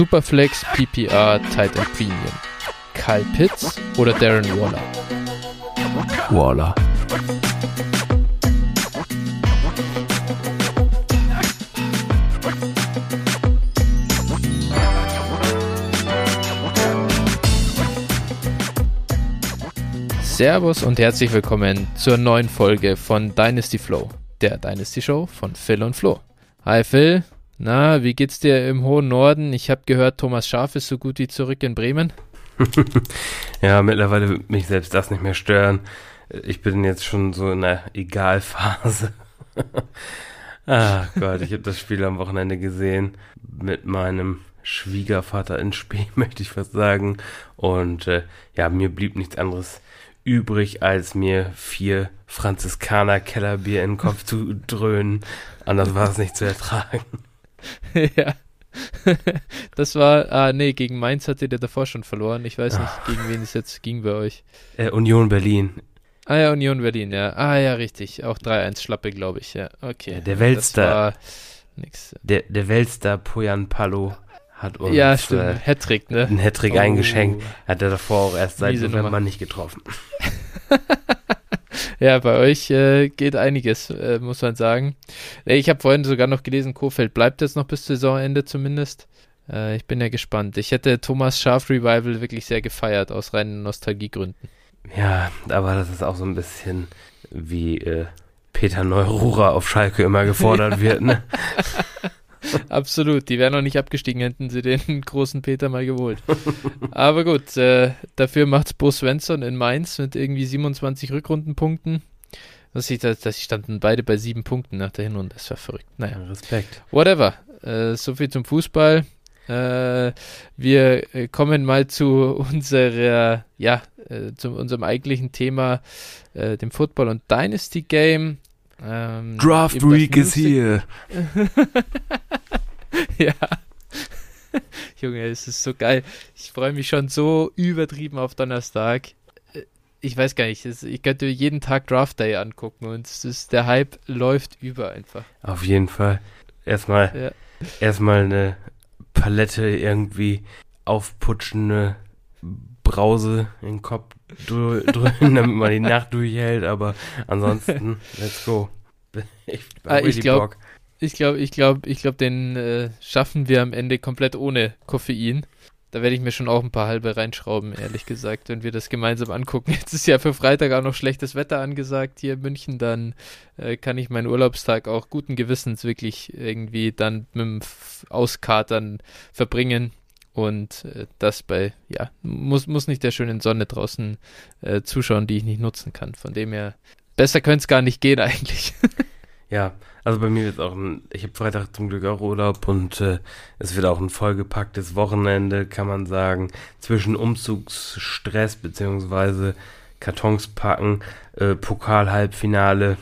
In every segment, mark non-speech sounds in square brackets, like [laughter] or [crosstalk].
Superflex, PPR, Tight End Premium. Kyle Pitts oder Darren Waller? Waller. Servus und herzlich willkommen zur neuen Folge von Dynasty Flow, der Dynasty Show von Phil und Flo. Hi Phil, na, wie geht's dir im hohen Norden? Ich habe gehört, Thomas Schaf ist so gut wie zurück in Bremen. [laughs] ja, mittlerweile wird mich selbst das nicht mehr stören. Ich bin jetzt schon so in einer Egalphase. [laughs] Ach Gott, ich habe das Spiel am Wochenende gesehen mit meinem Schwiegervater in Spee, [laughs] möchte ich fast sagen. Und äh, ja, mir blieb nichts anderes übrig, als mir vier Franziskaner Kellerbier in den Kopf zu dröhnen. Anders war es nicht zu ertragen. [laughs] ja. [laughs] das war, ah nee, gegen Mainz hattet ihr davor schon verloren. Ich weiß nicht, gegen wen es jetzt ging bei euch. Äh, Union Berlin. Ah ja, Union Berlin, ja. Ah ja, richtig. Auch 3-1 Schlappe, glaube ich, ja. Okay. Ja, der Weltstar. Nix. Der, der Weltstar Poyan Palo hat uns ja, stimmt. Äh, Hattrick, ne? einen Hattrick oh. eingeschenkt. Hat er davor auch erst seit November nicht getroffen. [laughs] [laughs] Ja, bei euch äh, geht einiges, äh, muss man sagen. Äh, ich habe vorhin sogar noch gelesen, Kofeld bleibt jetzt noch bis Saisonende zumindest. Äh, ich bin ja gespannt. Ich hätte Thomas Scharf Revival wirklich sehr gefeiert, aus reinen Nostalgiegründen. Ja, aber das ist auch so ein bisschen wie äh, Peter Neururer auf Schalke immer gefordert [laughs] wird, ne? [laughs] [laughs] Absolut, die wären noch nicht abgestiegen, hätten sie den [laughs] großen Peter mal geholt. Aber gut, äh, dafür macht's Bo Svensson in Mainz mit irgendwie 27 Rückrundenpunkten. Das, ich, das, das standen beide bei sieben Punkten nach der Hinrunde. Das war verrückt. Naja, Respekt. Whatever. Äh, so viel zum Fußball. Äh, wir äh, kommen mal zu unserer, ja, äh, zu unserem eigentlichen Thema, äh, dem Football und Dynasty Game. Ähm, Draft Week ist hier. [laughs] ja. [laughs] Junge, es ist so geil. Ich freue mich schon so übertrieben auf Donnerstag. Äh, ich weiß gar nicht, ich könnte jeden Tag Draft Day angucken und es ist, der Hype läuft über einfach. Auf jeden Fall. Erstmal, ja. erstmal eine Palette irgendwie aufputschende Brause in den Kopf drücken, damit man die Nacht durchhält, aber ansonsten, let's go. Ich, ah, ich glaube, ich glaube, ich glaube, ich glaube, den äh, schaffen wir am Ende komplett ohne Koffein. Da werde ich mir schon auch ein paar halbe reinschrauben, ehrlich gesagt, wenn wir das gemeinsam angucken. [laughs] Jetzt ist ja für Freitag auch noch schlechtes Wetter angesagt hier in München, dann äh, kann ich meinen Urlaubstag auch guten Gewissens wirklich irgendwie dann mit dem Auskatern verbringen. Und äh, das bei, ja, muss, muss nicht der schönen Sonne draußen äh, zuschauen, die ich nicht nutzen kann. Von dem her, besser könnte es gar nicht gehen [laughs] eigentlich. ja, also bei mir wird auch ein, ich habe Freitag zum Glück auch Urlaub und äh, es wird auch ein vollgepacktes Wochenende, kann man sagen, zwischen Umzugsstress beziehungsweise Kartons packen, äh, Pokal-Halbfinale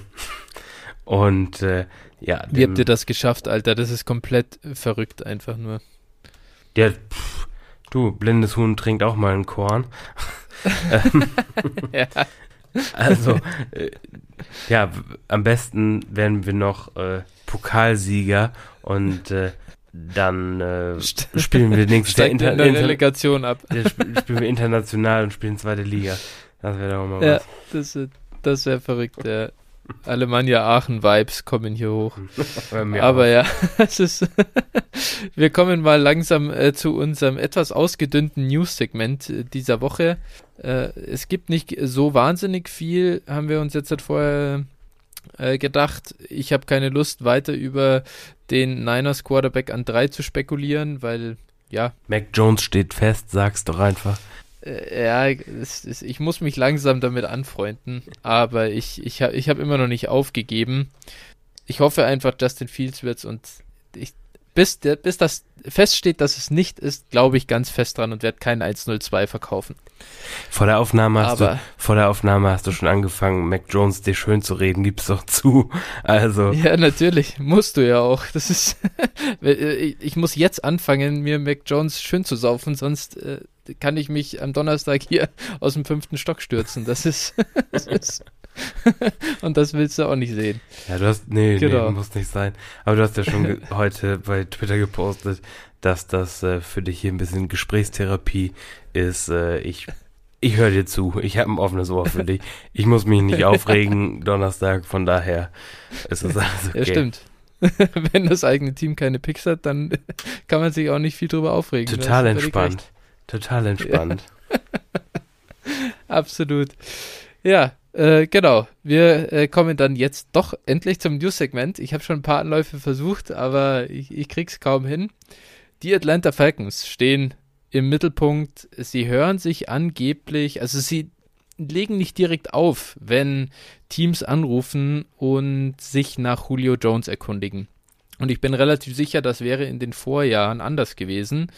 [laughs] und äh, ja. Wie habt ihr das geschafft, Alter? Das ist komplett verrückt einfach nur. Der, pff, du, blindes Huhn trinkt auch mal einen Korn. [laughs] [laughs] ja. Also, äh, ja, am besten werden wir noch äh, Pokalsieger und äh, dann äh, spielen wir nächstes Jahr Inter in der Relegation ab. Ja, spielen wir international und spielen zweite Liga. Das wäre doch mal ja, was. Das, das wäre verrückt, ja. Alemannia Aachen-Vibes kommen hier hoch. [laughs] Aber ja, [laughs] es ist. [laughs] wir kommen mal langsam äh, zu unserem etwas ausgedünnten News-Segment äh, dieser Woche. Äh, es gibt nicht so wahnsinnig viel, haben wir uns jetzt halt vorher äh, gedacht. Ich habe keine Lust, weiter über den Niners Quarterback an drei zu spekulieren, weil ja. Mac Jones steht fest, sag's doch einfach. Äh, ja, es, es, ich muss mich langsam damit anfreunden, aber ich, ich, ich habe immer noch nicht aufgegeben. Ich hoffe einfach, Justin Fields wird's und ich, bis, der, bis das feststeht, dass es nicht ist, glaube ich ganz fest dran und werde keinen 102 verkaufen. Vor der Aufnahme hast Aber, du, vor der Aufnahme hast du schon angefangen, Mac Jones dir schön zu reden, gib's doch zu. [laughs] Also. Ja, natürlich. Musst du ja auch. Das ist, [laughs] ich muss jetzt anfangen, mir Mac Jones schön zu saufen, sonst äh, kann ich mich am Donnerstag hier [laughs] aus dem fünften Stock stürzen. Das ist, [laughs] das ist [laughs] Und das willst du auch nicht sehen. Ja, du hast, nee, genau. nee, muss nicht sein. Aber du hast ja schon heute bei Twitter gepostet, dass das äh, für dich hier ein bisschen Gesprächstherapie ist. Äh, ich ich höre dir zu. Ich habe ein offenes Ohr für dich. Ich muss mich nicht aufregen Donnerstag, von daher ist es alles okay. Ja, stimmt. Wenn das eigene Team keine Picks hat, dann kann man sich auch nicht viel drüber aufregen. Total entspannt. Total entspannt. Ja. [laughs] Absolut. Ja, äh, genau. Wir äh, kommen dann jetzt doch endlich zum News-Segment. Ich habe schon ein paar Anläufe versucht, aber ich, ich krieg's kaum hin. Die Atlanta Falcons stehen im Mittelpunkt. Sie hören sich angeblich, also sie legen nicht direkt auf, wenn Teams anrufen und sich nach Julio Jones erkundigen. Und ich bin relativ sicher, das wäre in den Vorjahren anders gewesen.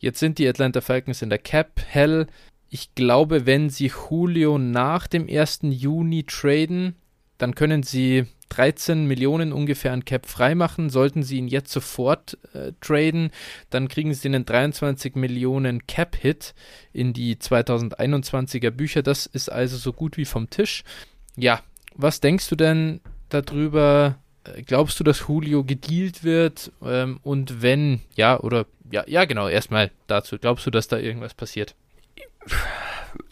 Jetzt sind die Atlanta Falcons in der Cap Hell. Ich glaube, wenn sie Julio nach dem 1. Juni traden, dann können sie 13 Millionen ungefähr an Cap freimachen. Sollten sie ihn jetzt sofort äh, traden, dann kriegen sie einen 23 Millionen Cap-Hit in die 2021er Bücher. Das ist also so gut wie vom Tisch. Ja, was denkst du denn darüber? Äh, glaubst du, dass Julio gedealt wird? Ähm, und wenn, ja, oder ja, ja, genau, erstmal dazu. Glaubst du, dass da irgendwas passiert?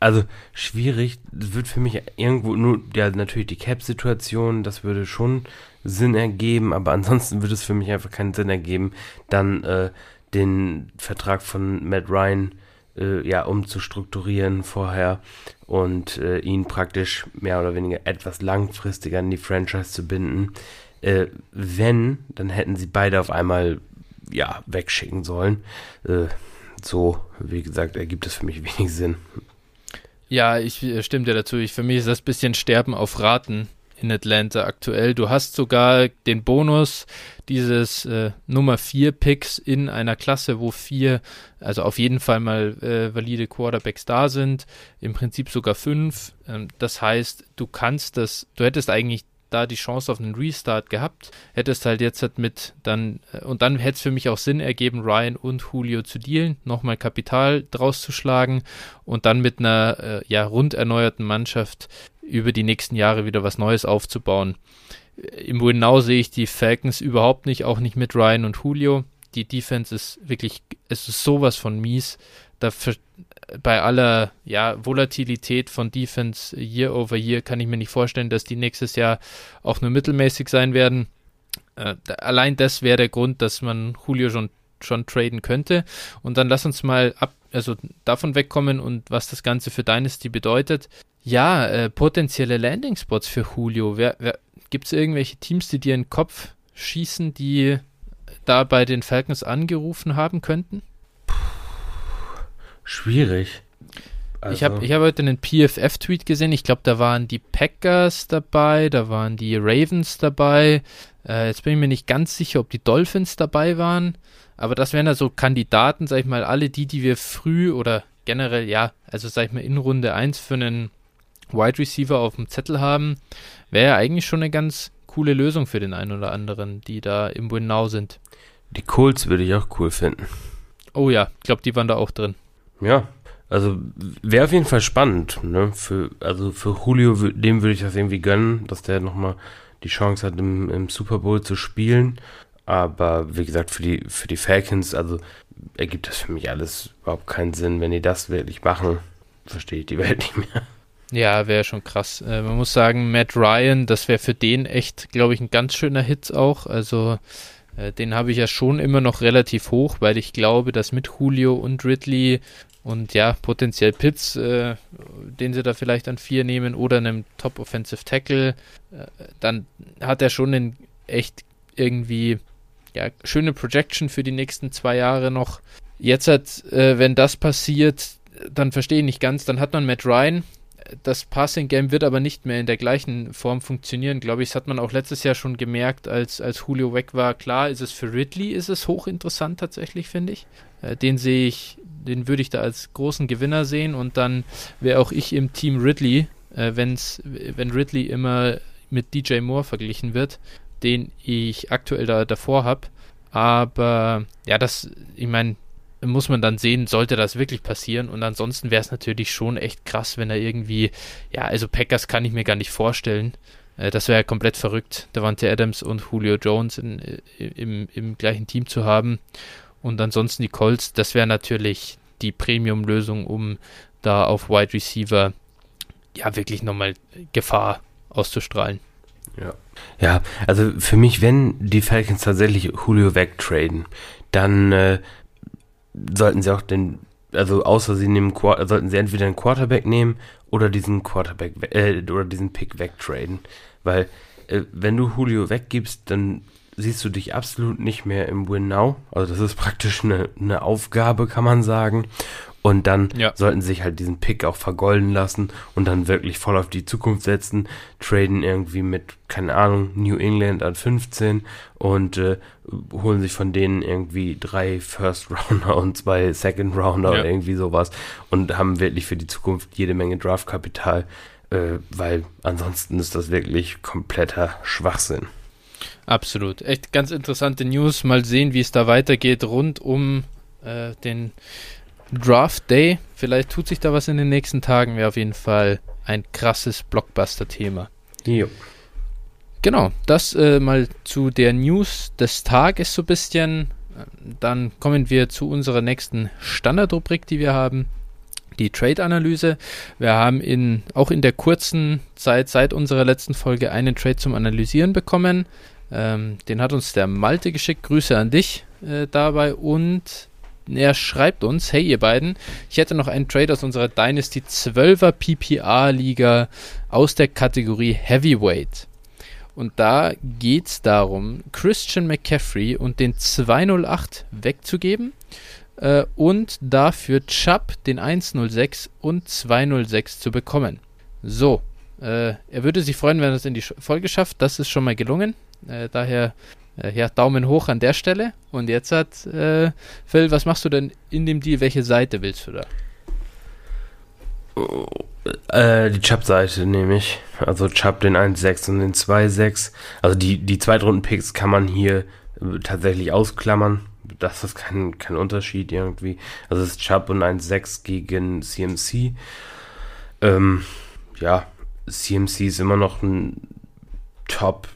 also schwierig, das wird für mich irgendwo nur, ja, natürlich die Cap-Situation, das würde schon Sinn ergeben, aber ansonsten würde es für mich einfach keinen Sinn ergeben, dann äh, den Vertrag von Matt Ryan äh, ja umzustrukturieren vorher und äh, ihn praktisch mehr oder weniger etwas langfristiger an die Franchise zu binden. Äh, wenn, dann hätten sie beide auf einmal ja wegschicken sollen. Äh, so, wie gesagt, ergibt es für mich wenig Sinn. Ja, ich äh, stimme dir dazu. Ich, für mich ist das ein bisschen Sterben auf Raten in Atlanta aktuell. Du hast sogar den Bonus dieses äh, Nummer 4 Picks in einer Klasse, wo vier, also auf jeden Fall mal äh, valide Quarterbacks da sind, im Prinzip sogar fünf. Ähm, das heißt, du kannst das, du hättest eigentlich da die Chance auf einen Restart gehabt, hättest halt jetzt halt mit dann, äh, und dann hätte es für mich auch Sinn ergeben, Ryan und Julio zu dealen, nochmal Kapital draus zu schlagen und dann mit einer äh, ja rund erneuerten Mannschaft über die nächsten Jahre wieder was Neues aufzubauen. Äh, Im Winnow sehe ich die Falcons überhaupt nicht, auch nicht mit Ryan und Julio. Die Defense ist wirklich, es ist sowas von mies. Da bei aller ja, Volatilität von Defense Year over Year kann ich mir nicht vorstellen, dass die nächstes Jahr auch nur mittelmäßig sein werden. Äh, allein das wäre der Grund, dass man Julio schon, schon traden könnte. Und dann lass uns mal ab, also davon wegkommen und was das Ganze für Dynasty bedeutet. Ja, äh, potenzielle Landing-Spots für Julio. Gibt es irgendwelche Teams, die dir in den Kopf schießen, die da bei den Falcons angerufen haben könnten? Schwierig. Also. Ich habe ich hab heute einen PFF-Tweet gesehen. Ich glaube, da waren die Packers dabei, da waren die Ravens dabei. Äh, jetzt bin ich mir nicht ganz sicher, ob die Dolphins dabei waren. Aber das wären also Kandidaten, sag ich mal, alle die, die wir früh oder generell, ja, also sag ich mal, in Runde 1 für einen Wide Receiver auf dem Zettel haben. Wäre ja eigentlich schon eine ganz coole Lösung für den einen oder anderen, die da im Win Now sind. Die Colts würde ich auch cool finden. Oh ja, ich glaube, die waren da auch drin. Ja, also wäre auf jeden Fall spannend. Ne? Für, also für Julio, dem würde ich das irgendwie gönnen, dass der nochmal die Chance hat, im, im, Super Bowl zu spielen. Aber wie gesagt, für die, für die Falcons, also ergibt das für mich alles überhaupt keinen Sinn. Wenn die das wirklich machen, verstehe ich die [laughs] Welt nicht mehr. Ja, wäre schon krass. Äh, man muss sagen, Matt Ryan, das wäre für den echt, glaube ich, ein ganz schöner Hit auch. Also äh, den habe ich ja schon immer noch relativ hoch, weil ich glaube, dass mit Julio und Ridley und ja, potenziell Pitts, äh, den sie da vielleicht an vier nehmen oder einem Top Offensive Tackle, äh, dann hat er schon einen echt irgendwie ja, schöne Projection für die nächsten zwei Jahre noch. Jetzt hat, äh, wenn das passiert, dann verstehe ich nicht ganz, dann hat man Matt Ryan. Das Passing Game wird aber nicht mehr in der gleichen Form funktionieren, glaube ich. Das hat man auch letztes Jahr schon gemerkt, als, als Julio weg war. Klar ist es für Ridley, ist es hochinteressant tatsächlich, finde ich. Äh, den sehe ich den würde ich da als großen Gewinner sehen und dann wäre auch ich im Team Ridley, äh, wenn's, wenn Ridley immer mit DJ Moore verglichen wird, den ich aktuell da davor habe. Aber ja, das, ich meine, muss man dann sehen, sollte das wirklich passieren. Und ansonsten wäre es natürlich schon echt krass, wenn er irgendwie, ja, also Packers kann ich mir gar nicht vorstellen. Äh, das wäre ja komplett verrückt, Davante Adams und Julio Jones in, im, im gleichen Team zu haben. Und ansonsten die Colts, das wäre natürlich die Premium-Lösung, um da auf Wide Receiver ja wirklich nochmal Gefahr auszustrahlen. Ja. Ja, also für mich, wenn die Falcons tatsächlich Julio wegtraden, dann äh, sollten sie auch den, also außer sie nehmen, sollten sie entweder einen Quarterback nehmen oder diesen Quarterback, äh, oder diesen Pick wegtraden. Weil, äh, wenn du Julio weggibst, dann siehst du dich absolut nicht mehr im Win Now. Also das ist praktisch eine, eine Aufgabe, kann man sagen. Und dann ja. sollten sie sich halt diesen Pick auch vergolden lassen und dann wirklich voll auf die Zukunft setzen, traden irgendwie mit, keine Ahnung, New England an 15 und äh, holen sich von denen irgendwie drei First Rounder und zwei Second Rounder ja. oder irgendwie sowas und haben wirklich für die Zukunft jede Menge Draftkapital, äh, weil ansonsten ist das wirklich kompletter Schwachsinn. Absolut. Echt ganz interessante News. Mal sehen, wie es da weitergeht rund um äh, den Draft Day. Vielleicht tut sich da was in den nächsten Tagen. Wäre auf jeden Fall ein krasses Blockbuster-Thema. Jo. Genau, das äh, mal zu der News des Tages so ein bisschen. Dann kommen wir zu unserer nächsten Standardrubrik, die wir haben. Die Trade-Analyse. Wir haben in, auch in der kurzen Zeit seit unserer letzten Folge einen Trade zum Analysieren bekommen. Ähm, den hat uns der Malte geschickt. Grüße an dich äh, dabei. Und er schreibt uns, hey ihr beiden, ich hätte noch einen Trade aus unserer Dynasty 12er PPA-Liga aus der Kategorie Heavyweight. Und da geht es darum, Christian McCaffrey und den 208 wegzugeben äh, und dafür Chubb den 106 und 206 zu bekommen. So, äh, er würde sich freuen, wenn er es in die Folge schafft. Das ist schon mal gelungen. Äh, daher äh, ja, Daumen hoch an der Stelle. Und jetzt hat äh, Phil, was machst du denn in dem Deal? Welche Seite willst du da? Äh, die Chubb-Seite nehme ich. Also Chubb den 1.6 und den 2.6. Also die, die Zweitrunden-Picks kann man hier äh, tatsächlich ausklammern. Das ist kein, kein Unterschied irgendwie. Also es ist Chubb und 1.6 gegen CMC. Ähm, ja, CMC ist immer noch ein Top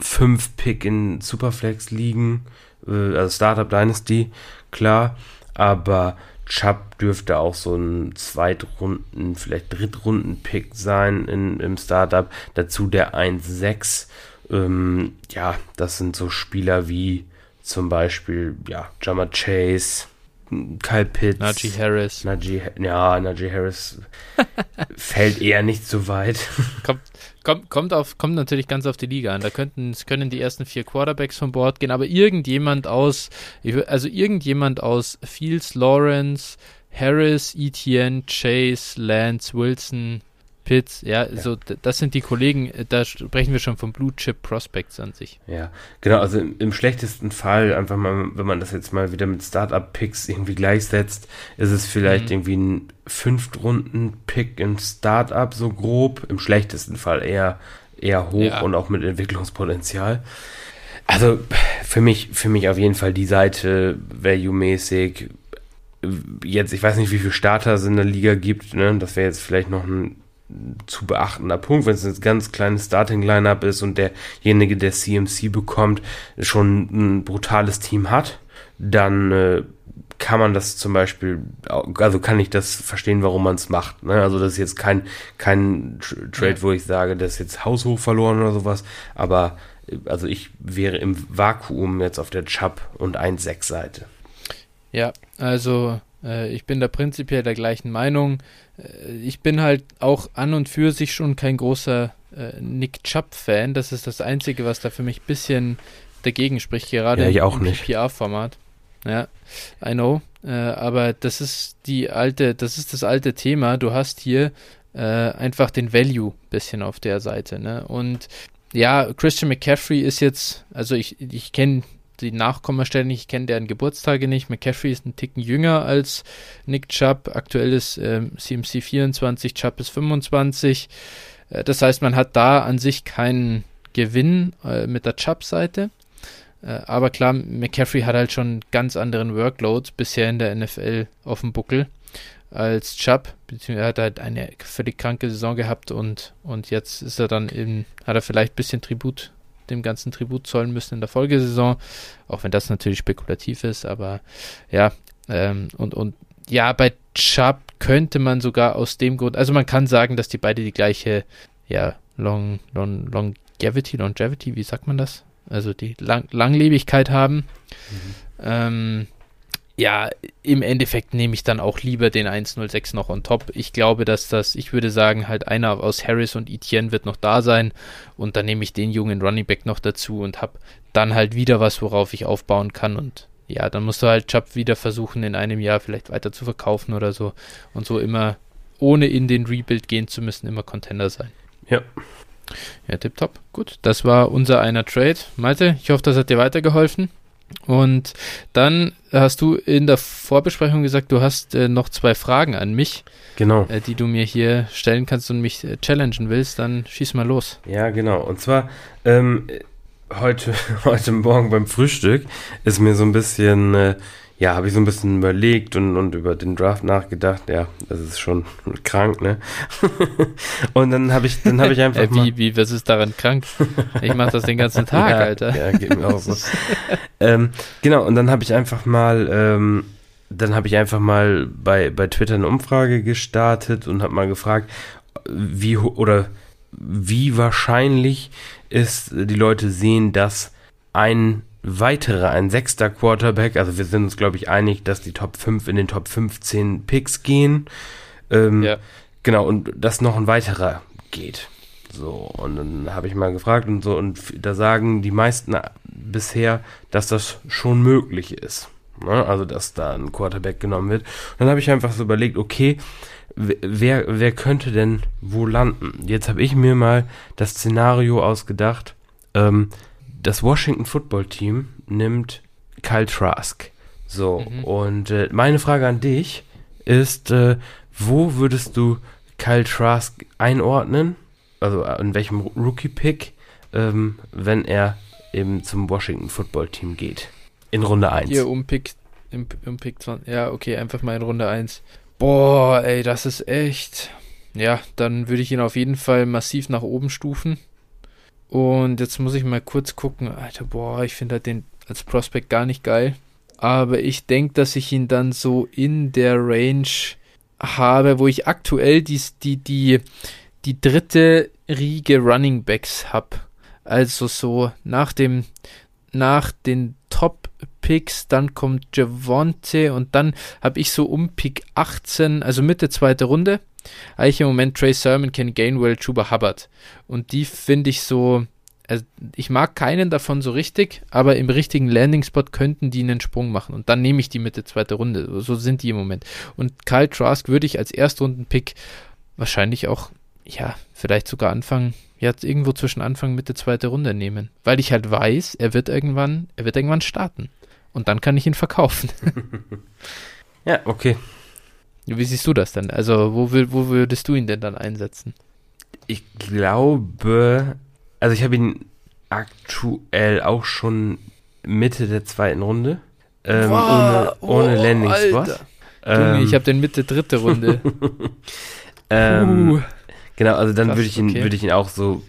5 Pick in Superflex liegen, äh, also Startup Dynasty, klar, aber Chubb dürfte auch so ein Zweitrunden, vielleicht Drittrunden-Pick sein in, im Startup. Dazu der 1-6. Ähm, ja, das sind so Spieler wie zum Beispiel, ja, Jammer Chase, Kyle Pitts. Najee Harris. Najee, ja, Najee Harris [laughs] fällt eher nicht so weit. Kommt, kommt, kommt, auf, kommt natürlich ganz auf die Liga an. Da könnten, können die ersten vier Quarterbacks von Bord gehen, aber irgendjemand aus, also irgendjemand aus Fields, Lawrence, Harris, Etienne, Chase, Lance, Wilson, Pitts, ja, ja, so das sind die Kollegen, äh, da sprechen wir schon von Blue Chip Prospects an sich. Ja, genau, also im, im schlechtesten Fall, einfach mal, wenn man das jetzt mal wieder mit Startup-Picks irgendwie gleichsetzt, ist es vielleicht mhm. irgendwie ein Fünftrunden-Pick im Startup so grob, im schlechtesten Fall eher, eher hoch ja. und auch mit Entwicklungspotenzial. Also für mich, für mich auf jeden Fall die Seite value-mäßig. Jetzt, ich weiß nicht, wie viele Starter es in der Liga gibt, ne? Das wäre jetzt vielleicht noch ein zu beachtender Punkt, wenn es ein ganz kleines Starting-Lineup ist und derjenige, der CMC bekommt, schon ein brutales Team hat, dann äh, kann man das zum Beispiel, also kann ich das verstehen, warum man es macht. Ne? Also das ist jetzt kein, kein Trade, wo ich sage, das ist jetzt haushoch verloren oder sowas, aber äh, also ich wäre im Vakuum jetzt auf der Chubb und 1-6-Seite. Ja, also ich bin da prinzipiell der gleichen Meinung. Äh, ich bin halt auch an und für sich schon kein großer äh, Nick Chubb-Fan. Das ist das Einzige, was da für mich ein bisschen dagegen spricht, gerade ja, im PPR-Format. Ja, I know. Äh, aber das ist die alte, das ist das alte Thema. Du hast hier äh, einfach den Value bisschen auf der Seite. Ne? Und ja, Christian McCaffrey ist jetzt, also ich, ich kenne die Nachkommastellen nicht, ich kenne deren Geburtstage nicht. McCaffrey ist ein Ticken jünger als Nick Chubb. Aktuell ist äh, CMC 24, Chubb ist 25. Äh, das heißt, man hat da an sich keinen Gewinn äh, mit der Chubb-Seite. Äh, aber klar, McCaffrey hat halt schon ganz anderen Workload bisher in der NFL auf dem Buckel als Chubb, beziehungsweise er hat halt eine völlig kranke Saison gehabt und, und jetzt ist er dann eben, hat er vielleicht ein bisschen Tribut, dem ganzen Tribut zollen müssen in der Folgesaison, auch wenn das natürlich spekulativ ist, aber ja, ähm, und, und ja, bei Chubb könnte man sogar aus dem Grund, also man kann sagen, dass die beide die gleiche, ja, Long, Long, Longevity, Longevity, wie sagt man das? Also die Lang Langlebigkeit haben. Mhm. Ähm, ja, im Endeffekt nehme ich dann auch lieber den 106 noch on top. Ich glaube, dass das, ich würde sagen, halt einer aus Harris und Etienne wird noch da sein und dann nehme ich den jungen Running Back noch dazu und habe dann halt wieder was, worauf ich aufbauen kann und ja, dann musst du halt Chubb wieder versuchen, in einem Jahr vielleicht weiter zu verkaufen oder so und so immer, ohne in den Rebuild gehen zu müssen, immer Contender sein. Ja. Ja, tipptopp. Gut, das war unser einer Trade. Malte, ich hoffe, das hat dir weitergeholfen. Und dann hast du in der Vorbesprechung gesagt, du hast äh, noch zwei Fragen an mich. Genau. Äh, die du mir hier stellen kannst und mich äh, challengen willst, dann schieß mal los. Ja, genau. Und zwar, ähm, heute, [laughs] heute Morgen beim Frühstück ist mir so ein bisschen äh, ja, habe ich so ein bisschen überlegt und, und über den Draft nachgedacht. Ja, das ist schon [laughs] krank, ne? [laughs] und dann habe ich, dann habe ich [laughs] einfach äh, wie, wie, was ist daran krank? Ich mache das den ganzen Tag, ja, Alter. Ja, geht mir auch so. ähm, genau, und dann habe ich einfach mal, ähm, dann habe ich einfach mal bei, bei Twitter eine Umfrage gestartet und habe mal gefragt, wie oder wie wahrscheinlich ist, die Leute sehen, dass ein weitere, ein sechster Quarterback, also wir sind uns, glaube ich, einig, dass die Top 5 in den Top 15 Picks gehen. Ähm, ja. Genau, und dass noch ein weiterer geht. So, und dann habe ich mal gefragt und so, und da sagen die meisten bisher, dass das schon möglich ist. Ne? Also, dass da ein Quarterback genommen wird. Und dann habe ich einfach so überlegt, okay, wer, wer könnte denn wo landen? Jetzt habe ich mir mal das Szenario ausgedacht, ähm, das Washington Football Team nimmt Kyle Trask. So, mhm. und äh, meine Frage an dich ist, äh, wo würdest du Kyle Trask einordnen? Also äh, in welchem Rookie-Pick, ähm, wenn er eben zum Washington Football Team geht? In Runde 1. Hier um Pick, um, um Pick 20. Ja, okay, einfach mal in Runde 1. Boah, ey, das ist echt. Ja, dann würde ich ihn auf jeden Fall massiv nach oben stufen. Und jetzt muss ich mal kurz gucken. Alter, boah, ich finde halt den als Prospect gar nicht geil. Aber ich denke, dass ich ihn dann so in der Range habe, wo ich aktuell die, die, die, die dritte Riege Running Backs habe. Also so nach dem, nach den Top Picks, dann kommt Javonte und dann habe ich so um Pick 18, also Mitte zweite Runde, eigentlich im Moment Trey Sermon, Ken Gainwell, Chuba Hubbard. Und die finde ich so, also ich mag keinen davon so richtig, aber im richtigen Landing-Spot könnten die einen Sprung machen. Und dann nehme ich die Mitte zweite Runde. So sind die im Moment. Und Kyle Trask würde ich als Erstrunden-Pick wahrscheinlich auch, ja, vielleicht sogar anfangen, jetzt irgendwo zwischen Anfang Mitte zweite Runde nehmen. Weil ich halt weiß, er wird irgendwann, er wird irgendwann starten. Und dann kann ich ihn verkaufen. [laughs] [laughs] ja, okay. Wie siehst du das denn? Also, wo, wo würdest du ihn denn dann einsetzen? Ich glaube, also ich habe ihn aktuell auch schon Mitte der zweiten Runde. Ähm, wow, ohne, ohne oh, Landing Spot. [laughs] Ähm, ich habe den Mitte dritte Runde. ähm, uh, genau, also dann würde ich ihn, okay. würde ich ihn auch so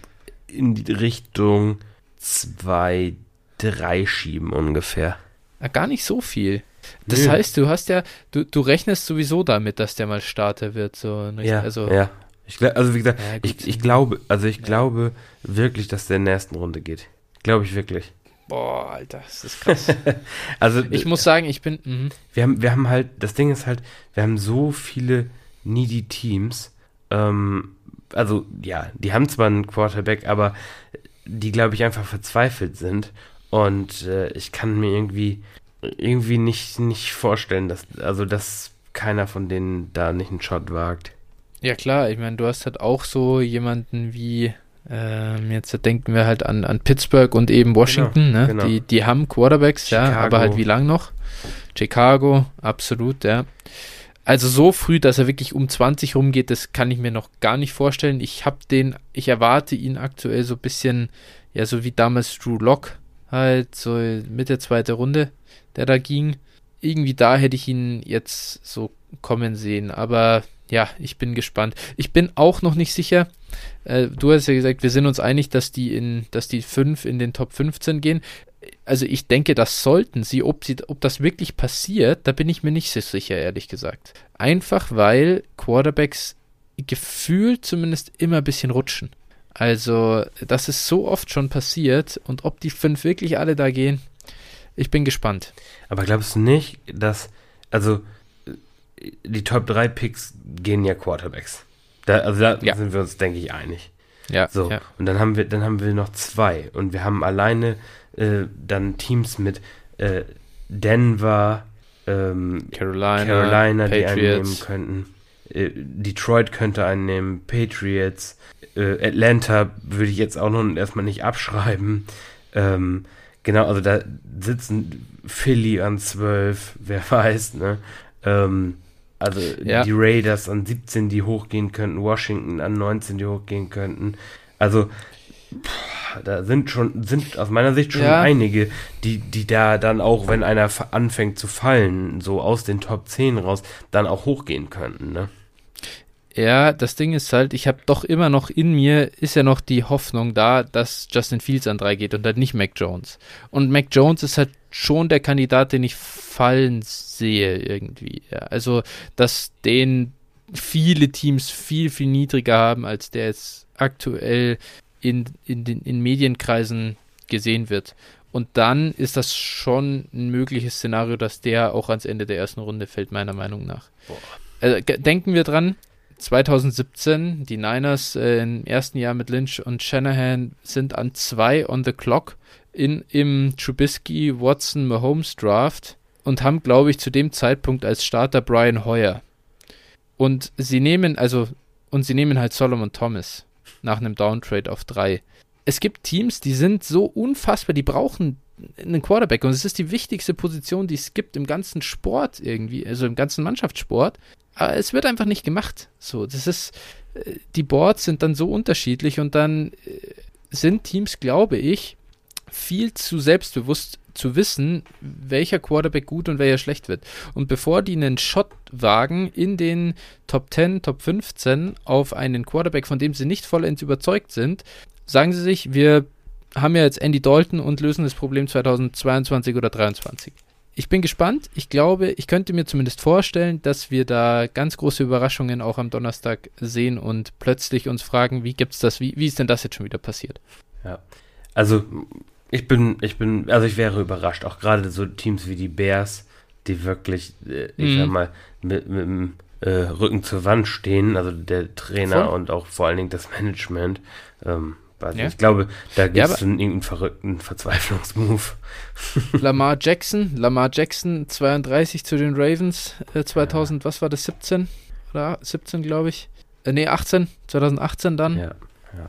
in die Richtung 2, 3 schieben ungefähr. Ja, gar nicht so viel. Das Nö. heißt, du hast ja, du, du rechnest sowieso damit, dass der mal Starter wird, so. Ja, also, ja. Ich, also wie gesagt, ja, ich, ich glaube, also ich ja. glaube wirklich, dass der in der ersten Runde geht. Glaube ich wirklich. Boah, Alter, das ist krass. [laughs] also ich muss sagen, ich bin. Mh. Wir haben, wir haben halt, das Ding ist halt, wir haben so viele needy Teams. Ähm, also ja, die haben zwar einen Quarterback, aber die glaube ich einfach verzweifelt sind. Und äh, ich kann mir irgendwie irgendwie nicht, nicht vorstellen, dass, also dass keiner von denen da nicht einen Shot wagt. Ja klar, ich meine, du hast halt auch so jemanden wie, ähm, jetzt denken wir halt an, an Pittsburgh und eben Washington, genau, ne? Genau. Die, die haben Quarterbacks, Chicago. ja, aber halt wie lang noch? Chicago, absolut, ja. Also so früh, dass er wirklich um 20 rumgeht, das kann ich mir noch gar nicht vorstellen. Ich habe den, ich erwarte ihn aktuell so ein bisschen, ja, so wie damals Drew Lock halt so Mitte zweite Runde, der da ging. Irgendwie da hätte ich ihn jetzt so kommen sehen, aber ja, ich bin gespannt. Ich bin auch noch nicht sicher. Äh, du hast ja gesagt, wir sind uns einig, dass die in, dass die fünf in den Top 15 gehen. Also ich denke, das sollten sie. Ob sie, ob das wirklich passiert, da bin ich mir nicht so sicher, ehrlich gesagt. Einfach weil Quarterbacks gefühlt zumindest immer ein bisschen rutschen. Also, das ist so oft schon passiert und ob die fünf wirklich alle da gehen, ich bin gespannt. Aber glaubst du nicht, dass, also, die Top 3 Picks gehen ja Quarterbacks. Da, also da ja. sind wir uns, denke ich, einig. Ja. So, ja. und dann haben wir, dann haben wir noch zwei. Und wir haben alleine äh, dann Teams mit äh, Denver, ähm, Carolina, Carolina die einnehmen könnten. Äh, Detroit könnte einnehmen, Patriots, äh, Atlanta würde ich jetzt auch noch erstmal nicht abschreiben. Ähm, genau, also da sitzen Philly an 12, [laughs] wer weiß, ne? Ähm, also ja. die Raiders an 17, die hochgehen könnten, Washington an 19, die hochgehen könnten. Also pff, da sind schon, sind aus meiner Sicht schon ja. einige, die, die da dann auch, wenn einer anfängt zu fallen, so aus den Top 10 raus, dann auch hochgehen könnten, ne? Ja, das Ding ist halt, ich habe doch immer noch in mir, ist ja noch die Hoffnung da, dass Justin Fields an drei geht und halt nicht Mac Jones. Und Mac Jones ist halt schon der Kandidat, den ich fallen sehe irgendwie. Ja, also, dass den viele Teams viel, viel niedriger haben, als der jetzt aktuell in, in den in Medienkreisen gesehen wird. Und dann ist das schon ein mögliches Szenario, dass der auch ans Ende der ersten Runde fällt, meiner Meinung nach. Also, denken wir dran, 2017, die Niners äh, im ersten Jahr mit Lynch und Shanahan sind an zwei on the clock in, im Trubisky, Watson, Mahomes Draft und haben, glaube ich, zu dem Zeitpunkt als Starter Brian Hoyer. Und sie nehmen, also, und sie nehmen halt Solomon Thomas nach einem Downtrade auf drei. Es gibt Teams, die sind so unfassbar, die brauchen einen Quarterback und es ist die wichtigste Position, die es gibt im ganzen Sport irgendwie, also im ganzen Mannschaftssport. Aber es wird einfach nicht gemacht. So, das ist, äh, die Boards sind dann so unterschiedlich und dann äh, sind Teams, glaube ich, viel zu selbstbewusst zu wissen, welcher Quarterback gut und welcher schlecht wird. Und bevor die einen Shot wagen in den Top 10, Top 15 auf einen Quarterback, von dem sie nicht vollends überzeugt sind, sagen sie sich, wir haben ja jetzt Andy Dalton und lösen das Problem 2022 oder 2023 ich bin gespannt. Ich glaube, ich könnte mir zumindest vorstellen, dass wir da ganz große Überraschungen auch am Donnerstag sehen und plötzlich uns fragen, wie gibt's das, wie, wie ist denn das jetzt schon wieder passiert? Ja. Also ich bin, ich bin, also ich wäre überrascht, auch gerade so Teams wie die Bears, die wirklich, äh, ich mhm. sag mal, mit, mit dem äh, Rücken zur Wand stehen, also der Trainer Voll. und auch vor allen Dingen das Management. Ähm, ja. Ich glaube, da gibt es ja, irgendeinen verrückten Verzweiflungsmove. [laughs] Lamar Jackson, Lamar Jackson 32 zu den Ravens äh, 2000, ja. was war das, 17? Oder 17, glaube ich. Äh, nee, 18, 2018 dann. Ja.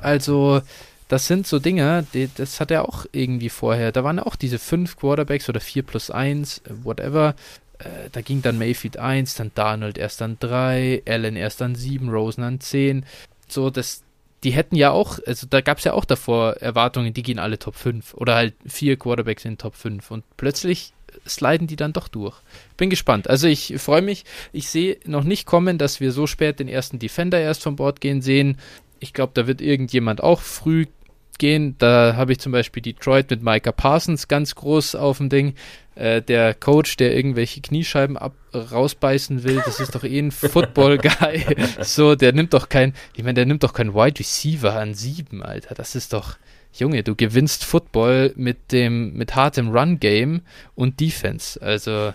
Also, das sind so Dinge, die, das hat er auch irgendwie vorher. Da waren auch diese fünf Quarterbacks oder 4 plus 1, äh, whatever. Äh, da ging dann Mayfield 1, dann Donald erst an 3, Allen erst an 7, Rosen an 10. So, das, die hätten ja auch, also da gab es ja auch davor Erwartungen, die gehen alle Top 5 oder halt vier Quarterbacks in Top 5 und plötzlich sliden die dann doch durch. Bin gespannt. Also ich freue mich. Ich sehe noch nicht kommen, dass wir so spät den ersten Defender erst von Bord gehen sehen. Ich glaube, da wird irgendjemand auch früh gehen. Da habe ich zum Beispiel Detroit mit Micah Parsons ganz groß auf dem Ding. Äh, der Coach, der irgendwelche Kniescheiben ab rausbeißen will, das ist doch eh ein Football-Guy. [laughs] so, der nimmt doch kein, ich meine, der nimmt doch kein Wide Receiver an sieben, Alter. Das ist doch, Junge, du gewinnst Football mit dem, mit hartem Run-Game und Defense. Also,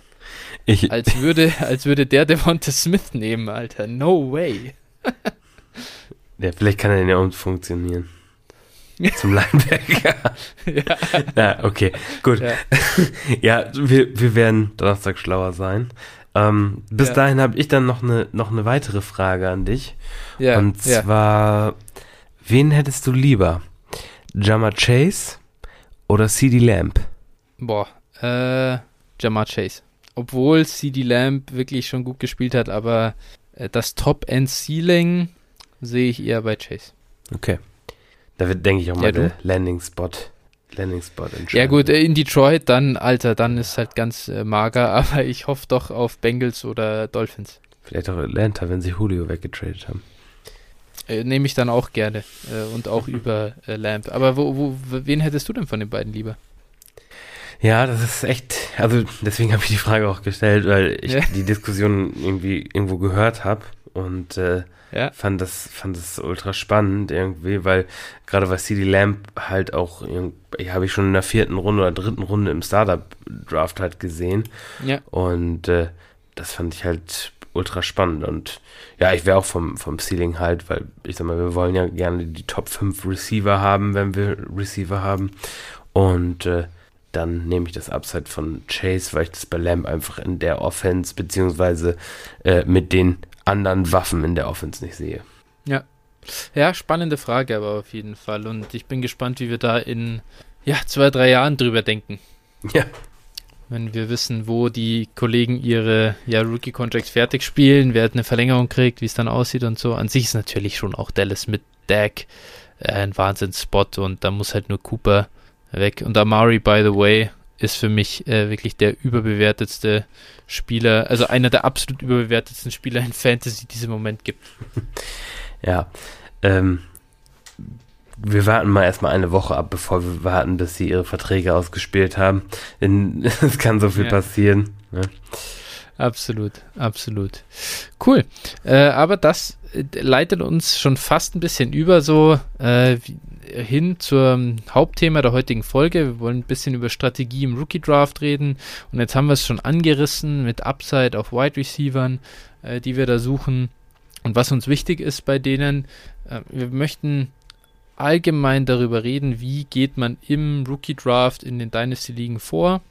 ich, [laughs] als würde, als würde der Devonta Smith nehmen, Alter. No way. [laughs] ja, vielleicht kann er ja auch funktionieren. [laughs] Zum Linebacker. ja. ja, okay, gut. Ja, [laughs] ja wir, wir werden Donnerstag schlauer sein. Ähm, bis ja. dahin habe ich dann noch eine, noch eine weitere Frage an dich. Ja. Und zwar, wen hättest du lieber? Jammer Chase oder CD Lamp? Boah, äh, Jamar Chase. Obwohl CD Lamp wirklich schon gut gespielt hat, aber äh, das Top-End-Ceiling sehe ich eher bei Chase. Okay. Da wird, denke ich, auch mal ja, der Landing-Spot Landing-Spot Ja gut, äh, in Detroit dann, Alter, dann ist halt ganz äh, mager, [laughs] aber ich hoffe doch auf Bengals oder Dolphins. Vielleicht auch Atlanta, wenn sie Julio weggetradet haben. Äh, Nehme ich dann auch gerne äh, und auch über äh, Lamp. Aber wo, wo, wen hättest du denn von den beiden lieber? Ja, das ist echt, also deswegen habe ich die Frage auch gestellt, weil ich ja. die Diskussion irgendwie irgendwo gehört habe und äh, ja. fand das fand das ultra spannend irgendwie, weil gerade was CD Lamp halt auch, habe ich schon in der vierten Runde oder dritten Runde im Startup Draft halt gesehen. Ja. Und äh, das fand ich halt ultra spannend und ja, ich wäre auch vom, vom Ceiling halt, weil ich sag mal, wir wollen ja gerne die Top 5 Receiver haben, wenn wir Receiver haben und äh, dann nehme ich das Upside von Chase, weil ich das bei Lamb einfach in der Offense beziehungsweise äh, mit den anderen Waffen in der Offense nicht sehe. Ja. Ja, spannende Frage aber auf jeden Fall. Und ich bin gespannt, wie wir da in ja, zwei, drei Jahren drüber denken. [laughs] Ja. Wenn wir wissen, wo die Kollegen ihre ja, Rookie-Contracts fertig spielen, wer eine Verlängerung kriegt, wie es dann aussieht und so. An sich ist natürlich schon auch Dallas mit Dak äh, ein Wahnsinns-Spot und da muss halt nur Cooper weg. Und Amari, by the way, ist für mich äh, wirklich der überbewertetste Spieler, also einer der absolut überbewertetsten Spieler in Fantasy, die es im Moment gibt. [laughs] Ja, ähm, wir warten mal erstmal eine Woche ab, bevor wir warten, bis sie ihre Verträge ausgespielt haben. [laughs] Es kann so viel ja. passieren. Ne? Absolut, absolut. Cool. Äh, aber das äh, leitet uns schon fast ein bisschen über so äh, hin zum Hauptthema der heutigen Folge. Wir wollen ein bisschen über Strategie im Rookie Draft reden. Und jetzt haben wir es schon angerissen mit Upside auf Wide Receivern, äh, die wir da suchen. Und was uns wichtig ist bei denen, äh, wir möchten allgemein darüber reden, wie geht man im Rookie Draft in den Dynasty Ligen vor.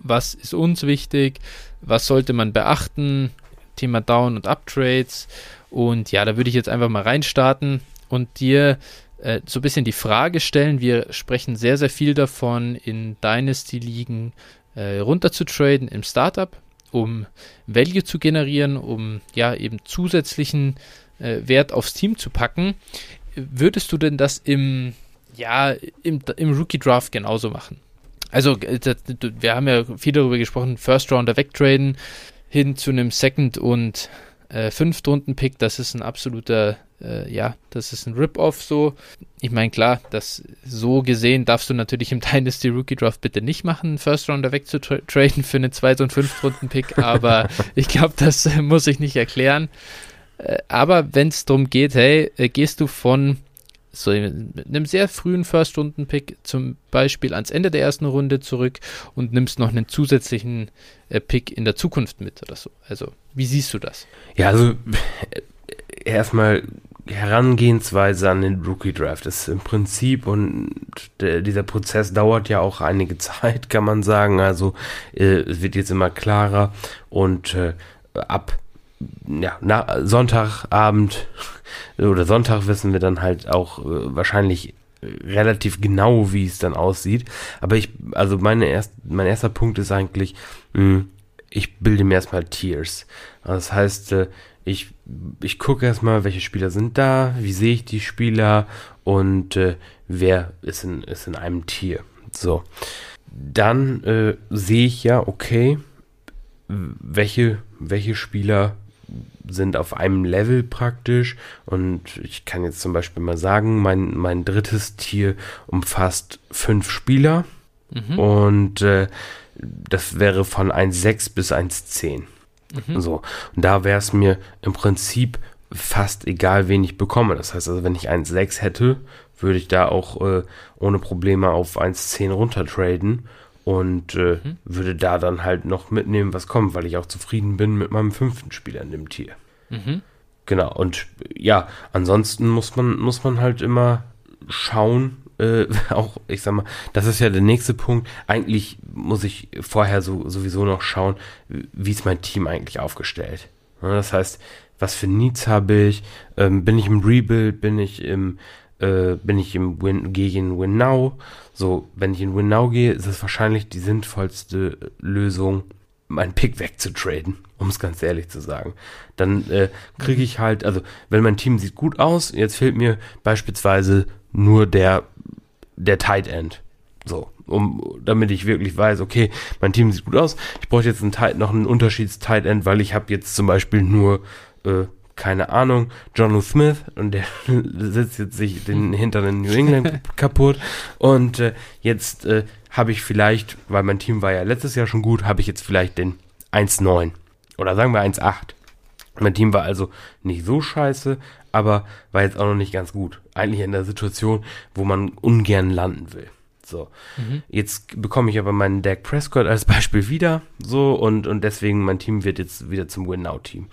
Was ist uns wichtig? Was sollte man beachten? Thema Down- und Uptrades. Und ja, da würde ich jetzt einfach mal reinstarten und dir äh, so ein bisschen die Frage stellen. Wir sprechen sehr, sehr viel davon, in Dynasty-Ligen äh, runter zu traden im Startup, um Value zu generieren, um ja eben zusätzlichen äh, Wert aufs Team zu packen. Würdest du denn das im, ja, im, im Rookie-Draft genauso machen? Also, äh, wir haben ja viel darüber gesprochen, First Rounder wegtraden hin zu einem Second- und äh, Fünftrunden-Pick, das ist ein absoluter äh, ja, das ist ein Rip-Off so. Ich meine, klar, das so gesehen darfst du natürlich im [laughs] Dynasty Rookie Draft bitte nicht machen, First Rounder wegzutraden für einen Zweit- und Fünftrunden-Pick, [laughs] aber ich glaube, das äh, muss ich nicht erklären. Äh, aber wenn es darum geht, hey, äh, gehst du von so mit einem sehr frühen First-Runden-Pick zum Beispiel ans Ende der ersten Runde zurück und nimmst noch einen zusätzlichen äh, Pick in der Zukunft mit oder so. Also, wie siehst du das? Ja, also erstmal Herangehensweise an den Rookie Draft ist im Prinzip und der, dieser Prozess dauert ja auch einige [laughs] Zeit, kann man sagen. Also äh, es wird jetzt immer klarer und äh, ab ja, na, Sonntagabend [laughs] oder Sonntag wissen wir dann halt auch äh, wahrscheinlich relativ genau, wie es dann aussieht. Aber ich, also meine erst, mein erster Punkt ist eigentlich, mh, ich bilde mir erstmal Tiers. Das heißt, äh, ich, ich gucke erstmal, welche Spieler sind da, wie sehe ich die Spieler und äh, wer ist in, ist in einem Tier. So. Dann äh, sehe ich ja, okay, welche, welche Spieler sind auf einem Level praktisch und ich kann jetzt zum Beispiel mal sagen, mein, mein drittes Tier umfasst fünf Spieler mhm. und äh, das wäre von 1,6 bis 1,10. Mhm. So. Und da wäre es mir im Prinzip fast egal, wen ich bekomme. Das heißt also, wenn ich 1,6 hätte, würde ich da auch äh, ohne Probleme auf 1,10 runtertraden und äh, mhm. würde da dann halt noch mitnehmen, was kommt, weil ich auch zufrieden bin mit meinem fünften Spieler in dem Tier. Mhm. Genau, und ja, ansonsten muss man, muss man halt immer schauen, äh, [laughs] auch, ich sag mal, das ist ja der nächste Punkt. Eigentlich muss ich vorher so, sowieso noch schauen, wie ist mein Team eigentlich aufgestellt. Ja, das heißt, was für Needs habe ich? Ähm, bin ich im Rebuild? Bin ich im, äh, bin ich im Win, in Win Now? So, wenn ich in Win Now gehe, ist es wahrscheinlich die sinnvollste Lösung, meinen Pick wegzutraden, [laughs] um es ganz ehrlich zu sagen. Dann äh, kriege ich halt, also wenn mein Team sieht gut aus, jetzt fehlt mir beispielsweise nur der, der Tight End. So, um, damit ich wirklich weiß, okay, mein Team sieht gut aus. Ich brauche jetzt einen Tight, noch einen Unterschieds-Tight End, weil ich habe jetzt zum Beispiel nur, äh, keine Ahnung, John Smith und der [laughs] setzt jetzt sich den hinter den New England [laughs] kaputt. Und äh, jetzt äh, habe ich vielleicht, weil mein Team war ja letztes Jahr schon gut, habe ich jetzt vielleicht den 1,9 oder sagen wir 1,8. Mein Team war also nicht so scheiße, aber war jetzt auch noch nicht ganz gut. Eigentlich in der Situation, wo man ungern landen will. So. Mhm. Jetzt bekomme ich aber meinen Dak Prescott als Beispiel wieder. So, und, und deswegen mein Team wird jetzt wieder zum Win-Now-Team.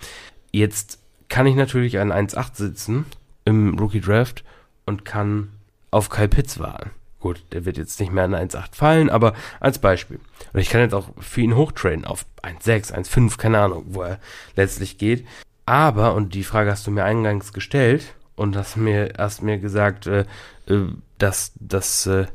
Jetzt kann ich natürlich an 1,8 sitzen im Rookie Draft und kann auf Kyle Pitts warten. Gut, der wird jetzt nicht mehr an 1,8 fallen, aber als Beispiel. Und ich kann jetzt auch für ihn hochtraden auf 1,6, 1,5, keine Ahnung, wo er letztlich geht. Aber, und die Frage hast du mir eingangs gestellt und hast mir hast mir gesagt, äh, äh, dass, dass äh,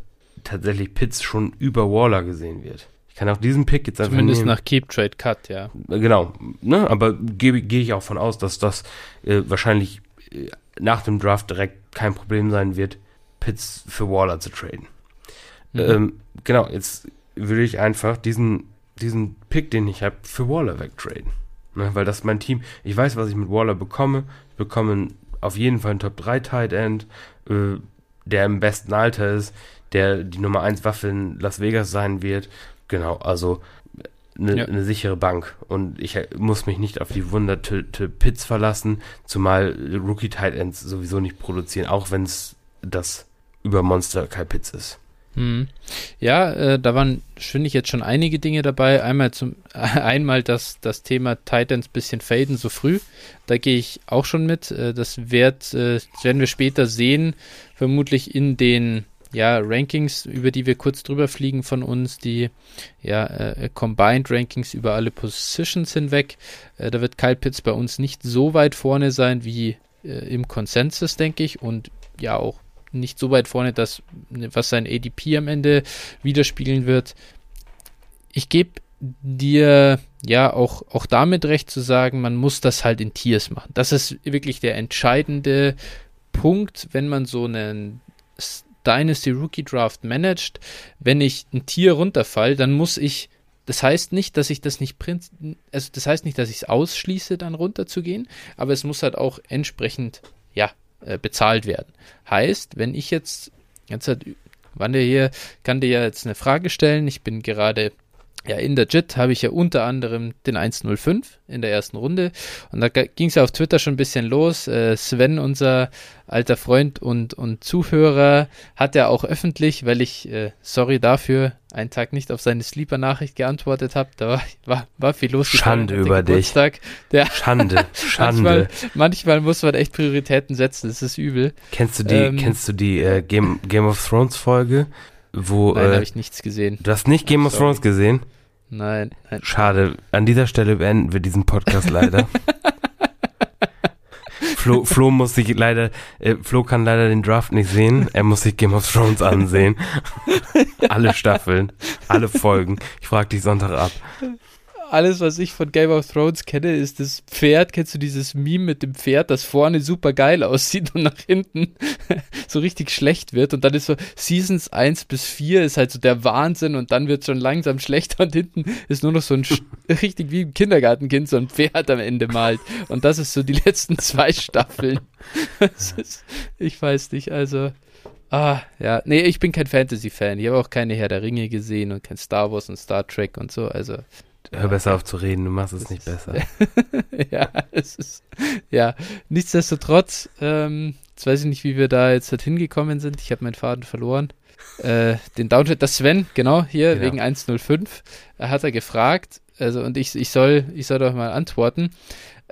tatsächlich Pitts schon über Waller gesehen wird. Ich kann auch diesen Pick jetzt einfach Zumindest nehmen. nach Keep Trade Cut, ja. Genau, ne? aber gehe geh ich auch von aus, dass das äh, wahrscheinlich äh, nach dem Draft direkt kein Problem sein wird, Pitts für Waller zu traden. Mhm. Ähm, genau, jetzt würde ich einfach diesen, diesen Pick, den ich habe, für Waller wegtraden. Ne? Weil das mein Team. Ich weiß, was ich mit Waller bekomme. Ich bekomme auf jeden Fall einen Top 3 Tight End, äh, der im besten Alter ist, der die Nummer 1 Waffe in Las Vegas sein wird. Genau, also eine, ja. eine sichere Bank. Und ich muss mich nicht auf die wunderte Pits verlassen, zumal Rookie Tight Ends sowieso nicht produzieren, auch wenn es das über Monster Kai Pitts ist. Hm. Ja, äh, da waren, finde ich, jetzt schon einige Dinge dabei. Einmal zum [laughs] einmal das, das Thema Titans bisschen faden so früh. Da gehe ich auch schon mit. Äh, das wird, äh, werden wir später sehen, vermutlich in den ja, Rankings, über die wir kurz drüber fliegen von uns, die ja, äh, Combined Rankings über alle Positions hinweg. Äh, da wird Kyle Pitts bei uns nicht so weit vorne sein wie äh, im Consensus, denke ich, und ja auch nicht so weit vorne, dass was sein ADP am Ende widerspiegeln wird. Ich gebe dir ja auch, auch damit recht zu sagen, man muss das halt in Tiers machen. Das ist wirklich der entscheidende Punkt, wenn man so einen Dynasty Rookie Draft managt. Wenn ich ein Tier runterfall, dann muss ich das heißt nicht, dass ich das nicht also das heißt nicht, dass ich es ausschließe, dann runterzugehen, aber es muss halt auch entsprechend ja äh, bezahlt werden. Heißt, wenn ich jetzt, jetzt hat Wander hier, kann dir ja jetzt eine Frage stellen. Ich bin gerade ja, in der JIT habe ich ja unter anderem den 105 in der ersten Runde. Und da ging es ja auf Twitter schon ein bisschen los. Äh, Sven, unser alter Freund und, und Zuhörer, hat ja auch öffentlich, weil ich, äh, sorry dafür, einen Tag nicht auf seine Sleeper-Nachricht geantwortet habe. Da war, [laughs] war, war viel los. Schande über dich. Der Schande, [laughs] Schande. manchmal, manchmal, muss man echt Prioritäten setzen, das ist übel. Kennst du die, ähm, kennst du die äh, Game, Game of Thrones Folge? Wo, nein, äh, habe ich nichts gesehen. Du hast nicht Game of Sorry. Thrones gesehen? Nein, nein. Schade. An dieser Stelle beenden wir diesen Podcast leider. [laughs] Flo, Flo muss sich leider, äh, Flo kann leider den Draft nicht sehen. Er muss sich Game of Thrones ansehen. [laughs] alle Staffeln, alle Folgen. Ich frage dich Sonntag ab alles, was ich von Game of Thrones kenne, ist das Pferd. Kennst du dieses Meme mit dem Pferd, das vorne super geil aussieht und nach hinten [laughs] so richtig schlecht wird? Und dann ist so Seasons 1 bis 4 ist halt so der Wahnsinn und dann wird es schon langsam schlechter und hinten ist nur noch so ein richtig wie ein Kindergartenkind so ein Pferd am Ende malt. Und das ist so die letzten zwei Staffeln. [laughs] ist, ich weiß nicht, also. Ah, ja. Nee, ich bin kein Fantasy-Fan. Ich habe auch keine Herr der Ringe gesehen und kein Star Wars und Star Trek und so. Also, Hör besser auf zu reden, du machst es nicht besser. [laughs] ja, es ist, ja, nichtsdestotrotz, ähm, jetzt weiß ich nicht, wie wir da jetzt halt hingekommen sind. Ich habe meinen Faden verloren. Äh, den Downtrade, das Sven, genau, hier, genau. wegen 105, äh, hat er gefragt, also, und ich, ich soll, ich soll doch mal antworten.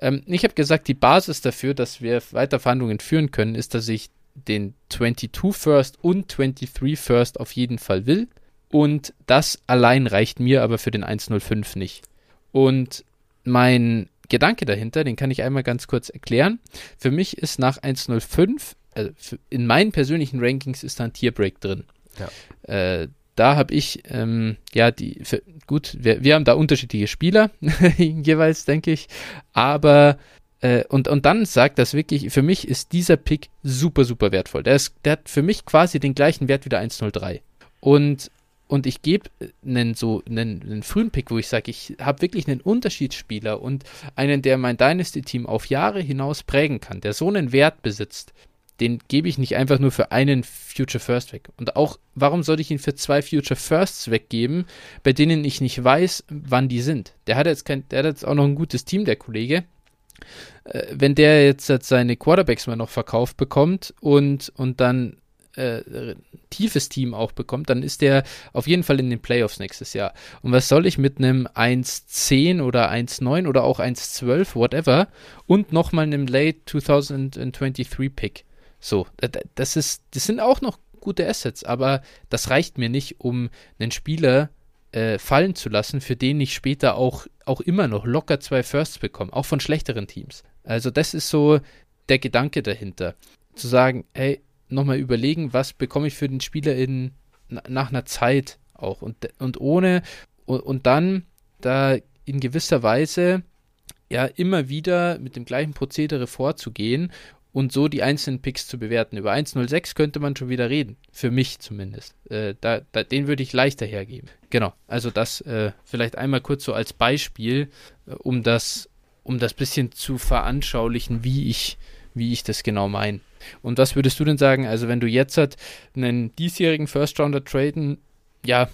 Ähm, ich habe gesagt, die Basis dafür, dass wir weiter Verhandlungen führen können, ist, dass ich den 22 First und 23 First auf jeden Fall will. Und das allein reicht mir aber für den 105 nicht. Und mein Gedanke dahinter, den kann ich einmal ganz kurz erklären. Für mich ist nach 105, also in meinen persönlichen Rankings ist da ein Tierbreak drin. Ja. Äh, da habe ich, ähm, ja, die, für, gut, wir, wir haben da unterschiedliche Spieler [laughs] jeweils, denke ich, aber äh, und, und dann sagt das wirklich, für mich ist dieser Pick super, super wertvoll. Der, ist, der hat für mich quasi den gleichen Wert wie der 103. Und und ich gebe einen so einen, einen, frühen Pick, wo ich sage, ich habe wirklich einen Unterschiedsspieler und einen, der mein Dynasty-Team auf Jahre hinaus prägen kann, der so einen Wert besitzt, den gebe ich nicht einfach nur für einen Future First weg. Und auch, warum sollte ich ihn für zwei Future Firsts weggeben, bei denen ich nicht weiß, wann die sind? Der hat jetzt kein, der hat jetzt auch noch ein gutes Team, der Kollege. Äh, wenn der jetzt seine Quarterbacks mal noch verkauft bekommt und, und dann äh, tiefes Team auch bekommt, dann ist der auf jeden Fall in den Playoffs nächstes Jahr. Und was soll ich mit einem 1.10 oder 1.9 oder auch 1.12, whatever, und nochmal einem Late 2023 Pick? So, das ist, das sind auch noch gute Assets, aber das reicht mir nicht, um einen Spieler äh, fallen zu lassen, für den ich später auch, auch immer noch locker zwei Firsts bekomme, auch von schlechteren Teams. Also das ist so der Gedanke dahinter. Zu sagen, hey, nochmal überlegen, was bekomme ich für den Spieler in, nach einer Zeit auch und, und ohne und, und dann da in gewisser Weise ja immer wieder mit dem gleichen Prozedere vorzugehen und so die einzelnen Picks zu bewerten. Über 1.06 könnte man schon wieder reden, für mich zumindest. Äh, da, da, den würde ich leichter hergeben. Genau, also das äh, vielleicht einmal kurz so als Beispiel, äh, um das um das bisschen zu veranschaulichen, wie ich wie ich das genau meine. Und was würdest du denn sagen, also wenn du jetzt halt einen diesjährigen First Rounder traden, ja,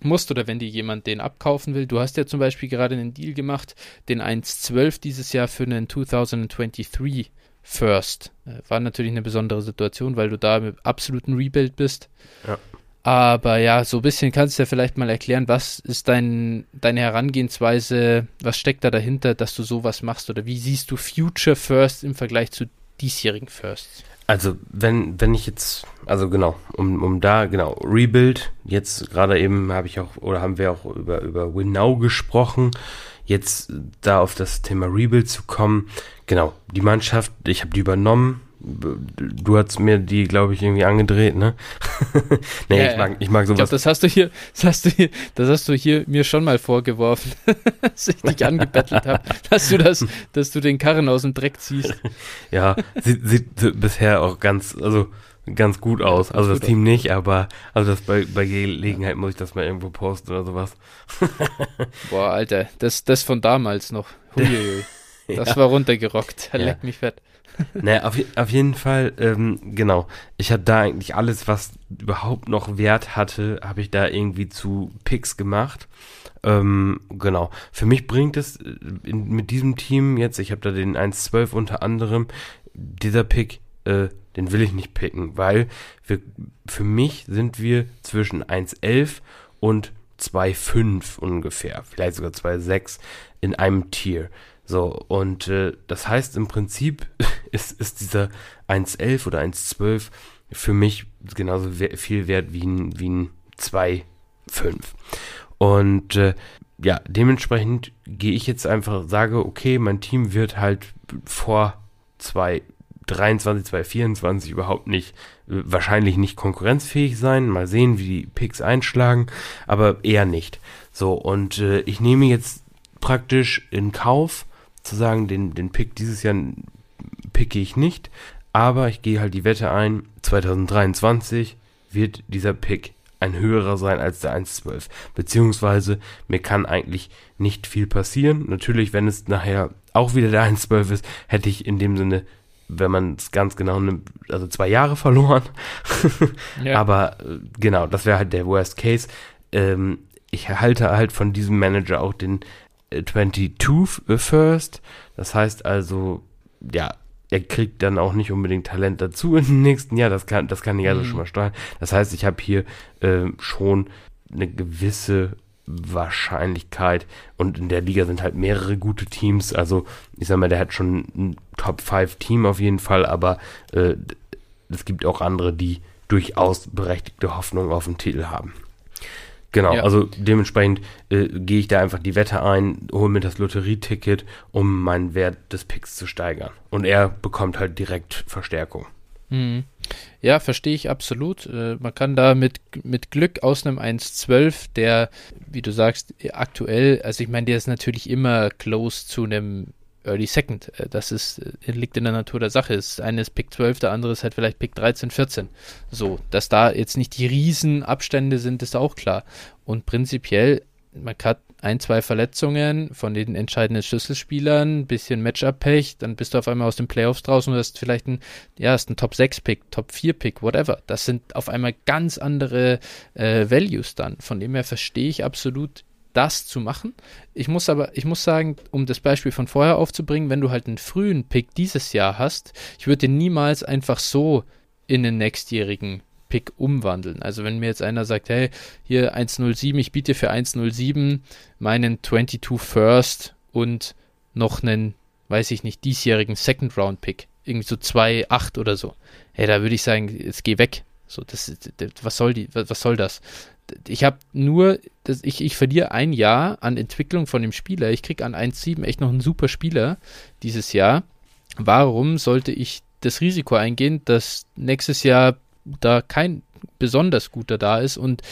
musst oder wenn dir jemand den abkaufen will. Du hast ja zum Beispiel gerade einen Deal gemacht, den 1.12 dieses Jahr für einen 2023 First. Äh, war natürlich eine besondere Situation, weil du da im absoluten Rebuild bist. Ja. Aber ja, so ein bisschen kannst du ja vielleicht mal erklären, was ist dein, deine Herangehensweise, was steckt da dahinter, dass du sowas machst oder wie siehst du Future First im Vergleich zu diesjährigen Firsts? Also, wenn, wenn ich jetzt, also genau, um, um da, genau, Rebuild, jetzt gerade eben habe ich auch, oder haben wir auch über, über Winnow gesprochen, jetzt da auf das Thema Rebuild zu kommen, genau, die Mannschaft, ich habe die übernommen, du hast mir die, glaube ich, irgendwie angedreht, ne? [laughs] nee, ja, ich mag, ich mag sowas. Ich glaub, das hast du hier, das hast du hier, das hast du hier mir schon mal vorgeworfen, [laughs] dass ich dich angebettelt habe, dass du das, dass du den Karren aus dem Dreck ziehst. [laughs] ja, sieht, sieht bisher auch ganz, also ganz gut aus. Also das Team nicht, aber also das bei, bei Gelegenheit muss ich das mal irgendwo posten oder sowas. Boah, Alter, das, das von damals noch. Huiuiui. Das ja. war runtergerockt. Ja. Leck mich fett [laughs] naja, auf, auf jeden Fall, ähm, genau. Ich habe da eigentlich alles, was überhaupt noch Wert hatte, habe ich da irgendwie zu Picks gemacht. Ähm, genau. Für mich bringt es äh, in, mit diesem Team jetzt, ich habe da den 1-12 unter anderem, dieser Pick, äh, den will ich nicht picken, weil wir, für mich sind wir zwischen 1-11 und 2,5 ungefähr, vielleicht sogar 2,6 in einem Tier. So, und äh, das heißt im Prinzip [laughs] ist, ist dieser 1,11 oder 1,12 für mich genauso viel wert wie ein, wie ein 2,5. Und äh, ja, dementsprechend gehe ich jetzt einfach, sage, okay, mein Team wird halt vor 223, 224 überhaupt nicht, äh, wahrscheinlich nicht konkurrenzfähig sein. Mal sehen, wie die Picks einschlagen, aber eher nicht. So, und äh, ich nehme jetzt praktisch in Kauf, zu sagen, den, den Pick dieses Jahr picke ich nicht, aber ich gehe halt die Wette ein, 2023 wird dieser Pick ein höherer sein als der 1.12. Beziehungsweise mir kann eigentlich nicht viel passieren. Natürlich, wenn es nachher auch wieder der 1.12 ist, hätte ich in dem Sinne, wenn man es ganz genau nimmt, also zwei Jahre verloren. [laughs] ja. Aber äh, genau, das wäre halt der Worst Case. Ähm, ich halte halt von diesem Manager auch den 22 First. Das heißt also, ja, er kriegt dann auch nicht unbedingt Talent dazu [laughs] im nächsten Jahr. Das kann, das kann ich also mhm. schon mal steuern. Das heißt, ich habe hier äh, schon eine gewisse Wahrscheinlichkeit und in der Liga sind halt mehrere gute Teams. Also ich sag mal, der hat schon ein Top 5 Team auf jeden Fall, aber äh, es gibt auch andere, die durchaus berechtigte Hoffnung auf den Titel haben. Genau, ja. also dementsprechend äh, gehe ich da einfach die Wette ein, hole mir das Lotterieticket, um meinen Wert des Picks zu steigern. Und er bekommt halt direkt Verstärkung. Mhm. Ja, verstehe ich absolut. Äh, man kann da mit, mit Glück aus einem 1-12, der, wie du sagst, aktuell, also ich meine, der ist natürlich immer close zu einem Early Second. Äh, das ist, äh, liegt in der Natur der Sache. Das eine ist Pick 12, der andere ist halt vielleicht Pick 13, 14. So, dass da jetzt nicht die Riesenabstände sind, ist auch klar. Und prinzipiell, man hat ein, zwei Verletzungen von den entscheidenden Schlüsselspielern, bisschen Matchup-Pech, dann bist du auf einmal aus den Playoffs draußen und hast vielleicht ein, ja, hast ein Top-6-Pick, Top-4-Pick, whatever. Das sind auf einmal ganz andere äh, Values dann. Von dem her verstehe ich absolut das zu machen. Ich muss aber, ich muss sagen, um das Beispiel von vorher aufzubringen, wenn du halt einen frühen Pick dieses Jahr hast, ich würde den niemals einfach so in den nächstjährigen Pick umwandeln. Also wenn mir jetzt einer sagt, hey, hier 107, ich biete für 107 meinen 22 First und noch einen, weiß ich nicht, diesjährigen Second Round Pick, irgendwie so 2,8 oder so. Hey, da würde ich sagen, jetzt geh weg. So, das, das, was soll die, was soll das? Ich habe nur, das, ich, ich verliere ein Jahr an Entwicklung von dem Spieler. Ich kriege an 1,7 echt noch einen super Spieler dieses Jahr. Warum sollte ich das Risiko eingehen, dass nächstes Jahr da kein besonders guter da ist und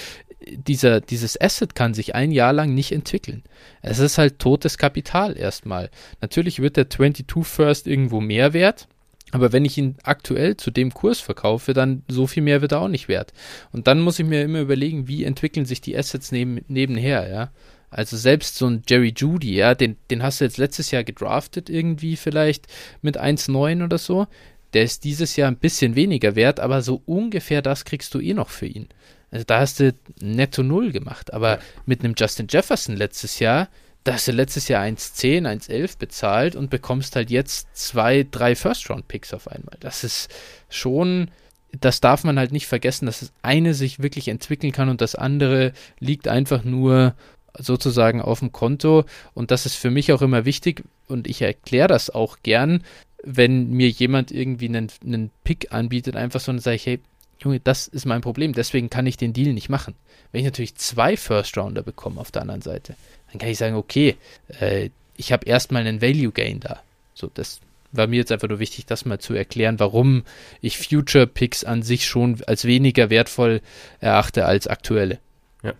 dieser, dieses Asset kann sich ein Jahr lang nicht entwickeln. Es ist halt totes Kapital erstmal. Natürlich wird der 22 First irgendwo mehr wert, aber wenn ich ihn aktuell zu dem Kurs verkaufe, dann so viel mehr wird er auch nicht wert. Und dann muss ich mir immer überlegen, wie entwickeln sich die Assets neben, nebenher, ja. Also selbst so ein Jerry Judy, ja, den, den hast du jetzt letztes Jahr gedraftet irgendwie vielleicht mit 1,9 oder so. Der ist dieses Jahr ein bisschen weniger wert, aber so ungefähr das kriegst du eh noch für ihn. Also da hast du netto Null gemacht. Aber mit einem Justin Jefferson letztes Jahr, da hast du letztes Jahr 1,10, 1,11 bezahlt und bekommst halt jetzt zwei, drei First-Round-Picks auf einmal. Das ist schon, das darf man halt nicht vergessen, dass das eine sich wirklich entwickeln kann und das andere liegt einfach nur sozusagen auf dem Konto. Und das ist für mich auch immer wichtig und ich erkläre das auch gern, wenn mir jemand irgendwie einen, einen Pick anbietet, einfach so und sage ich, hey, Junge, das ist mein Problem, deswegen kann ich den Deal nicht machen. Wenn ich natürlich zwei First Rounder bekomme auf der anderen Seite, dann kann ich sagen, okay, äh, ich habe erstmal einen Value Gain da. So, das war mir jetzt einfach nur wichtig, das mal zu erklären, warum ich Future Picks an sich schon als weniger wertvoll erachte als aktuelle. Ja.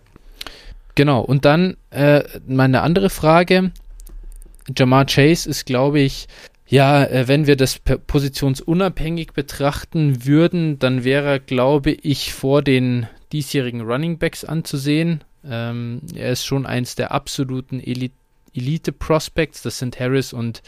Genau, und dann äh, meine andere Frage. Jamar Chase ist, glaube ich, ja, äh, wenn wir das positionsunabhängig betrachten würden, dann wäre, glaube ich, vor den diesjährigen Running Backs anzusehen. Ähm, er ist schon eins der absoluten Elite-Prospects. Das sind Harris und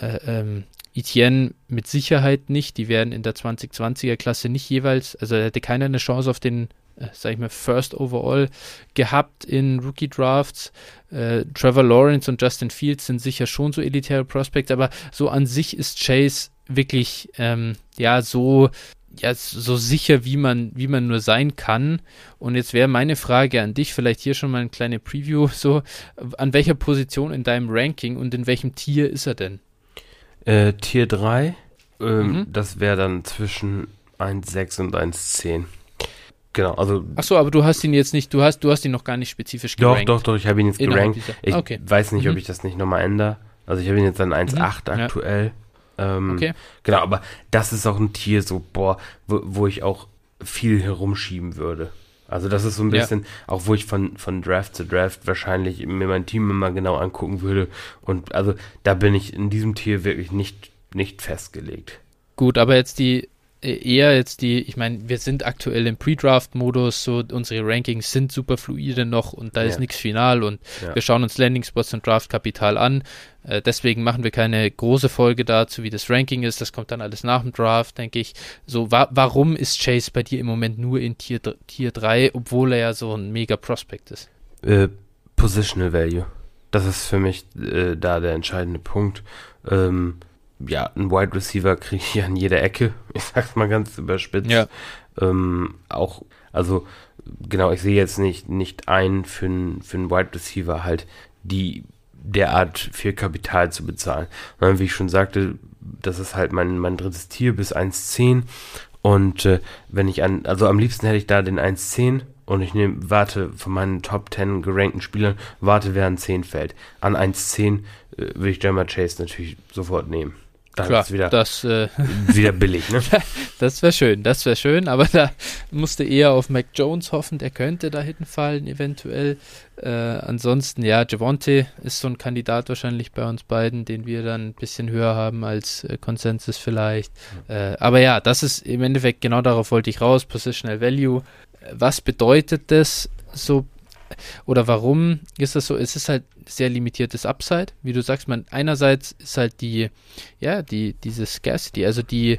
äh, ähm, Etienne mit Sicherheit nicht. Die werden in der 2020er Klasse nicht jeweils, also hätte keiner eine Chance auf den äh, sag ich mal, First Overall gehabt in Rookie Drafts. Äh, Trevor Lawrence und Justin Fields sind sicher schon so elitäre Prospects, aber so an sich ist Chase wirklich, ähm, ja, so, ja, so sicher, wie man, wie man nur sein kann. Und jetzt wäre meine Frage an dich, vielleicht hier schon mal eine kleine Preview, so, an welcher Position in deinem Ranking und in welchem Tier ist er denn? Äh, Tier 3, ähm, mhm. das wäre dann zwischen 1,6 und 1,10. Genau, also. Achso, aber du hast ihn jetzt nicht, du hast, du hast ihn noch gar nicht spezifisch gerankt. Doch, doch, doch, ich habe ihn jetzt gerankt. Ich okay. weiß nicht, mhm. ob ich das nicht nochmal ändere. Also ich habe ihn jetzt an 1,8 mhm. aktuell. Ja. Ähm, okay. Genau, aber das ist auch ein Tier, so, boah, wo, wo ich auch viel herumschieben würde. Also das ist so ein bisschen, ja. auch wo ich von, von Draft zu Draft wahrscheinlich mir mein Team immer genau angucken würde. Und also da bin ich in diesem Tier wirklich nicht, nicht festgelegt. Gut, aber jetzt die eher jetzt die, ich meine, wir sind aktuell im Pre-Draft-Modus, so unsere Rankings sind super fluide noch und da ja. ist nichts final und ja. wir schauen uns Landing-Spots und Draft-Kapital an. Äh, deswegen machen wir keine große Folge dazu, wie das Ranking ist. Das kommt dann alles nach dem Draft, denke ich. So, wa warum ist Chase bei dir im Moment nur in Tier, Tier 3, obwohl er ja so ein mega Prospect ist? Äh, Positional Value. Das ist für mich äh, da der entscheidende Punkt. Ähm, ja, ein Wide Receiver kriege ich an jeder Ecke. [laughs] Ich sag's mal ganz überspitzt. Ja. Ähm, auch, also, genau, ich sehe jetzt nicht, nicht ein, für einen für einen Wide Receiver halt die derart viel Kapital zu bezahlen. Und wie ich schon sagte, das ist halt mein, mein drittes Tier bis 1,10. Und äh, wenn ich an, also am liebsten hätte ich da den 1,10 und ich nehme, warte von meinen Top 10 gerankten Spielern, warte, wer an 10 fällt. An 1,10 äh, will ich Jammer Chase natürlich sofort nehmen. Dann Klar, ist wieder, das, äh, [laughs] wieder billig, ne? [laughs] das wäre schön, das wäre schön, aber da musste eher auf Mac Jones hoffen, der könnte da hinten fallen, eventuell. Äh, ansonsten, ja, Javonte ist so ein Kandidat wahrscheinlich bei uns beiden, den wir dann ein bisschen höher haben als äh, Consensus vielleicht. Äh, aber ja, das ist im Endeffekt, genau darauf wollte ich raus, Positional Value. Was bedeutet das so oder warum ist das so? Es ist halt sehr limitiertes Upside. Wie du sagst, man einerseits ist halt die, ja, die, diese Scarcity, also die,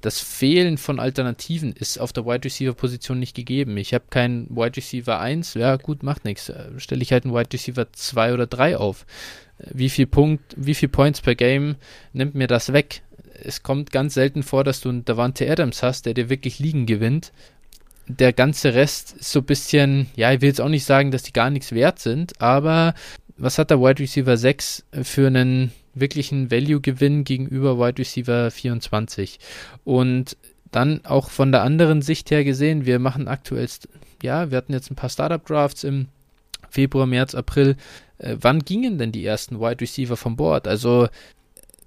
das Fehlen von Alternativen ist auf der Wide Receiver Position nicht gegeben. Ich habe keinen Wide Receiver 1, ja gut, macht nichts. Stelle ich halt einen Wide Receiver 2 oder 3 auf. Wie viel Punkt, wie viel Points per Game nimmt mir das weg? Es kommt ganz selten vor, dass du einen Davante Adams hast, der dir wirklich Ligen gewinnt der ganze Rest ist so ein bisschen, ja, ich will jetzt auch nicht sagen, dass die gar nichts wert sind, aber was hat der Wide Receiver 6 für einen wirklichen Value-Gewinn gegenüber Wide Receiver 24? Und dann auch von der anderen Sicht her gesehen, wir machen aktuell, ja, wir hatten jetzt ein paar Startup-Drafts im Februar, März, April. Äh, wann gingen denn die ersten Wide Receiver vom Board? Also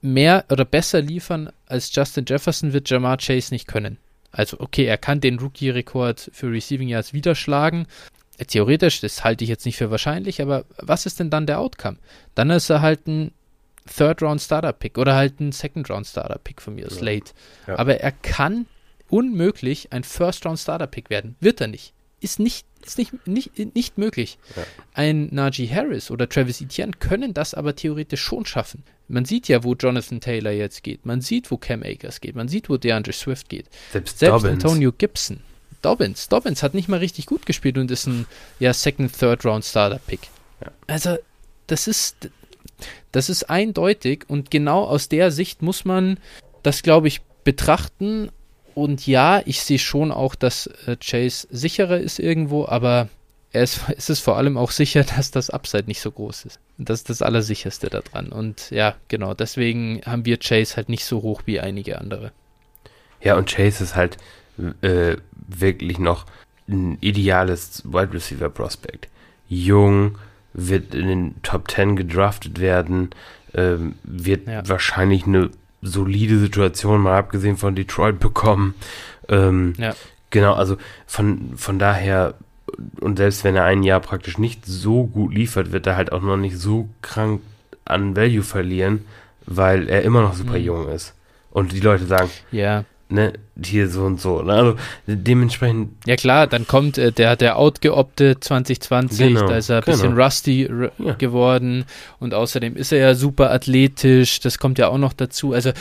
mehr oder besser liefern als Justin Jefferson wird Jamar Chase nicht können. Also, okay, er kann den Rookie-Rekord für Receiving Yards wieder schlagen. Äh, theoretisch, das halte ich jetzt nicht für wahrscheinlich, aber was ist denn dann der Outcome? Dann ist er halt ein Third-Round-Starter-Pick oder halt ein Second-Round-Starter-Pick von mir, ja. late. Ja. Aber er kann unmöglich ein First-Round-Starter-Pick werden. Wird er nicht. Ist nicht, ist nicht, nicht, nicht möglich. Ja. Ein Najee Harris oder Travis Etienne können das aber theoretisch schon schaffen. Man sieht ja, wo Jonathan Taylor jetzt geht. Man sieht, wo Cam Akers geht. Man sieht, wo DeAndre Swift geht. Selbst, Selbst Antonio Gibson. Dobbins. Dobbins hat nicht mal richtig gut gespielt und ist ein ja, Second, Third Round Starter Pick. Ja. Also, das ist, das ist eindeutig und genau aus der Sicht muss man das, glaube ich, betrachten. Und ja, ich sehe schon auch, dass äh, Chase sicherer ist irgendwo, aber es, [laughs] es ist vor allem auch sicher, [laughs] dass das Upside nicht so groß ist. Das ist das Allersicherste daran. Und ja, genau, deswegen haben wir Chase halt nicht so hoch wie einige andere. Ja, und Chase ist halt äh, wirklich noch ein ideales Wide Receiver Prospect. Jung, wird in den Top 10 gedraftet werden, äh, wird ja. wahrscheinlich eine solide Situation, mal abgesehen von Detroit, bekommen. Ähm, ja. Genau, also von, von daher und selbst wenn er ein Jahr praktisch nicht so gut liefert, wird er halt auch noch nicht so krank an Value verlieren, weil er immer noch super mhm. jung ist. Und die Leute sagen, ja ne, hier so und so. Ne? Also dementsprechend. Ja klar, dann kommt äh, der, der outgeopte 2020, genau, da ist er ein genau. bisschen rusty ja. geworden und außerdem ist er ja super athletisch, das kommt ja auch noch dazu. Also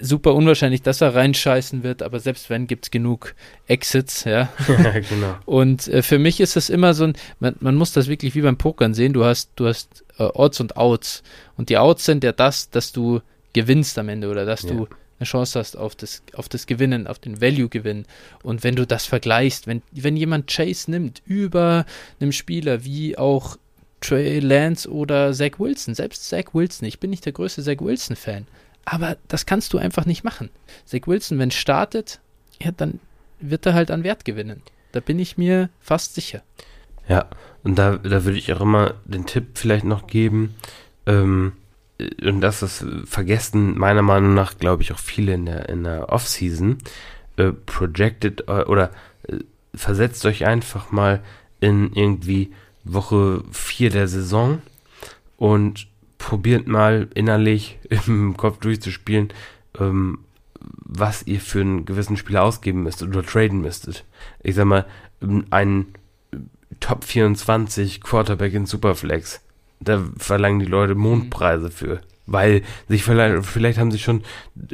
super unwahrscheinlich, dass er reinscheißen wird, aber selbst wenn, gibt es genug Exits, ja. [laughs] ja genau. Und äh, für mich ist das immer so ein, man, man, muss das wirklich wie beim Pokern sehen, du hast, du hast äh, Odds und Outs. Und die Outs sind ja das, dass du gewinnst am Ende oder dass ja. du eine Chance hast auf das, auf das Gewinnen, auf den Value-Gewinn. Und wenn du das vergleichst, wenn, wenn jemand Chase nimmt über einem Spieler wie auch Trey Lance oder Zach Wilson, selbst Zach Wilson, ich bin nicht der größte Zach Wilson-Fan, aber das kannst du einfach nicht machen. Zach Wilson, wenn startet, ja, dann wird er halt an Wert gewinnen. Da bin ich mir fast sicher. Ja, und da, da würde ich auch immer den Tipp vielleicht noch geben, ähm, und das ist vergessen meiner Meinung nach, glaube ich, auch viele in der, in der Off-Season, äh, projected äh, oder äh, versetzt euch einfach mal in irgendwie Woche 4 der Saison und probiert mal innerlich [laughs] im Kopf durchzuspielen, ähm, was ihr für einen gewissen Spieler ausgeben müsstet oder traden müsstet. Ich sag mal, ein Top 24 Quarterback in Superflex da verlangen die Leute Mondpreise für. Weil sich vielleicht, vielleicht haben sich schon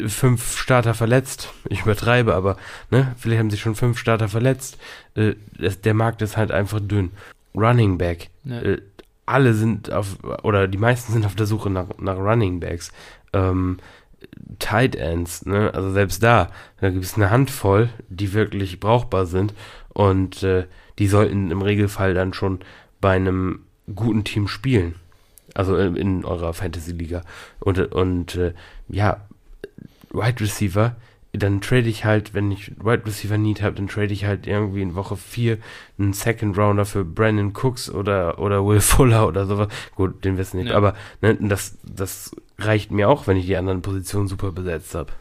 fünf Starter verletzt. Ich übertreibe, aber, ne, vielleicht haben sich schon fünf Starter verletzt. Äh, das, der Markt ist halt einfach dünn. Running Back. Ja. Äh, alle sind auf, oder die meisten sind auf der Suche nach, nach Running Backs. Ähm, Tight Ends, ne? Also selbst da, da gibt es eine Handvoll, die wirklich brauchbar sind und äh, die sollten im Regelfall dann schon bei einem guten Team spielen. Also in, in eurer Fantasy-Liga. Und, und äh, ja, Wide Receiver dann trade ich halt, wenn ich Wide Receiver Need habe, dann trade ich halt irgendwie in Woche 4 einen Second Rounder für Brandon Cooks oder, oder Will Fuller oder sowas. Gut, den wissen nicht, ja. aber ne, das, das reicht mir auch, wenn ich die anderen Positionen super besetzt habe.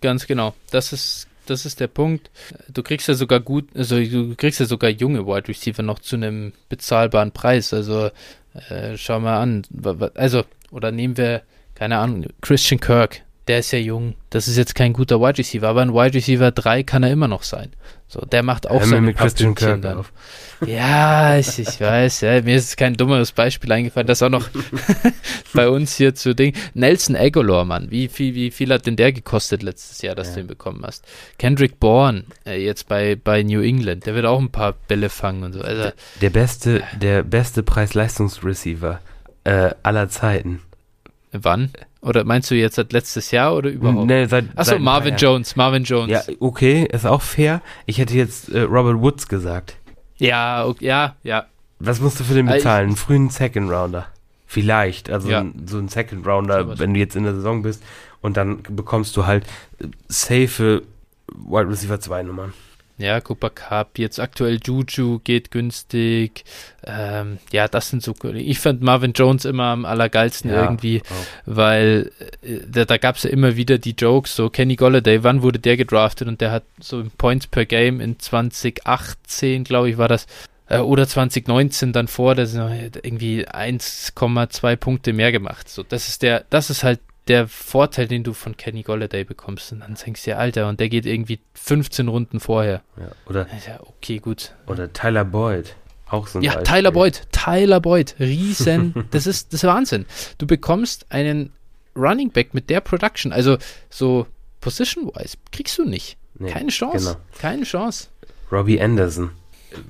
Ganz genau. Das ist, das ist der Punkt. Du kriegst ja sogar gut, also du kriegst ja sogar junge Wide Receiver noch zu einem bezahlbaren Preis. Also äh, schau mal an. Also, oder nehmen wir, keine Ahnung, Christian Kirk der ist ja jung. Das ist jetzt kein guter Wide Receiver, aber ein Wide Receiver 3 kann er immer noch sein. So, der macht auch seine mit Christian Kirk dann. Auf. Ja, ich, ich weiß, ja, mir ist kein dummeres Beispiel eingefallen, das auch noch [laughs] bei uns hier zu Ding. Nelson Aguilar, Mann, wie viel, wie viel hat denn der gekostet letztes Jahr, dass ja. du ihn bekommen hast? Kendrick Bourne, äh, jetzt bei, bei New England, der wird auch ein paar Bälle fangen und so. Also, der, der beste, der beste Preis-Leistungs-Receiver äh, aller Zeiten. Wann? Oder meinst du jetzt seit letztes Jahr oder überhaupt? Nee, seit, Achso, Marvin Jones, Marvin Jones. Ja, okay, ist auch fair. Ich hätte jetzt äh, Robert Woods gesagt. Ja, okay, ja, ja. Was musst du für den äh, bezahlen? Einen frühen Second Rounder. Vielleicht, also ja. so ein Second Rounder, so wenn du jetzt in der Saison bist und dann bekommst du halt äh, safe Wide Receiver 2 Nummern. Ja, Cooper Cup, jetzt aktuell Juju geht günstig. Ähm, ja, das sind so. Ich fand Marvin Jones immer am allergeilsten ja, irgendwie, auch. weil äh, da, da gab es ja immer wieder die Jokes, so Kenny Golladay, wann wurde der gedraftet und der hat so Points per Game in 2018, glaube ich, war das, äh, oder 2019 dann vor, das irgendwie 1,2 Punkte mehr gemacht. So, das ist der, das ist halt der Vorteil, den du von Kenny Golladay bekommst. Und dann denkst du ja, Alter, und der geht irgendwie 15 Runden vorher. Ja, oder, ja, okay, gut. Oder Tyler Boyd. Auch so ein Ja, Beispiel. Tyler Boyd. Tyler Boyd. Riesen. [laughs] das, ist, das ist Wahnsinn. Du bekommst einen Running Back mit der Production. Also so Position-wise kriegst du nicht. Nee, Keine Chance. Genau. Keine Chance. Robbie Anderson.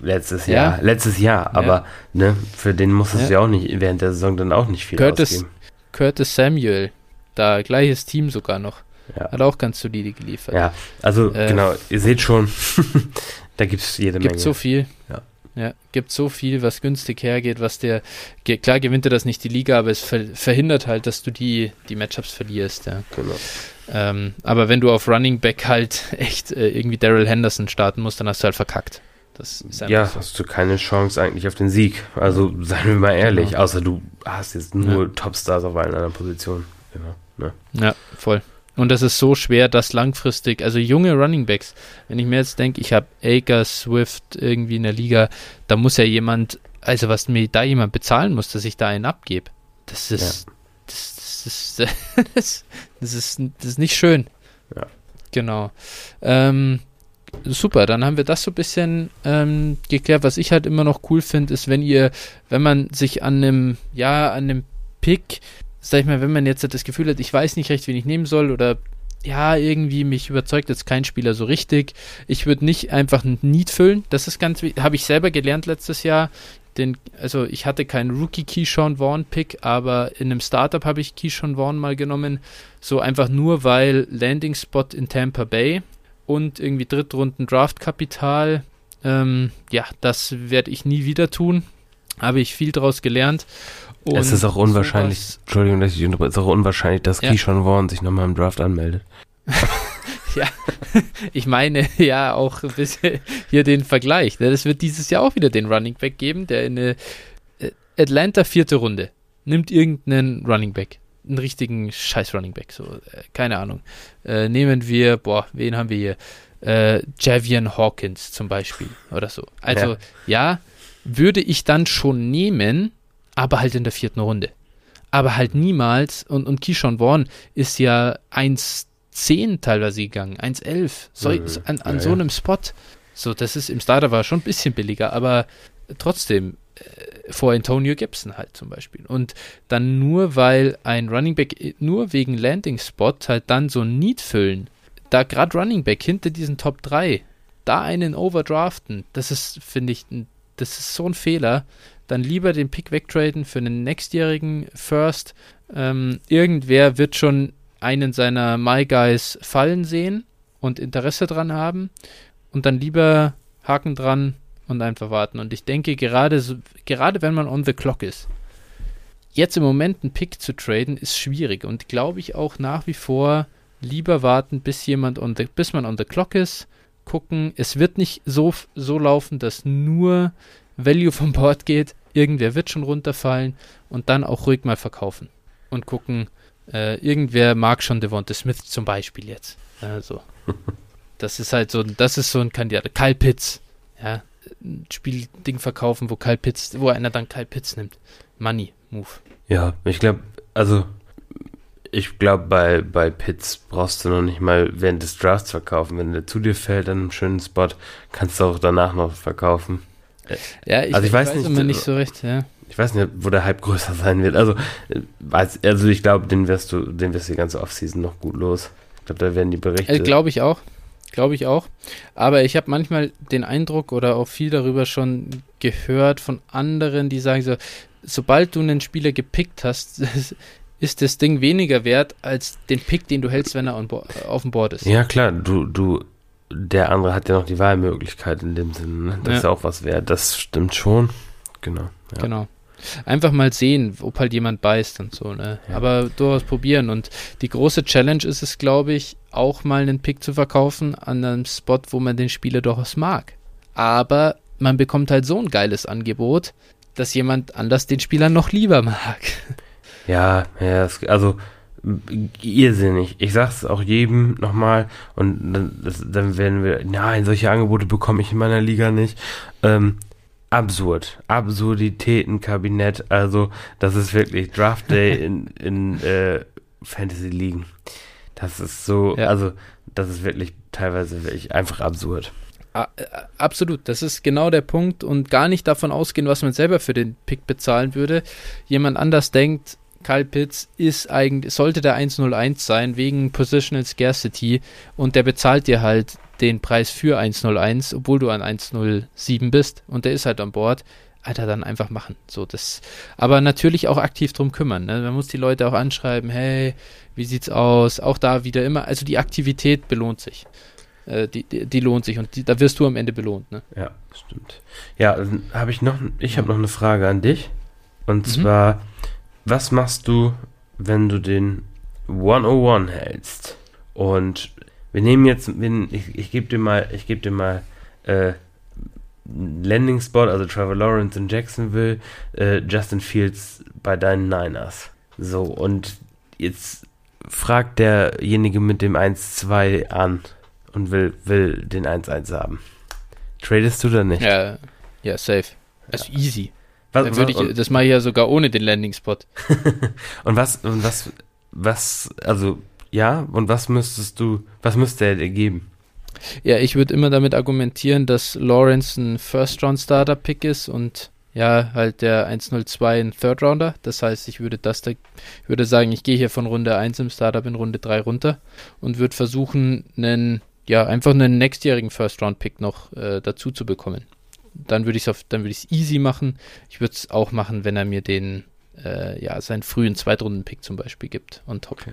Letztes Jahr. Ja. Letztes Jahr. Aber ja. ne, für den musstest ja. du ja auch nicht während der Saison dann auch nicht viel Curtis, ausgeben. Curtis Samuel da, gleiches Team sogar noch. Ja. Hat auch ganz solide geliefert. Ja, also äh, genau, ihr seht schon, [laughs] da gibt es jede gibt Menge. Gibt so viel. Ja. Ja, gibt so viel, was günstig hergeht, was der, klar gewinnt er das nicht die Liga, aber es verhindert halt, dass du die, die Matchups verlierst, ja. Genau. Ähm, aber wenn du auf Running Back halt [laughs] echt äh, irgendwie Daryl Henderson starten musst, dann hast du halt verkackt. Das ja, so. hast du keine Chance eigentlich auf den Sieg. Also seien wir mal ehrlich, genau. außer du hast jetzt nur ja. Topstars auf allen anderen Positionen. Genau. Ne? Ja, voll. Und das ist so schwer, das langfristig, also junge Running Backs, wenn ich mir jetzt denke, ich habe Akers, Swift irgendwie in der Liga, da muss ja jemand, also was mir da jemand bezahlen muss, dass ich da einen abgebe. Das ist, ja. das, das, ist [laughs] das, das, ist, das ist nicht schön. Ja. Genau. Ähm, super, dann haben wir das so ein bisschen ähm, geklärt. Was ich halt immer noch cool finde, ist, wenn ihr, wenn man sich an einem, ja, an einem Pick sag ich mal, wenn man jetzt das Gefühl hat, ich weiß nicht recht, wen ich nehmen soll oder ja, irgendwie mich überzeugt jetzt kein Spieler so richtig. Ich würde nicht einfach ein Need füllen. Das ist ganz, habe ich selber gelernt letztes Jahr. Den, also ich hatte keinen Rookie Keyshawn Vaughn Pick, aber in einem Startup habe ich Keyshawn Vaughn mal genommen. So einfach nur, weil Landing Spot in Tampa Bay und irgendwie Drittrunden Draftkapital. Ähm, ja, das werde ich nie wieder tun. Habe ich viel daraus gelernt. Und es ist auch unwahrscheinlich, sowas. Entschuldigung, dass ich es ist auch unwahrscheinlich, dass ja. Keyshawn Vaughn sich nochmal im Draft anmeldet. [laughs] ja, ich meine ja auch hier den Vergleich. Das wird dieses Jahr auch wieder den Running Back geben, der in eine äh, Atlanta vierte Runde nimmt irgendeinen Running Back. Einen richtigen Scheiß Running Back, so, äh, keine Ahnung. Äh, nehmen wir, boah, wen haben wir hier? Äh, Javian Hawkins zum Beispiel oder so. Also, ja. ja, würde ich dann schon nehmen, aber halt in der vierten Runde. Aber halt niemals, und, und Keyshawn Vaughn ist ja 1,10 teilweise gegangen, 1,11, so, mhm. an, an ja, so einem Spot. So, das ist im Starter war schon ein bisschen billiger, aber trotzdem äh, vor Antonio Gibson halt zum Beispiel. Und dann nur weil ein Running Back äh, nur wegen Landing Spot halt dann so ein Need füllen, da gerade Running Back hinter diesen Top 3, da einen overdraften, das ist, finde ich, das ist so ein Fehler dann lieber den Pick wegtraden für einen nächstjährigen First. Ähm, irgendwer wird schon einen seiner My Guys fallen sehen und Interesse dran haben und dann lieber Haken dran und einfach warten. Und ich denke, gerade, gerade wenn man on the clock ist, jetzt im Moment einen Pick zu traden, ist schwierig und glaube ich auch nach wie vor lieber warten, bis jemand on the, bis man on the clock ist, gucken. Es wird nicht so, so laufen, dass nur Value vom Board geht. Irgendwer wird schon runterfallen und dann auch ruhig mal verkaufen und gucken. Äh, irgendwer mag schon Devonta Smith zum Beispiel jetzt. Also, [laughs] das ist halt so, das ist so ein Kandidat. Kyle Pitts, ja, ein Spielding verkaufen, wo Kyle Pitts, wo einer dann Kyle Pitts nimmt. Money Move. Ja, ich glaube, also ich glaube, bei, bei Pitts brauchst du noch nicht mal während des Drafts verkaufen. Wenn der zu dir fällt an einem schönen Spot, kannst du auch danach noch verkaufen. Ja, ich, also ich, weiß, weiß, nicht, immer nicht so recht, ja. Ich weiß nicht, wo der Hype größer sein wird. Also, also ich glaube, den wirst du, den wirst du die ganze Offseason noch gut los. Ich glaube, da werden die Berichte. Äh, glaube ich auch. Glaube ich auch. Aber ich habe manchmal den Eindruck oder auch viel darüber schon gehört von anderen, die sagen so, sobald du einen Spieler gepickt hast, [laughs] ist das Ding weniger wert als den Pick, den du hältst, wenn er auf dem Board ist. Ja, klar, du, du, der andere hat ja noch die Wahlmöglichkeit in dem Sinne. Ne? Das ja. ist ja auch was wert. Das stimmt schon. Genau. Ja. Genau. Einfach mal sehen, ob halt jemand beißt und so, ne? Ja. Aber durchaus probieren. Und die große Challenge ist es, glaube ich, auch mal einen Pick zu verkaufen an einem Spot, wo man den Spieler durchaus mag. Aber man bekommt halt so ein geiles Angebot, dass jemand anders den Spieler noch lieber mag. Ja, ja, also irrsinnig. Ich sag's auch jedem nochmal und dann, das, dann werden wir, nein, solche Angebote bekomme ich in meiner Liga nicht. Ähm, absurd. Absurditätenkabinett. Also, das ist wirklich Draft Day [laughs] in, in äh, Fantasy-Ligen. Das ist so, ja. also, das ist wirklich teilweise wirklich einfach absurd. Äh, absolut, das ist genau der Punkt und gar nicht davon ausgehen, was man selber für den Pick bezahlen würde. Jemand anders denkt, Kyle Pitts ist eigentlich, sollte der 101 sein, wegen Positional Scarcity und der bezahlt dir halt den Preis für 101, obwohl du an 107 bist und der ist halt an Bord. Alter, dann einfach machen. So, das, aber natürlich auch aktiv drum kümmern. Ne? Man muss die Leute auch anschreiben, hey, wie sieht's aus? Auch da wieder immer, also die Aktivität belohnt sich. Äh, die, die, die, lohnt sich und die, da wirst du am Ende belohnt. Ne? Ja, stimmt. Ja, habe ich noch, ich habe noch eine Frage an dich. Und mhm. zwar, was machst du, wenn du den 101 hältst? Und wir nehmen jetzt, ich, ich gebe dir mal, ich gebe dir mal äh, Landing Spot, also Trevor Lawrence in Jacksonville, äh, Justin Fields bei deinen Niners. So, und jetzt fragt derjenige mit dem 1-2 an und will, will den 1-1 haben. Tradest du da nicht? Ja, ja safe. Also ja. easy. Was, was, ich, das mache ich ja sogar ohne den Landing-Spot. [laughs] und was, und was, was, also, ja, und was müsstest du, was müsste er dir geben? Ja, ich würde immer damit argumentieren, dass Lawrence ein First-Round-Starter-Pick ist und ja, halt der 102 ein Third-Rounder. Das heißt, ich würde das da, ich würde sagen, ich gehe hier von Runde 1 im Startup in Runde 3 runter und würde versuchen, einen, ja, einfach einen nächstjährigen First-Round-Pick noch äh, dazu zu bekommen dann würde ich es dann würde ich es easy machen. Ich würde es auch machen, wenn er mir den, äh, ja, seinen frühen Zweitrunden-Pick zum Beispiel gibt und top. Okay.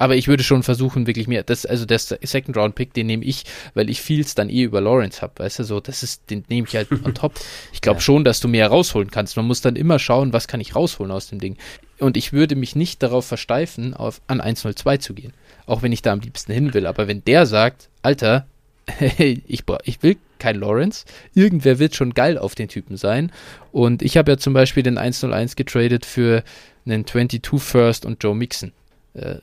Aber ich würde schon versuchen, wirklich mir, das, also der Second Round Pick, den nehme ich, weil ich Fields dann eh über Lawrence habe, weißt du, so, das ist, den nehme ich halt [laughs] on top. Ich glaube ja. schon, dass du mehr rausholen kannst. Man muss dann immer schauen, was kann ich rausholen aus dem Ding. Und ich würde mich nicht darauf versteifen, auf, an 102 zu gehen. Auch wenn ich da am liebsten hin will. Aber wenn der sagt, Alter, [laughs] hey, ich, ich will kein Lawrence. Irgendwer wird schon geil auf den Typen sein. Und ich habe ja zum Beispiel den 101 getradet für einen 22 First und Joe Mixon. Äh,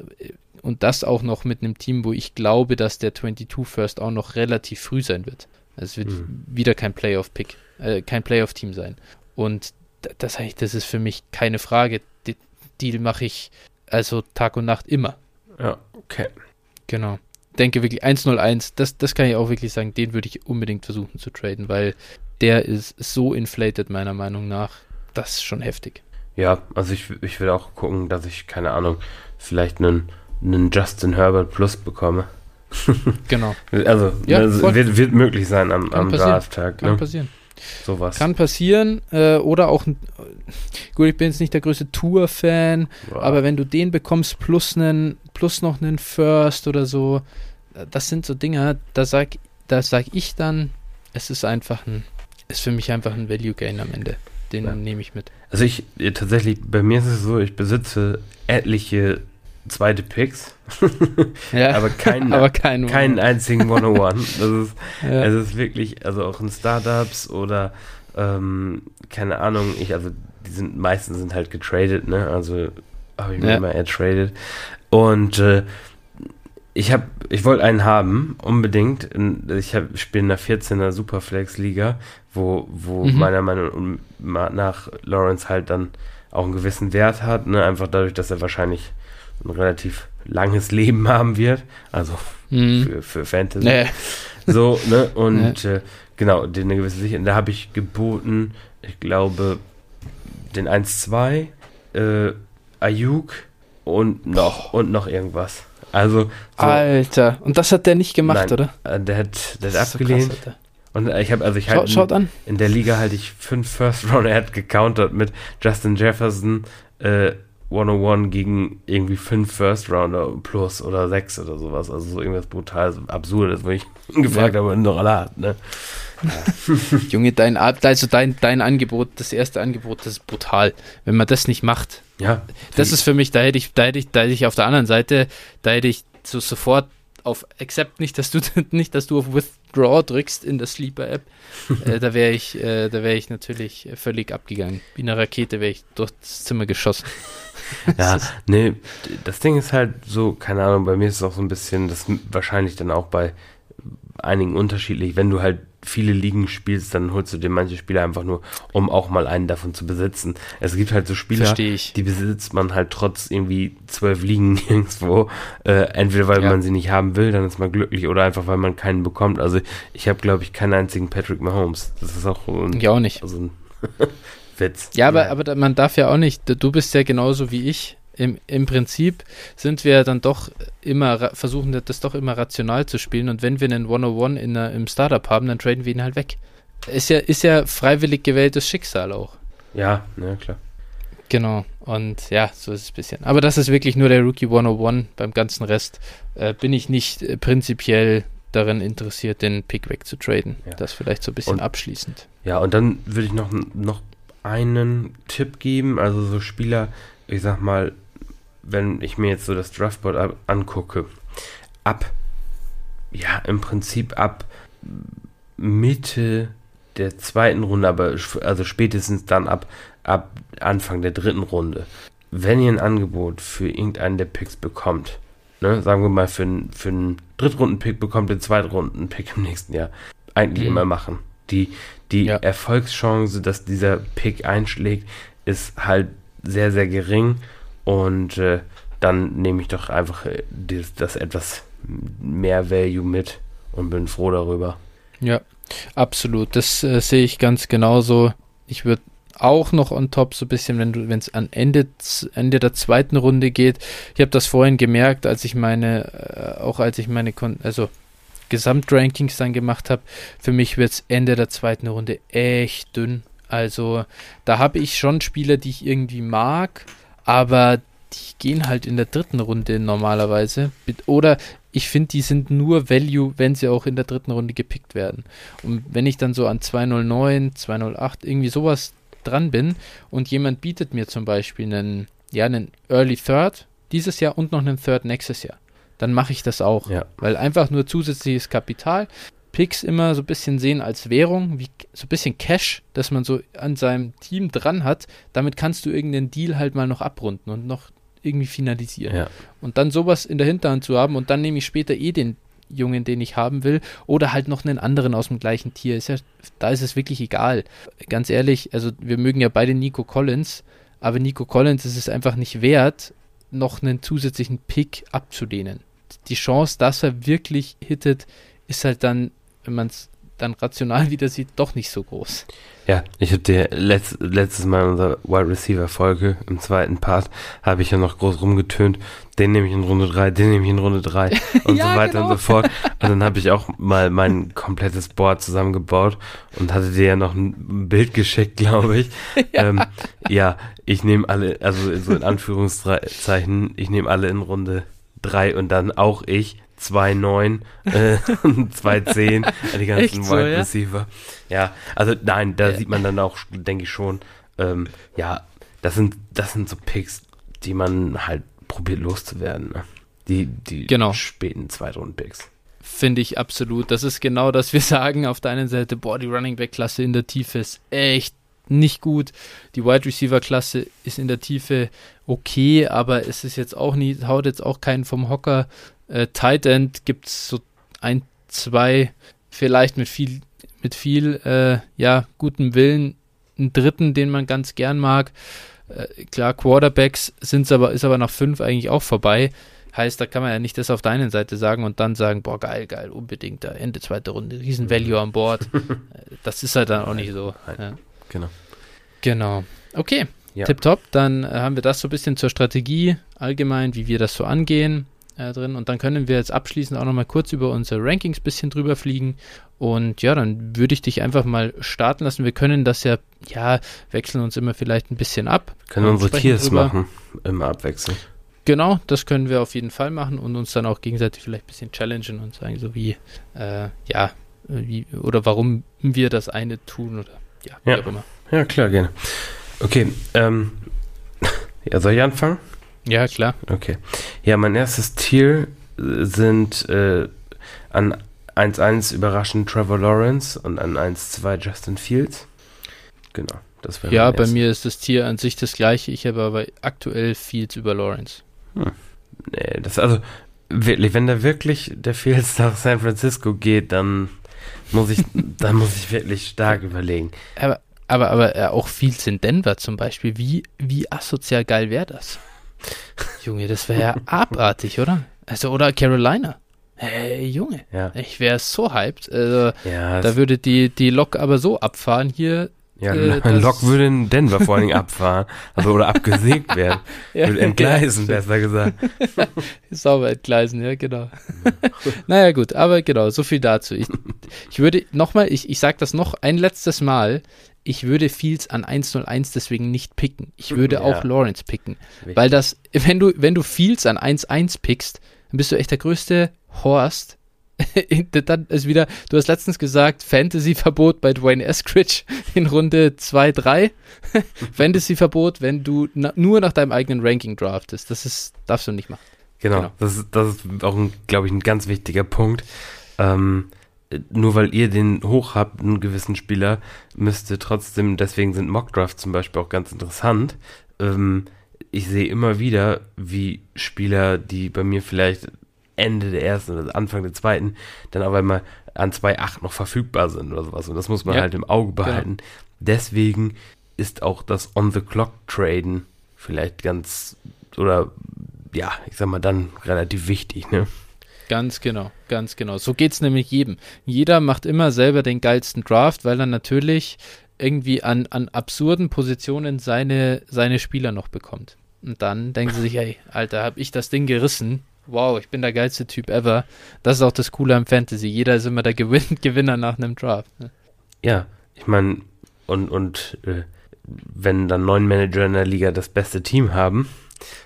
und das auch noch mit einem Team, wo ich glaube, dass der 22 First auch noch relativ früh sein wird. Also es wird mhm. wieder kein Playoff-Pick, äh, kein Playoff-Team sein. Und das heißt, das ist für mich keine Frage. Deal mache ich also Tag und Nacht immer. Ja, okay. Genau denke wirklich 101, das, das kann ich auch wirklich sagen, den würde ich unbedingt versuchen zu traden, weil der ist so inflated meiner Meinung nach. Das ist schon heftig. Ja, also ich, ich will auch gucken, dass ich, keine Ahnung, vielleicht einen, einen Justin Herbert Plus bekomme. [laughs] genau. Also, ja, also wird, wird möglich sein am, am Drafttag. Kann ne? passieren. Sowas. Kann passieren. Äh, oder auch, gut, ich bin jetzt nicht der größte Tour-Fan, wow. aber wenn du den bekommst, plus, einen, plus noch einen First oder so, das sind so Dinge, da sag, da sag ich dann, es ist einfach ein, ist für mich einfach ein Value Gain am Ende. Den ja. nehme ich mit. Also ich, tatsächlich, bei mir ist es so, ich besitze etliche zweite Picks, ja, [laughs] aber, keinen, [laughs] aber keinen, keinen einzigen 101. [laughs] Das ist, ja. es ist wirklich, also auch in Startups oder ähm, keine Ahnung, ich, also die sind meistens sind halt getradet, ne? Also habe ich mir ja. immer ertradet. Und äh, ich habe, ich wollte einen haben, unbedingt. Ich habe spiele in der 14er Superflex-Liga, wo, wo mhm. meiner Meinung nach Lawrence halt dann auch einen gewissen Wert hat, ne? Einfach dadurch, dass er wahrscheinlich ein relativ langes Leben [laughs] haben wird. Also mhm. für, für Fantasy. Nee. So, ne? [laughs] Und nee. äh, genau, den eine gewisse Sicherheit. Da habe ich geboten, ich glaube, den 1-2, äh, Ayuk und noch und noch irgendwas. Also so, Alter, und das hat der nicht gemacht, nein, oder? Äh, der hat, der hat abgelehnt. So krass, und ich habe also ich halt schaut an. in der Liga halte ich fünf First Round, er hat gecountert mit Justin Jefferson äh, 101 gegen irgendwie fünf First Rounder plus oder sechs oder sowas. Also so irgendwas brutal absurdes, wo ich [laughs] gefragt ja. habe, noch alle hat, ne? [laughs] Junge, dein, also dein, dein Angebot, das erste Angebot, das ist brutal. Wenn man das nicht macht, ja, das ist für mich, da hätte ich, da hätte ich, da hätte ich auf der anderen Seite, da hätte ich so sofort auf Accept nicht, dass du [laughs] nicht, dass du auf Withdraw drückst in der Sleeper App. äh, da wäre ich, äh, da wäre ich natürlich völlig abgegangen. Wie eine Rakete wäre ich durch das Zimmer geschossen. Ja, nee, das Ding ist halt so, keine Ahnung, bei mir ist es auch so ein bisschen, das wahrscheinlich dann auch bei einigen unterschiedlich, wenn du halt viele Ligen spielst, dann holst du dir manche Spieler einfach nur, um auch mal einen davon zu besitzen. Es gibt halt so Spieler, die besitzt man halt trotz irgendwie zwölf Ligen [laughs] irgendwo. Äh, entweder weil ja. man sie nicht haben will, dann ist man glücklich, oder einfach weil man keinen bekommt. Also ich habe, glaube ich, keinen einzigen Patrick Mahomes. Das ist auch ein, ich auch nicht. Also ein [laughs] Witz. Ja, aber, aber man darf ja auch nicht, du bist ja genauso wie ich im, im Prinzip sind wir dann doch immer, versuchen das doch immer rational zu spielen und wenn wir einen 101 in der, im Startup haben, dann traden wir ihn halt weg. Ist ja, ist ja freiwillig gewähltes Schicksal auch. Ja, ja, klar. Genau, und ja, so ist es ein bisschen. Aber das ist wirklich nur der Rookie 101. Beim ganzen Rest äh, bin ich nicht äh, prinzipiell darin interessiert, den Pick wegzutraden. Ja. Das vielleicht so ein bisschen und, abschließend. Ja, und dann würde ich noch, noch einen Tipp geben. Also so Spieler, ich sag mal, wenn ich mir jetzt so das Draftboard angucke, ab, ja, im Prinzip ab Mitte der zweiten Runde, aber also spätestens dann ab, ab Anfang der dritten Runde, wenn ihr ein Angebot für irgendeinen der Picks bekommt, ne, sagen wir mal für, einen, für einen Drittrunden-Pick bekommt ihr Zweitrunden-Pick im nächsten Jahr, eigentlich mhm. immer machen. Die, die ja. Erfolgschance, dass dieser Pick einschlägt, ist halt sehr, sehr gering und äh, dann nehme ich doch einfach äh, das, das etwas mehr Value mit und bin froh darüber. Ja, absolut. Das äh, sehe ich ganz genauso. Ich würde auch noch on top so ein bisschen, wenn du, wenn es an Ende, Ende der zweiten Runde geht. Ich habe das vorhin gemerkt, als ich meine, äh, auch als ich meine, Kon also Gesamtrankings dann gemacht habe. Für mich wird es Ende der zweiten Runde echt dünn. Also da habe ich schon Spieler, die ich irgendwie mag, aber die gehen halt in der dritten Runde normalerweise. Oder ich finde, die sind nur Value, wenn sie auch in der dritten Runde gepickt werden. Und wenn ich dann so an 209, 208, irgendwie sowas dran bin und jemand bietet mir zum Beispiel einen, ja, einen Early Third dieses Jahr und noch einen Third nächstes Jahr, dann mache ich das auch. Ja. Weil einfach nur zusätzliches Kapital. Picks immer so ein bisschen sehen als Währung, wie so ein bisschen Cash, dass man so an seinem Team dran hat. Damit kannst du irgendeinen Deal halt mal noch abrunden und noch irgendwie finalisieren. Ja. Und dann sowas in der Hinterhand zu haben und dann nehme ich später eh den Jungen, den ich haben will, oder halt noch einen anderen aus dem gleichen Tier. Ist ja, da ist es wirklich egal. Ganz ehrlich, also wir mögen ja beide Nico Collins, aber Nico Collins ist es einfach nicht wert, noch einen zusätzlichen Pick abzulehnen. Die Chance, dass er wirklich hittet, ist halt dann wenn man es dann rational [laughs] wieder sieht, doch nicht so groß. Ja, ich habe dir letzt, letztes Mal in unserer Wide Receiver Folge im zweiten Part habe ich ja noch groß rumgetönt, den nehme ich in Runde 3, den nehme ich in Runde 3 und ja, so weiter genau. [laughs] und so fort. Und dann habe ich auch mal mein komplettes Board zusammengebaut und hatte dir ja noch ein Bild geschickt, glaube ich. [laughs] ja. Ähm, ja, ich nehme alle, also so in Anführungszeichen, ich nehme alle in Runde 3 und dann auch ich 2,9, äh, [laughs] 2,10, die ganzen so, Wide Receiver. Ja? ja, also nein, da ja. sieht man dann auch, denke ich schon, ähm, ja, das sind, das sind so Picks, die man halt probiert loszuwerden. Ne? Die, die genau. späten Zweitrunden-Picks. Finde ich absolut. Das ist genau das, wir [laughs] sagen auf der einen Seite, boah, die Running Back-Klasse in der Tiefe ist echt nicht gut. Die Wide Receiver-Klasse ist in der Tiefe okay, aber es ist jetzt auch nie, haut jetzt auch keinen vom Hocker. Äh, Tight End gibt es so ein, zwei, vielleicht mit viel, mit viel, äh, ja, gutem Willen, einen dritten, den man ganz gern mag. Äh, klar, Quarterbacks sind aber, ist aber nach fünf eigentlich auch vorbei. Heißt, da kann man ja nicht das auf deiner Seite sagen und dann sagen, boah, geil, geil, unbedingt, da Ende zweite Runde, riesen Value an Bord. [laughs] das ist halt dann auch nicht so. Ja. Genau. Genau. Okay, ja. tipptopp. Dann äh, haben wir das so ein bisschen zur Strategie allgemein, wie wir das so angehen äh, drin. Und dann können wir jetzt abschließend auch nochmal kurz über unsere Rankings ein bisschen drüber fliegen. Und ja, dann würde ich dich einfach mal starten lassen. Wir können das ja, ja, wechseln uns immer vielleicht ein bisschen ab. Können wir unsere Tiers machen, immer abwechseln. Genau, das können wir auf jeden Fall machen und uns dann auch gegenseitig vielleicht ein bisschen challengen und sagen, so wie, äh, ja, wie, oder warum wir das eine tun oder ja, wie ja. auch immer. Ja, klar, gerne. Okay, ähm, [laughs] ja, soll ich anfangen? Ja, klar. Okay. Ja, mein erstes Tier sind äh, an 1-1 überraschend Trevor Lawrence und an 1-2 Justin Fields. Genau, das wäre Ja, bei mir ist das Tier an sich das gleiche. Ich habe aber aktuell Fields über Lawrence. Hm. Nee, das also wirklich, wenn da wirklich der Fields [laughs] nach San Francisco geht, dann muss ich, [laughs] dann muss ich wirklich stark überlegen. Aber, aber, aber äh, auch Fields in Denver zum Beispiel, wie, wie asozial geil wäre das? Junge, das wäre ja [laughs] abartig, oder? Also, oder Carolina. Hey, Junge, ja. ich wäre so hyped. Also, ja, da würde die, die Lok aber so abfahren hier. Ja, äh, ein [laughs] Lok würde in Denver vor allen Dingen abfahren. Also, oder abgesägt werden. [laughs] ja, würde entgleisen, ja, besser gesagt. Sauber [laughs] entgleisen, ja, genau. naja, gut, aber genau, so viel dazu. Ich, ich würde nochmal, ich, ich sage das noch ein letztes Mal ich würde Fields an 101 deswegen nicht picken. Ich würde ja. auch Lawrence picken. Richtig. Weil das, wenn du, wenn du Fields an 1-1 pickst, dann bist du echt der größte Horst. [laughs] dann ist wieder, du hast letztens gesagt, Fantasy-Verbot bei Dwayne Eskridge [laughs] in Runde 2, 3. [laughs] Fantasy-Verbot, wenn du na, nur nach deinem eigenen Ranking draftest. Das ist, darfst du nicht machen. Genau, genau. Das, ist, das ist auch, glaube ich, ein ganz wichtiger Punkt. Ähm, nur weil ihr den hoch habt, einen gewissen Spieler, müsste trotzdem, deswegen sind Mockdrafts zum Beispiel auch ganz interessant. Ähm, ich sehe immer wieder, wie Spieler, die bei mir vielleicht Ende der ersten oder Anfang der zweiten, dann auf einmal an 2.8 noch verfügbar sind oder sowas. Und das muss man ja, halt im Auge genau. behalten. Genau. Deswegen ist auch das On-the-Clock-Traden vielleicht ganz, oder ja, ich sag mal dann relativ wichtig, ne? Ganz genau, ganz genau. So geht es nämlich jedem. Jeder macht immer selber den geilsten Draft, weil er natürlich irgendwie an, an absurden Positionen seine, seine Spieler noch bekommt. Und dann denken sie sich, ey, Alter, hab ich das Ding gerissen. Wow, ich bin der geilste Typ ever. Das ist auch das Coole am Fantasy. Jeder ist immer der Gewin [laughs] Gewinner nach einem Draft. Ne? Ja, ich meine, und, und äh, wenn dann neun Manager in der Liga das beste Team haben,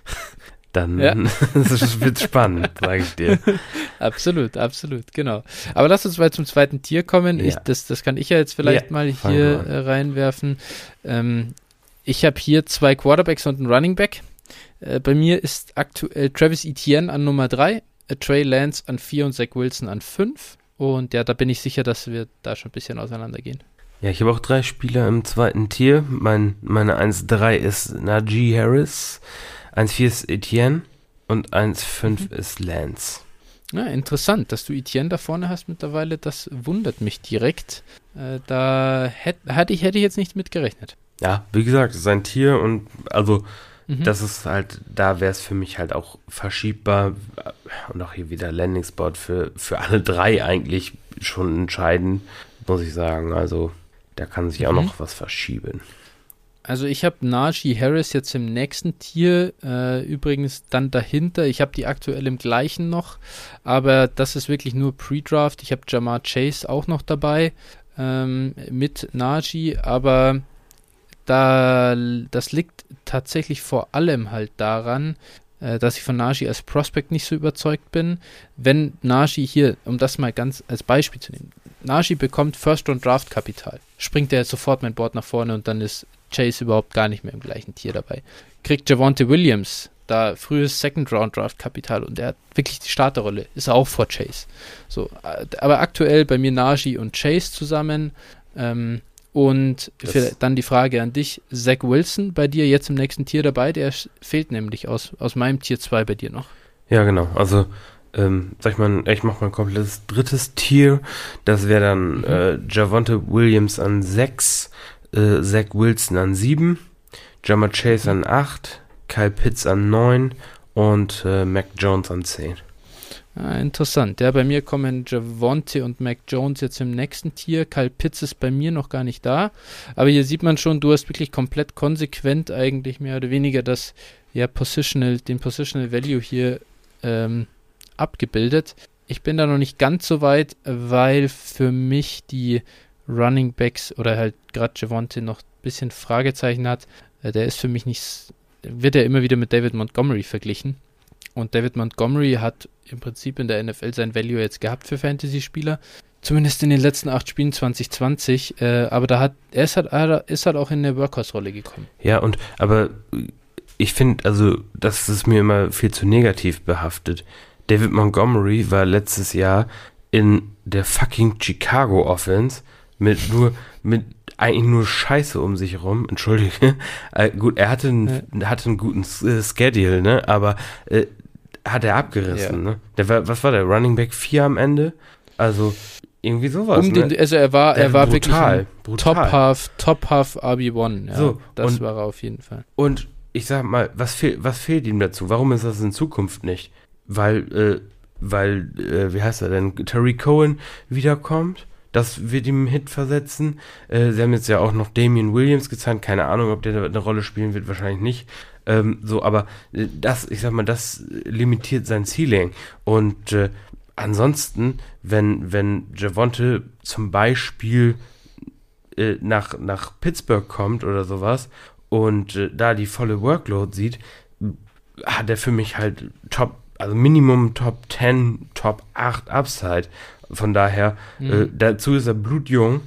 [laughs] dann ja. [laughs] wird es spannend, sage ich dir. absolut, absolut, genau. Aber lass uns mal zum zweiten Tier kommen. Ja. Ich, das, das kann ich ja jetzt vielleicht ja, mal hier äh, reinwerfen. Ähm, ich habe hier zwei Quarterbacks und einen Running Back. Äh, bei mir ist aktuell Travis Etienne an Nummer 3, äh, Trey Lance an 4 und Zach Wilson an 5. Und ja, da bin ich sicher, dass wir da schon ein bisschen auseinandergehen. Ja, ich habe auch drei Spieler im zweiten Tier. Mein, meine 1-3 ist Najee Harris. 1,4 ist Etienne und 1,5 mhm. ist Lance. Ja, interessant, dass du Etienne da vorne hast mittlerweile. Das wundert mich direkt. Äh, da hätte hätt ich, hätte ich jetzt nicht mit gerechnet. Ja, wie gesagt, sein Tier und also mhm. das ist halt, da wäre es für mich halt auch verschiebbar. Und auch hier wieder Landing Spot für, für alle drei eigentlich schon entscheidend, muss ich sagen. Also da kann sich mhm. auch noch was verschieben. Also ich habe Najee Harris jetzt im nächsten Tier, äh, übrigens dann dahinter. Ich habe die aktuell im gleichen noch, aber das ist wirklich nur Pre-Draft. Ich habe Jamar Chase auch noch dabei ähm, mit Najee, aber da, das liegt tatsächlich vor allem halt daran, äh, dass ich von Najee als Prospect nicht so überzeugt bin. Wenn Najee hier, um das mal ganz als Beispiel zu nehmen, Najee bekommt First-Round-Draft-Kapital, springt er sofort mein Board nach vorne und dann ist Chase überhaupt gar nicht mehr im gleichen Tier dabei. Kriegt Javonte Williams da frühes Second-Round-Draft-Kapital und er hat wirklich die Starterrolle, ist auch vor Chase. So, äh, aber aktuell bei mir Najee und Chase zusammen. Ähm, und dann die Frage an dich, Zach Wilson bei dir jetzt im nächsten Tier dabei, der fehlt nämlich aus, aus meinem Tier 2 bei dir noch. Ja, genau. Also, ähm, sag ich mal, ich mache mal ein komplettes drittes Tier. Das wäre dann mhm. äh, Javonte Williams an 6, äh, Zach Wilson an 7, Jammer Chase an 8, Kyle Pitts an 9 und äh, Mac Jones an 10. Ah, interessant. Ja, bei mir kommen Javonte und Mac Jones jetzt im nächsten Tier. Kyle Pitts ist bei mir noch gar nicht da. Aber hier sieht man schon, du hast wirklich komplett konsequent eigentlich mehr oder weniger das, ja, Positional, den Positional Value hier ähm, abgebildet. Ich bin da noch nicht ganz so weit, weil für mich die Running Backs oder halt gerade Javonte noch ein bisschen Fragezeichen hat. Äh, der ist für mich nicht, wird ja immer wieder mit David Montgomery verglichen. Und David Montgomery hat im Prinzip in der NFL sein Value jetzt gehabt für Fantasy-Spieler. Zumindest in den letzten acht Spielen 2020. Äh, aber da hat er ist halt, ist halt auch in eine Workhorse-Rolle gekommen. Ja, und aber ich finde, also, das ist mir immer viel zu negativ behaftet. David Montgomery war letztes Jahr in der fucking Chicago Offense mit nur, mit eigentlich nur Scheiße um sich herum, [laughs] entschuldige. Äh, gut, er hatte, einen, ja. hatte einen guten äh, Schedule, ne, aber äh, hat er abgerissen, ja. ne? Der war, was war der, Running Back 4 am Ende? Also, irgendwie sowas. Um den, ne? Also er war, er war brutal, wirklich brutal. Top Half, Top Half RB1, ja. So, das und, war er auf jeden Fall. Und ich sag mal, was, fehl, was fehlt ihm dazu? Warum ist das in Zukunft nicht? Weil, äh, weil, äh, wie heißt er denn, Terry Cohen wiederkommt? Das wird ihm einen Hit versetzen. Äh, sie haben jetzt ja auch noch Damian Williams gezeigt. Keine Ahnung, ob der eine Rolle spielen wird, wahrscheinlich nicht. Ähm, so, aber äh, das, ich sag mal, das limitiert sein Ceiling. Und äh, ansonsten, wenn, wenn Javonte zum Beispiel äh, nach, nach Pittsburgh kommt oder sowas und äh, da die volle Workload sieht, hat er für mich halt Top, also Minimum Top 10, Top 8 Upside. Von daher, mhm. äh, dazu ist er blutjung.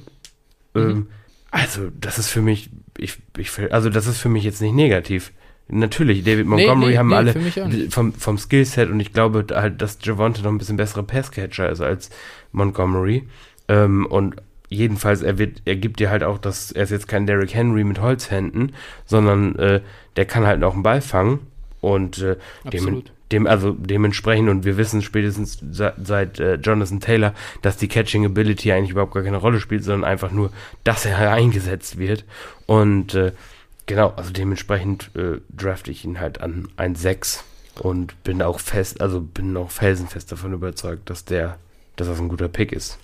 Mhm. Ähm, also, das ist für mich, ich, ich, also das ist für mich jetzt nicht negativ. Natürlich, David Montgomery nee, nee, haben nee, alle vom, vom Skillset und ich glaube halt, dass Javonte noch ein bisschen bessere Passcatcher ist als Montgomery. Ähm, und jedenfalls, er wird, er gibt dir halt auch, dass er ist jetzt kein Derrick Henry mit Holzhänden, sondern äh, der kann halt auch einen Ball fangen und äh, dem, dem, also dementsprechend, und wir wissen spätestens seit, seit äh, Jonathan Taylor, dass die Catching Ability eigentlich überhaupt gar keine Rolle spielt, sondern einfach nur, dass er eingesetzt wird. Und äh, genau, also dementsprechend äh, drafte ich ihn halt an ein 6 und bin auch fest, also bin auch felsenfest davon überzeugt, dass der, dass das ein guter Pick ist.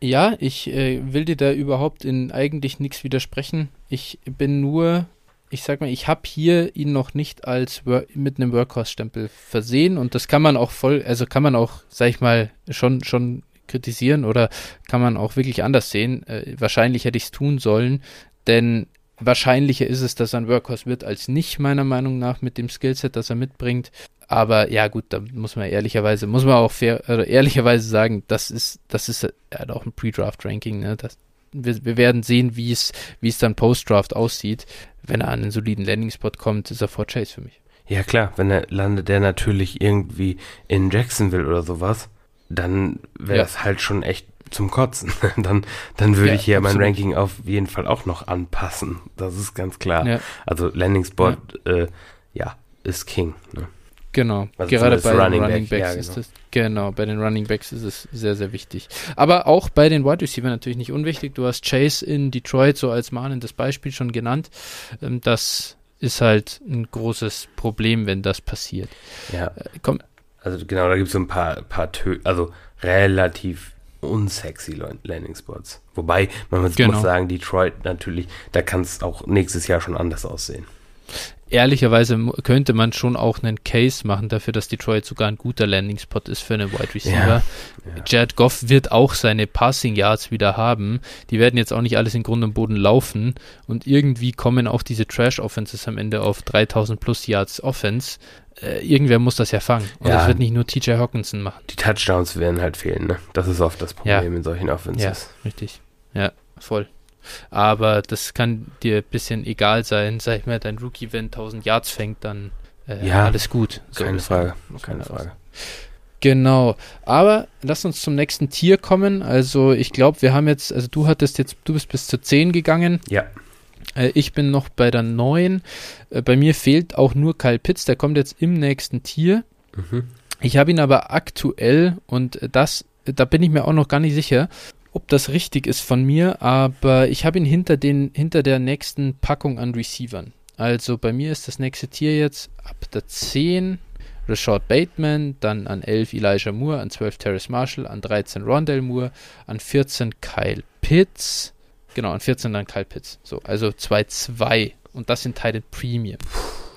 Ja, ich äh, will dir da überhaupt in eigentlich nichts widersprechen. Ich bin nur ich sag mal, ich habe hier ihn noch nicht als mit einem Workhorse-Stempel versehen und das kann man auch voll, also kann man auch, sag ich mal, schon, schon kritisieren oder kann man auch wirklich anders sehen. Äh, wahrscheinlich hätte ich es tun sollen, denn wahrscheinlicher ist es, dass er ein Workhorse wird, als nicht, meiner Meinung nach, mit dem Skillset, das er mitbringt. Aber ja, gut, da muss man ehrlicherweise, muss man auch fair, äh, ehrlicherweise sagen, das ist, das ist halt auch ein Pre-Draft-Ranking, ne? Das, wir, wir werden sehen, wie es, wie es dann Post-Draft aussieht wenn er an einen soliden Landing-Spot kommt, ist er vor Chase für mich. Ja klar, wenn er landet der natürlich irgendwie in Jacksonville oder sowas, dann wäre es ja. halt schon echt zum Kotzen. [laughs] dann dann würde ja, ich hier absolut. mein Ranking auf jeden Fall auch noch anpassen. Das ist ganz klar. Ja. Also Landing Spot, ja. Äh, ja, ist King. Ne? Genau, also gerade bei Running, Running Backs ja, genau. ist das, genau, bei den Running Backs ist es sehr, sehr wichtig. Aber auch bei den Wide Receiver natürlich nicht unwichtig. Du hast Chase in Detroit so als mahnendes Beispiel schon genannt. Ähm, das ist halt ein großes Problem, wenn das passiert. Ja. Äh, komm. Also genau, da gibt es so ein paar, paar Tö also relativ unsexy Landing Spots. Wobei, man muss genau. sagen, Detroit natürlich, da kann es auch nächstes Jahr schon anders aussehen ehrlicherweise könnte man schon auch einen Case machen dafür, dass Detroit sogar ein guter Landing-Spot ist für einen Wide Receiver. Ja, ja. Jared Goff wird auch seine Passing Yards wieder haben. Die werden jetzt auch nicht alles in Grund und Boden laufen und irgendwie kommen auch diese Trash Offenses am Ende auf 3000 plus Yards Offense. Äh, irgendwer muss das ja fangen. Und ja. das wird nicht nur TJ Hawkinson machen. Die Touchdowns werden halt fehlen, ne? Das ist oft das Problem in solchen Offenses. Ja, richtig. Ja, voll. Aber das kann dir ein bisschen egal sein. Sag ich mal, dein Rookie, wenn 1000 Yards fängt, dann äh, ja, alles gut. So keine Frage, keine Frage. Genau. Aber lass uns zum nächsten Tier kommen. Also ich glaube, wir haben jetzt, also du hattest jetzt, du bist bis zur 10 gegangen. Ja. Äh, ich bin noch bei der 9. Äh, bei mir fehlt auch nur Kyle Pitts, der kommt jetzt im nächsten Tier. Mhm. Ich habe ihn aber aktuell und das, da bin ich mir auch noch gar nicht sicher, ob das richtig ist von mir, aber ich habe ihn hinter, den, hinter der nächsten Packung an Receivern. Also bei mir ist das nächste Tier jetzt ab der 10 Rashad Bateman, dann an 11 Elijah Moore, an 12 Terrace Marshall, an 13 Rondell Moore, an 14 Kyle Pitts, genau, an 14 dann Kyle Pitts. So, also 2-2 und das sind Titan Premium.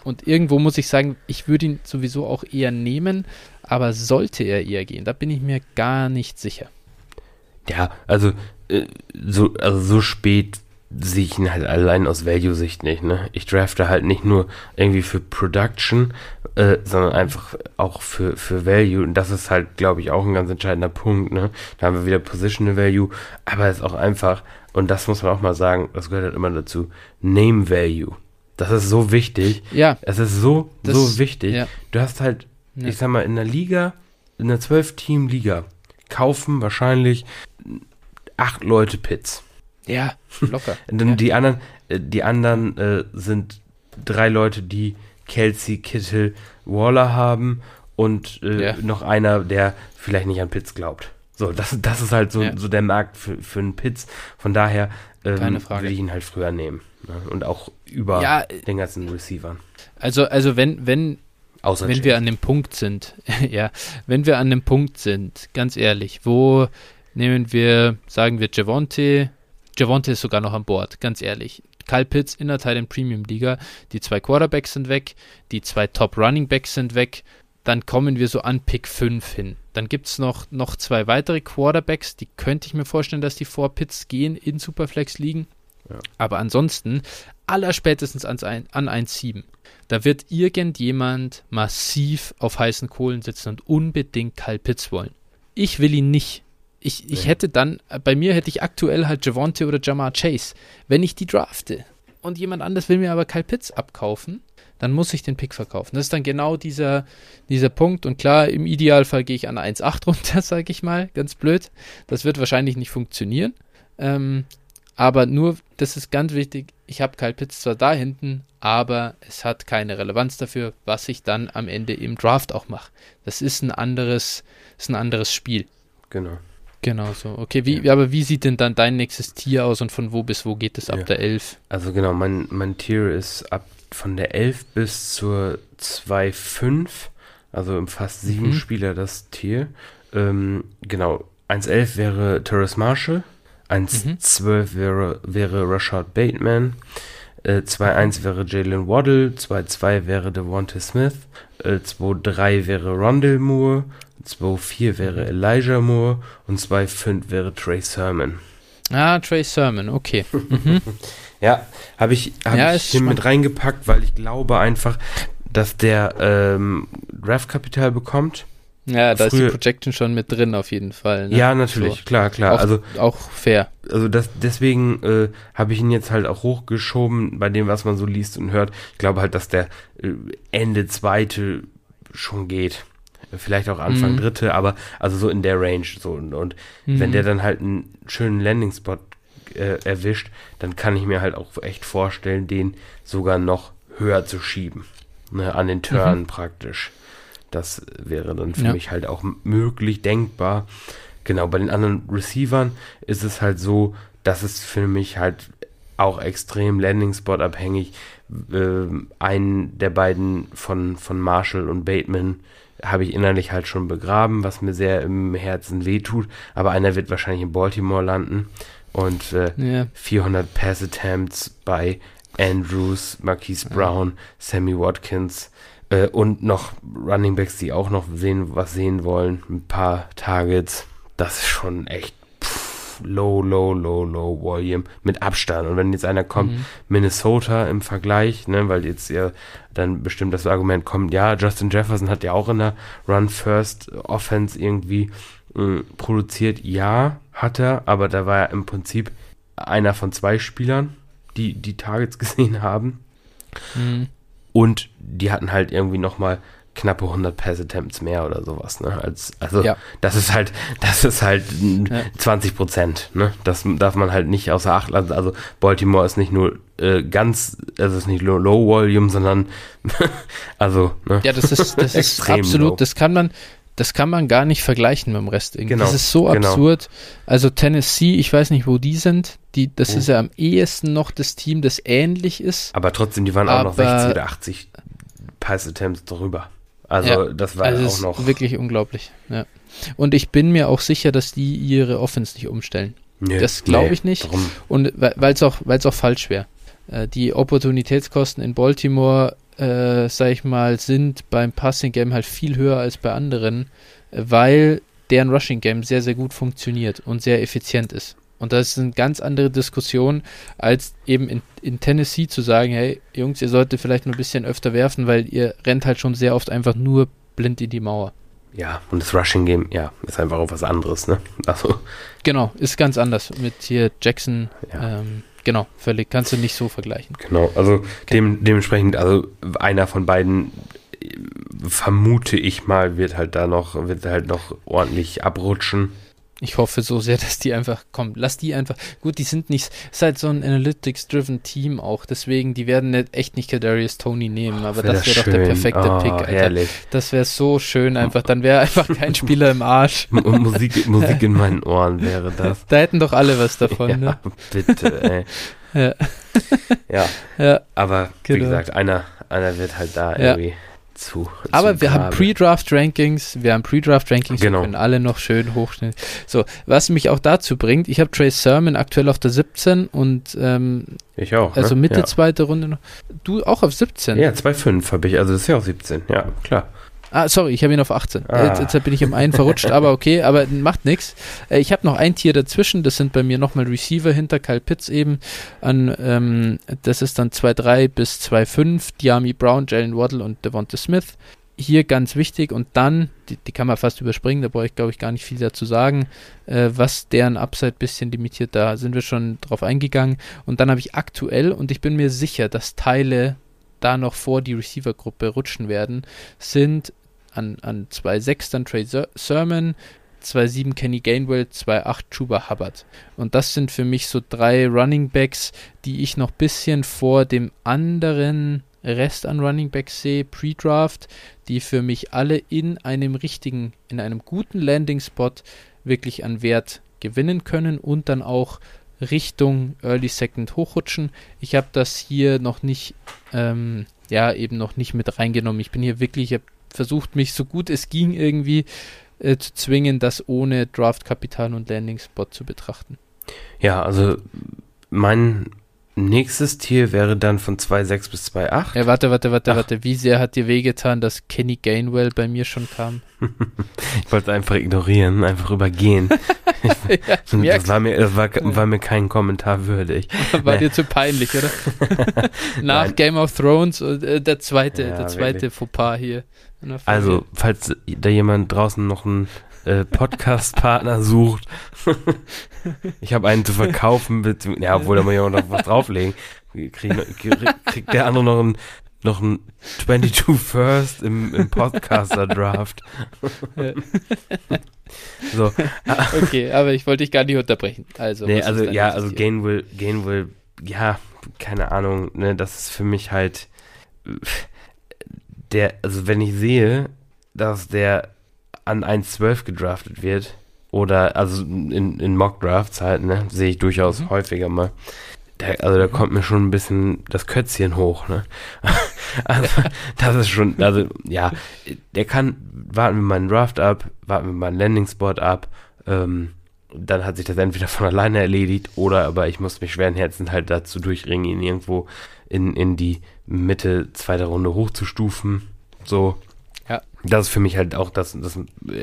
Und irgendwo muss ich sagen, ich würde ihn sowieso auch eher nehmen, aber sollte er eher gehen, da bin ich mir gar nicht sicher. Ja, also äh, so, also so spät sehe ich ihn halt allein aus Value-Sicht nicht. Ne? Ich drafte halt nicht nur irgendwie für Production, äh, sondern einfach auch für, für Value. Und das ist halt, glaube ich, auch ein ganz entscheidender Punkt. Ne? Da haben wir wieder Positional Value, aber es ist auch einfach, und das muss man auch mal sagen, das gehört halt immer dazu, Name Value. Das ist so wichtig. Ja. Es ist so, das, so wichtig. Ja. Du hast halt, ja. ich sag mal, in der Liga, in einer 12-Team-Liga, kaufen wahrscheinlich acht Leute Pits. Ja, locker. [laughs] ja. Die anderen, äh, die anderen äh, sind drei Leute, die Kelsey, Kittel, Waller haben und äh, noch einer, der vielleicht nicht an Pitts glaubt. So, das, das ist halt so, ja. so der Markt für, für einen Pitts. Von daher ähm, will ich ihn halt früher nehmen. Ne? Und auch über ja, den ganzen Receivern. Also, also wenn, wenn, wenn wir an dem Punkt sind, [laughs] ja, wenn wir an dem Punkt sind, ganz ehrlich, wo nehmen wir, sagen wir Javonte, Javonte ist sogar noch an Bord, ganz ehrlich. Kyle Pitts in der Titan Premium Liga, die zwei Quarterbacks sind weg, die zwei Top Running Backs sind weg, dann kommen wir so an Pick 5 hin. Dann gibt es noch, noch zwei weitere Quarterbacks, die könnte ich mir vorstellen, dass die vor Pitts gehen in Superflex liegen. Ja. Aber ansonsten, allerspätestens an, an 1,7. Da wird irgendjemand massiv auf heißen Kohlen sitzen und unbedingt Kyle Pitts wollen. Ich will ihn nicht ich, ich ja. hätte dann, bei mir hätte ich aktuell halt Javonte oder Jamar Chase. Wenn ich die drafte und jemand anders will mir aber Kyle Pitts abkaufen, dann muss ich den Pick verkaufen. Das ist dann genau dieser, dieser Punkt. Und klar, im Idealfall gehe ich an 1,8 [laughs] runter, sage ich mal, ganz blöd. Das wird wahrscheinlich nicht funktionieren. Ähm, aber nur, das ist ganz wichtig, ich habe Kyle Pitts zwar da hinten, aber es hat keine Relevanz dafür, was ich dann am Ende im Draft auch mache. Das ist ein anderes, ist ein anderes Spiel. Genau. Genau so. Okay, wie, ja. aber wie sieht denn dann dein nächstes Tier aus und von wo bis wo geht es ab ja. der 11? Also genau, mein, mein Tier ist ab von der 11 bis zur 2,5, also fast sieben mhm. Spieler das Tier. Ähm, genau, 1,11 wäre Terrace Marshall, 1,12 mhm. wäre, wäre Rashad Bateman, äh, 2-1 wäre Jalen Waddle, 2-2 wäre Devonta Smith, äh, 2-3 wäre Rondell Moore, 2-4 wäre Elijah Moore und 2-5 wäre Trey Sermon. Ah, Trey Sermon, okay. Mhm. [laughs] ja, habe ich, hab ja, ich hier mit reingepackt, weil ich glaube einfach, dass der ähm, Draft-Kapital bekommt. Ja, da Früher, ist die Projection schon mit drin auf jeden Fall. Ne? Ja, natürlich, so. klar, klar. Auch, also auch fair. Also das, deswegen äh, habe ich ihn jetzt halt auch hochgeschoben bei dem, was man so liest und hört. Ich glaube halt, dass der äh, Ende zweite schon geht vielleicht auch Anfang mhm. dritte, aber also so in der Range so und, und mhm. wenn der dann halt einen schönen Landing-Spot äh, erwischt, dann kann ich mir halt auch echt vorstellen, den sogar noch höher zu schieben, ne, an den Turn mhm. praktisch. Das wäre dann für ja. mich halt auch möglich, denkbar. Genau, bei den anderen Receivern ist es halt so, dass es für mich halt auch extrem Landing-Spot abhängig. Äh, einen der beiden von, von Marshall und Bateman habe ich innerlich halt schon begraben, was mir sehr im Herzen wehtut. Aber einer wird wahrscheinlich in Baltimore landen. Und äh, ja. 400 Pass Attempts bei Andrews, Marquise Brown, Sammy Watkins äh, und noch Running Backs, die auch noch sehen, was sehen wollen. Ein paar Targets. Das ist schon echt low, low, low, low Volume mit Abstand. Und wenn jetzt einer kommt, mhm. Minnesota im Vergleich, ne, weil jetzt ja dann bestimmt das Argument kommt, ja, Justin Jefferson hat ja auch in der Run First Offense irgendwie äh, produziert. Ja, hat er, aber da war er im Prinzip einer von zwei Spielern, die die Targets [laughs] gesehen haben. Mhm. und die hatten halt irgendwie nochmal knappe 100 Pass Attempts mehr oder sowas, ne? Als, also, ja. das ist halt, das ist halt ja. 20 Prozent, ne? Das darf man halt nicht außer Acht lassen. Also, Baltimore ist nicht nur äh, ganz, also ist nicht Low Volume, sondern, [laughs] also, ne? Ja, das ist, das [laughs] ist absolut, low. das kann man, das kann man gar nicht vergleichen mit dem Rest. Irgendwie. Genau, das ist so genau. absurd. Also Tennessee, ich weiß nicht, wo die sind. Die, das oh. ist ja am ehesten noch das Team, das ähnlich ist. Aber trotzdem, die waren auch noch 60 oder 80 Pass Attempts drüber. Also ja, das war also auch noch. Wirklich unglaublich. Ja. Und ich bin mir auch sicher, dass die ihre Offense nicht umstellen. Nee, das glaube nee, ich nicht. Warum? Und weil es auch, auch falsch wäre. Äh, die Opportunitätskosten in Baltimore, äh, sag ich mal, sind beim Passing Game halt viel höher als bei anderen, weil deren Rushing Game sehr, sehr gut funktioniert und sehr effizient ist. Und das ist eine ganz andere Diskussion, als eben in, in Tennessee zu sagen, hey, Jungs, ihr solltet vielleicht nur ein bisschen öfter werfen, weil ihr rennt halt schon sehr oft einfach nur blind in die Mauer. Ja, und das Rushing Game, ja, ist einfach auch was anderes, ne? Also. Genau, ist ganz anders mit hier Jackson. Ja. Ähm, genau, völlig, kannst du nicht so vergleichen. Genau, also dem, dementsprechend, also einer von beiden vermute ich mal, wird halt da noch, wird halt noch ordentlich abrutschen. Ich hoffe so sehr, [laughs] dass die einfach kommen. Lass die einfach. Gut, die sind nicht. Ist halt so ein Analytics-driven Team auch. Deswegen, die werden nicht, echt nicht Kadarius Tony nehmen. Aber wär das wäre doch der perfekte oh, Pick, Alter. Herrlich. Das wäre so schön einfach. Dann wäre einfach kein Spieler im Arsch. [laughs] Und Musik, Musik in meinen Ohren wäre das. Da hätten doch alle was davon, ja, ne? Bitte, ey. ja. ja. ja. Aber genau. wie gesagt, einer, einer wird halt da ja. irgendwie zu. Aber wir haben Pre-Draft-Rankings, wir haben Pre-Draft-Rankings, genau. wir können alle noch schön hochstellen. So, was mich auch dazu bringt, ich habe Trey Sermon aktuell auf der 17 und ähm, ich auch. Also ne? Mitte ja. zweite Runde noch. Du auch auf 17? Ja, 2,5 habe ich, also das ist ja auch 17, ja, klar. Ah, sorry, ich habe ihn auf 18. Ah. Jetzt, jetzt, bin ich im einen verrutscht, aber okay, aber macht nichts. Äh, ich habe noch ein Tier dazwischen, das sind bei mir nochmal Receiver hinter Kyle Pitts eben. An, ähm, das ist dann 2,3 bis 2,5, Diami Brown, Jalen Waddle und Devonta Smith. Hier ganz wichtig und dann, die, die kann man fast überspringen, da brauche ich glaube ich gar nicht viel dazu sagen, äh, was deren Upside bisschen limitiert, da sind wir schon drauf eingegangen. Und dann habe ich aktuell, und ich bin mir sicher, dass Teile da noch vor die Receiver-Gruppe rutschen werden, sind an, an 2.6 dann Trey Sermon, 2.7 Kenny Gainwell, 2.8 Chuba Hubbard. Und das sind für mich so drei Running Backs, die ich noch ein bisschen vor dem anderen Rest an Running Backs sehe, Pre-Draft, die für mich alle in einem richtigen, in einem guten Landing-Spot wirklich an Wert gewinnen können und dann auch Richtung Early Second hochrutschen. Ich habe das hier noch nicht, ähm, ja, eben noch nicht mit reingenommen. Ich bin hier wirklich, ich habe versucht, mich so gut es ging irgendwie äh, zu zwingen, das ohne Draftkapital und Landing-Spot zu betrachten. Ja, also mein nächstes Tier wäre dann von 2,6 bis 2,8. Ja, warte, warte, warte, Ach. warte. Wie sehr hat dir wehgetan, dass Kenny Gainwell bei mir schon kam? [laughs] ich wollte einfach ignorieren, einfach übergehen. [laughs] ja, [laughs] das war mir, das war, war, mir kein Kommentar würdig. War dir zu peinlich, oder? Nach Nein. Game of Thrones, äh, der zweite, ja, der zweite Fauxpas hier. Also, falls da jemand draußen noch einen äh, Podcast-Partner sucht, ich habe einen zu verkaufen, ja, obwohl da muss ich auch noch was drauflegen, kriegt krieg der andere noch einen noch ein 22 First im, im Podcaster-Draft. so. Okay, aber ich wollte dich gar nicht unterbrechen. Also, nee, also ja, also Gainwell, Gainwell, ja, keine Ahnung, ne, das ist für mich halt der, also wenn ich sehe, dass der an 1,12 gedraftet wird, oder also in, in Mock-Drafts halt, ne, sehe ich durchaus mhm. häufiger mal. Der, also da mhm. kommt mir schon ein bisschen das Kötzchen hoch, ne? [laughs] also, das ist schon, also ja, der kann, warten wir mal einen Draft ab, warten wir mal einen Landing-Spot ab, ähm, dann hat sich das entweder von alleine erledigt oder aber ich muss mich schweren Herzen halt dazu durchringen, ihn irgendwo in, in die Mitte zweiter Runde hochzustufen. So. Ja. Das ist für mich halt auch das, das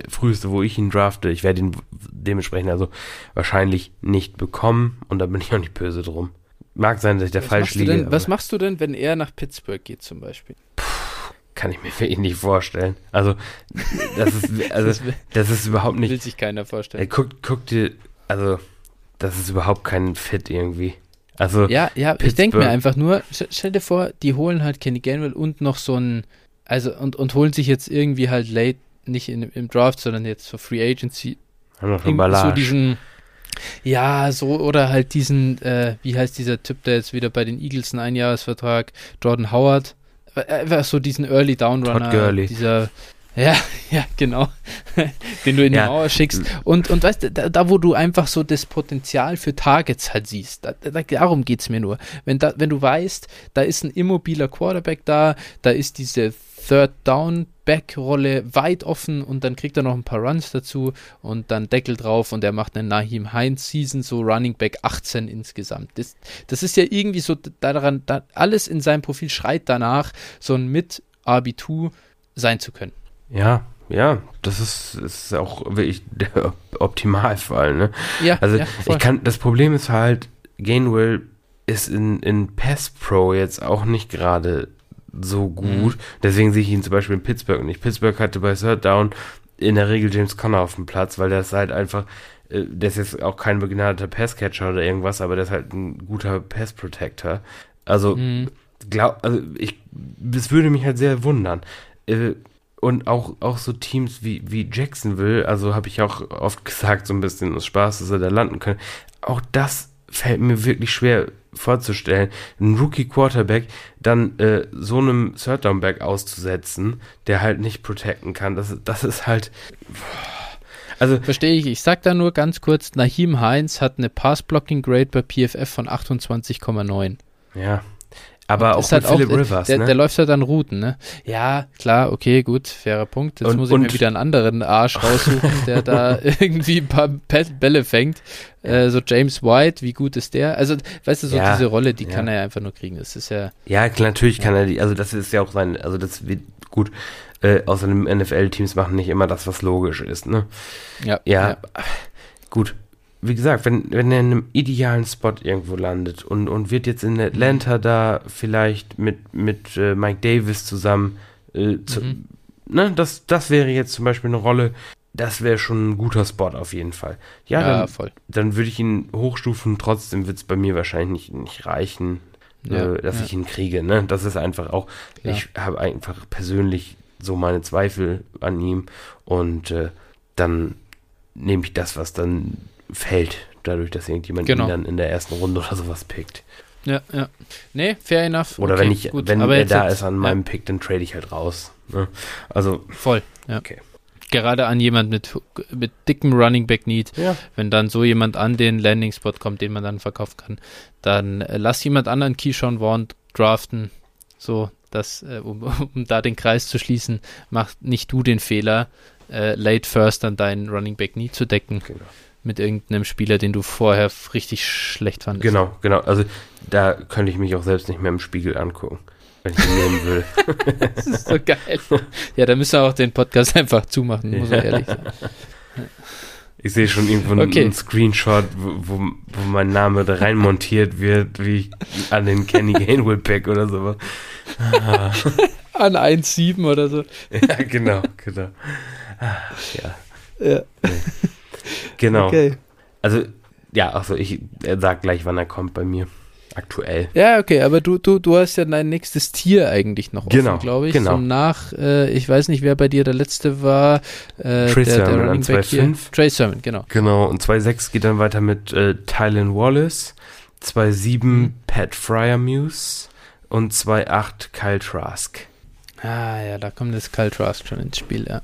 früheste, wo ich ihn drafte. Ich werde ihn dementsprechend also wahrscheinlich nicht bekommen und da bin ich auch nicht böse drum. Mag sein, dass ich da was falsch liege. Denn, was machst du denn, wenn er nach Pittsburgh geht zum Beispiel? Puh, kann ich mir [laughs] für ihn nicht vorstellen. Also, das ist, [laughs] also, das ist überhaupt nicht. Will sich keiner vorstellen. Ey, guck, guck dir, also, das ist überhaupt kein Fit irgendwie. Also ja, ja, Pittsburgh. ich denke mir einfach nur, stell dir vor, die holen halt Kenny Gainwell und noch so ein, also und, und holen sich jetzt irgendwie halt late, nicht in, im Draft, sondern jetzt für Free Agency. So diesen, ja, so, oder halt diesen, äh, wie heißt dieser Typ, der jetzt wieder bei den Eagles einen Einjahresvertrag, Jordan Howard, einfach so diesen Early Downrunner, dieser, ja, [laughs] ja, genau. [laughs] Den du in die ja. Mauer schickst. Und, und weißt du, da, da, wo du einfach so das Potenzial für Targets halt siehst, da, da, darum geht es mir nur. Wenn, da, wenn du weißt, da ist ein immobiler Quarterback da, da ist diese Third Down Back Rolle weit offen und dann kriegt er noch ein paar Runs dazu und dann Deckel drauf und er macht eine Nahim Heinz Season, so Running Back 18 insgesamt. Das, das ist ja irgendwie so daran, da, alles in seinem Profil schreit danach, so ein mit RB2 sein zu können. Ja, ja, das ist, ist auch wirklich der Optimalfall, ne? Ja, also ja, ich kann, das Problem ist halt, Gainwell ist in, in Pass Pro jetzt auch nicht gerade so gut. Mhm. Deswegen sehe ich ihn zum Beispiel in Pittsburgh nicht. Pittsburgh hatte bei Third Down in der Regel James Conner auf dem Platz, weil der ist halt einfach, äh, der ist jetzt auch kein begnadeter Passcatcher oder irgendwas, aber der ist halt ein guter Pass Protector. Also, mhm. glaub, also ich, das würde mich halt sehr wundern. Äh, und auch, auch so Teams wie, wie Jacksonville, also habe ich auch oft [laughs] gesagt, so ein bisschen aus Spaß, dass er da landen können. Auch das fällt mir wirklich schwer vorzustellen, einen Rookie-Quarterback dann äh, so einem Third-Down-Back auszusetzen, der halt nicht protecten kann. Das, das ist halt. Also, Verstehe ich. Ich sag da nur ganz kurz: Nahim Heinz hat eine Pass-Blocking-Grade bei PFF von 28,9. Ja. Aber auch halt Philip auch, Rivers, der, ne? der läuft halt an Routen, ne? Ja, klar, okay, gut, fairer Punkt. Jetzt und, muss ich mir wieder einen anderen Arsch raussuchen, [laughs] der da irgendwie ein paar Bälle fängt. Äh, so James White, wie gut ist der? Also, weißt du, so ja, diese Rolle, die ja. kann er ja einfach nur kriegen. Das ist ja. Ja, natürlich kann er die, also das ist ja auch sein, also das wird gut. Äh, außerdem NFL-Teams machen nicht immer das, was logisch ist, ne? Ja. Ja, ja. gut wie gesagt, wenn, wenn er in einem idealen Spot irgendwo landet und, und wird jetzt in Atlanta da vielleicht mit, mit äh, Mike Davis zusammen, äh, zu, mhm. ne, das, das wäre jetzt zum Beispiel eine Rolle, das wäre schon ein guter Spot auf jeden Fall. Ja, ja dann, voll. Dann würde ich ihn hochstufen, trotzdem wird es bei mir wahrscheinlich nicht, nicht reichen, ja, äh, dass ja. ich ihn kriege. Ne? Das ist einfach auch, ich habe einfach persönlich so meine Zweifel an ihm und äh, dann nehme ich das, was dann fällt, dadurch, dass irgendjemand genau. ihn dann in der ersten Runde oder sowas pickt. Ja, ja. Nee, fair enough. Oder okay, wenn ich, gut. wenn er da ist an meinem Pick, dann trade ich halt raus. Ne? Also. Voll, ja. Okay. Gerade an jemand mit, mit dickem Running Back Need, ja. wenn dann so jemand an den Landing Spot kommt, den man dann verkaufen kann, dann äh, lass jemand anderen Keyshawn Vaughn draften, so, dass, äh, um, [laughs] um da den Kreis zu schließen, mach nicht du den Fehler, äh, late first an deinen Running Back Need zu decken. Genau mit irgendeinem Spieler, den du vorher richtig schlecht fandest. Genau, genau. Also da könnte ich mich auch selbst nicht mehr im Spiegel angucken, wenn ich ihn nehmen will. [laughs] das ist so geil. Ja, da müssen wir auch den Podcast einfach zumachen, muss ich ehrlich sagen. Ich sehe schon irgendwo okay. einen Screenshot, wo, wo, mein Name da rein montiert wird, wie an den Kenny Gainwell Pack oder so. Ah. [laughs] An 1,7 oder so. Ja, genau, genau. Ach, ja. Ja. Nee. Genau. Okay. Also, ja, achso, ich er sagt gleich, wann er kommt bei mir. Aktuell. Ja, okay, aber du, du, du hast ja dein nächstes Tier eigentlich noch offen, genau, glaube ich. Genau. So nach, äh, ich weiß nicht, wer bei dir der letzte war. Äh, Trey der, Sermon der an 2,5. Trey Sermon, genau. Genau, und 2,6 geht dann weiter mit äh, Tylen Wallace, 2,7 mhm. Pat Fryermuse und 2,8 Kyle Trask. Ah ja, da kommt das Kyle Trask schon ins Spiel, ja.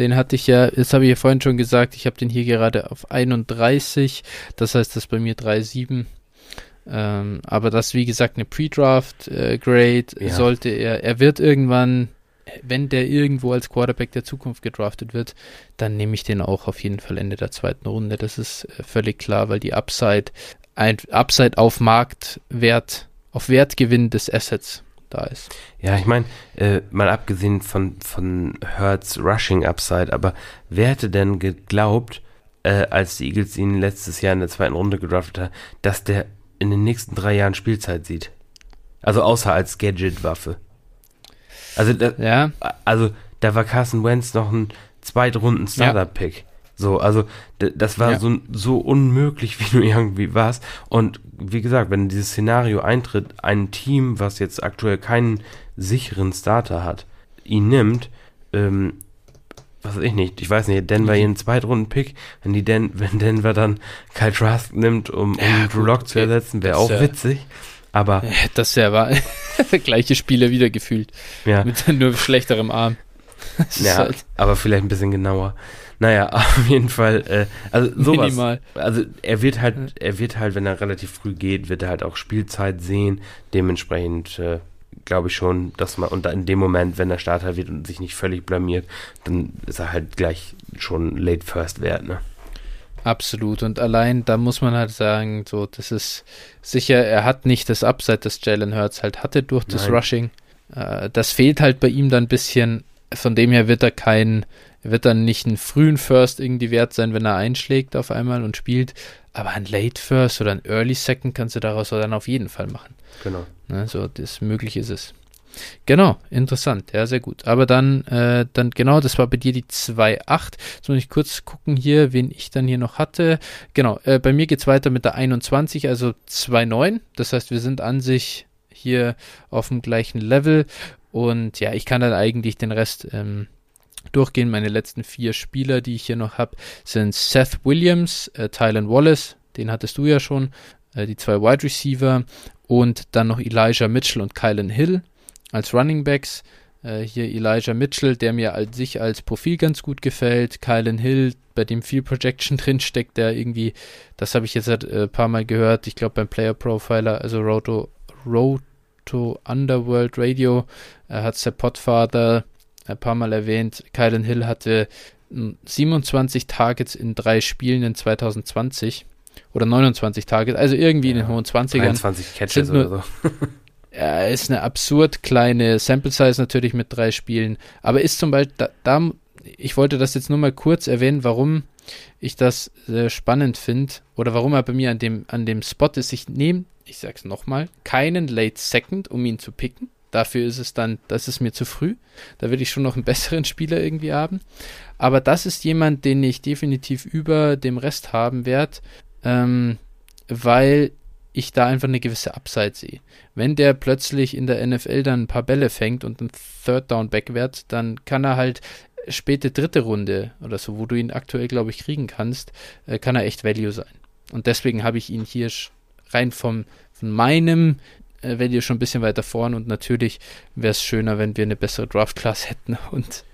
Den hatte ich ja, das habe ich ja vorhin schon gesagt, ich habe den hier gerade auf 31, das heißt, das ist bei mir 3,7. Ähm, aber das, wie gesagt, eine Pre-Draft-Grade äh, ja. sollte er, er wird irgendwann, wenn der irgendwo als Quarterback der Zukunft gedraftet wird, dann nehme ich den auch auf jeden Fall Ende der zweiten Runde. Das ist äh, völlig klar, weil die Upside, ein Upside auf Marktwert, auf Wertgewinn des Assets da ist. Ja, ich meine, äh, mal abgesehen von, von Hertz Rushing Upside, aber wer hätte denn geglaubt, äh, als die Eagles ihn letztes Jahr in der zweiten Runde gedraftet haben, dass der in den nächsten drei Jahren Spielzeit sieht? Also außer als Gadget-Waffe. Also, da, ja. also da war Carson Wentz noch ein Zweitrunden-Starter-Pick. Ja. So, also das war ja. so, so unmöglich, [laughs] wie du irgendwie warst. Und wie gesagt, wenn dieses Szenario eintritt, ein Team, was jetzt aktuell keinen sicheren Starter hat, ihn nimmt, ähm, was weiß ich nicht, ich weiß nicht, Denver hier einen Zweitrunden-Pick, wenn die Den wenn Denver dann Kyle Trask nimmt, um, um ja, Drew Lock zu ersetzen, wäre auch ja, witzig. Aber. Das ja war [laughs] gleiche Spiele wieder gefühlt. Ja. Mit nur schlechterem Arm. [laughs] ja, halt aber vielleicht ein bisschen genauer. Naja, [laughs] auf jeden Fall, äh, also sowas. Minimal. Also er wird halt, er wird halt, wenn er relativ früh geht, wird er halt auch Spielzeit sehen. Dementsprechend äh, glaube ich schon, dass man, und in dem Moment, wenn er Starter wird und sich nicht völlig blamiert, dann ist er halt gleich schon Late First wert, ne? Absolut. Und allein, da muss man halt sagen, so, das ist sicher, er hat nicht das Upside, das Jalen Hurts halt hatte durch das Nein. Rushing. Äh, das fehlt halt bei ihm dann ein bisschen. Von dem her wird er kein, wird dann nicht einen frühen First irgendwie wert sein, wenn er einschlägt auf einmal und spielt. Aber ein Late First oder ein Early Second kannst du daraus dann auf jeden Fall machen. Genau. Ne, so, das möglich ist es. Genau, interessant, ja, sehr gut. Aber dann, äh, dann genau, das war bei dir die 2.8. Jetzt muss ich kurz gucken hier, wen ich dann hier noch hatte. Genau, äh, bei mir geht es weiter mit der 21, also 2.9. Das heißt, wir sind an sich hier auf dem gleichen Level. Und ja, ich kann dann eigentlich den Rest ähm, durchgehen. Meine letzten vier Spieler, die ich hier noch habe, sind Seth Williams, äh, Tylen Wallace, den hattest du ja schon, äh, die zwei Wide Receiver und dann noch Elijah Mitchell und Kylan Hill als Running Backs. Äh, hier Elijah Mitchell, der mir als sich als Profil ganz gut gefällt. Kylan Hill, bei dem viel Projection [laughs] drinsteckt, der irgendwie, das habe ich jetzt ein äh, paar Mal gehört, ich glaube beim Player Profiler, also Roto, Roto Underworld Radio, äh, hat der Podfather ein paar Mal erwähnt. Kylan Hill hatte 27 hm, Targets in drei Spielen in 2020 oder 29 Targets, also irgendwie ja, in den hohen 20ern. 23 Catches nur, oder so. [laughs] ja, ist eine absurd kleine Sample Size natürlich mit drei Spielen, aber ist zum Beispiel, da, da ich wollte das jetzt nur mal kurz erwähnen, warum ich das äh, spannend finde oder warum er bei mir an dem, an dem Spot ist. Ich nehme, ich sag's nochmal, keinen Late Second, um ihn zu picken. Dafür ist es dann, das ist mir zu früh. Da will ich schon noch einen [laughs] besseren Spieler irgendwie haben. Aber das ist jemand, den ich definitiv über dem Rest haben werde, ähm, weil ich da einfach eine gewisse Upside sehe. Wenn der plötzlich in der NFL dann ein paar Bälle fängt und ein Third Down Back wird, dann kann er halt späte dritte Runde oder so, wo du ihn aktuell, glaube ich, kriegen kannst, äh, kann er echt Value sein. Und deswegen habe ich ihn hier rein vom, von meinem äh, Value schon ein bisschen weiter vorn und natürlich wäre es schöner, wenn wir eine bessere Draft Class hätten [laughs] und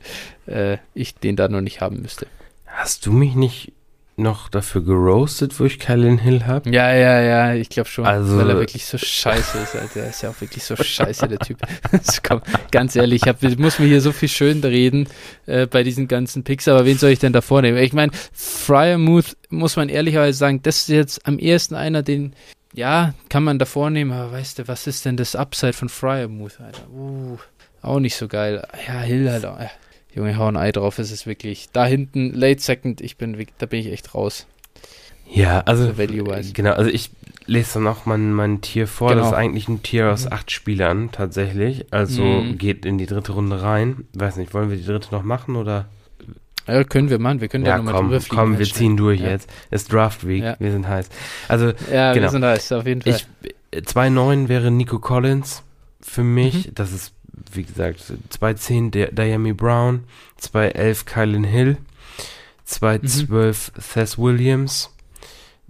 äh, ich den da noch nicht haben müsste. Hast du mich nicht noch dafür geroastet, wo ich Kylan Hill habe. Ja, ja, ja, ich glaube schon. Also, weil er wirklich so scheiße ist, Alter. Er ist ja auch wirklich so scheiße, der Typ. [laughs] [laughs] Komm, ganz ehrlich, ich, hab, ich muss mir hier so viel schön reden äh, bei diesen ganzen Picks, aber wen soll ich denn da vornehmen? Ich meine, Fryermuth, muss man ehrlicherweise sagen, das ist jetzt am ehesten einer, den, ja, kann man da vornehmen, aber weißt du, was ist denn das Upside von Fryermuth, Alter? Uh, auch nicht so geil. Ja, Hill halt auch. Junge, hau ein Ei drauf, es ist wirklich. Da hinten, Late Second, ich bin, da bin ich echt raus. Ja, also, genau, also ich lese dann auch mein, mein Tier vor. Genau. Das ist eigentlich ein Tier aus mhm. acht Spielern, tatsächlich. Also mhm. geht in die dritte Runde rein. Weiß nicht, wollen wir die dritte noch machen oder? Ja, können wir machen. Wir können ja, ja nochmal drüber fliegen. Komm, wir ziehen durch ja. jetzt. Es ist Draft Week. Ja. Wir sind heiß. Also, ja, genau. wir sind heiß, auf jeden Fall. 2-9 wäre Nico Collins für mich. Mhm. Das ist wie gesagt, 2.10 Diami Brown, 2.11 Kylan Hill, 2.12 mhm. Thess Williams,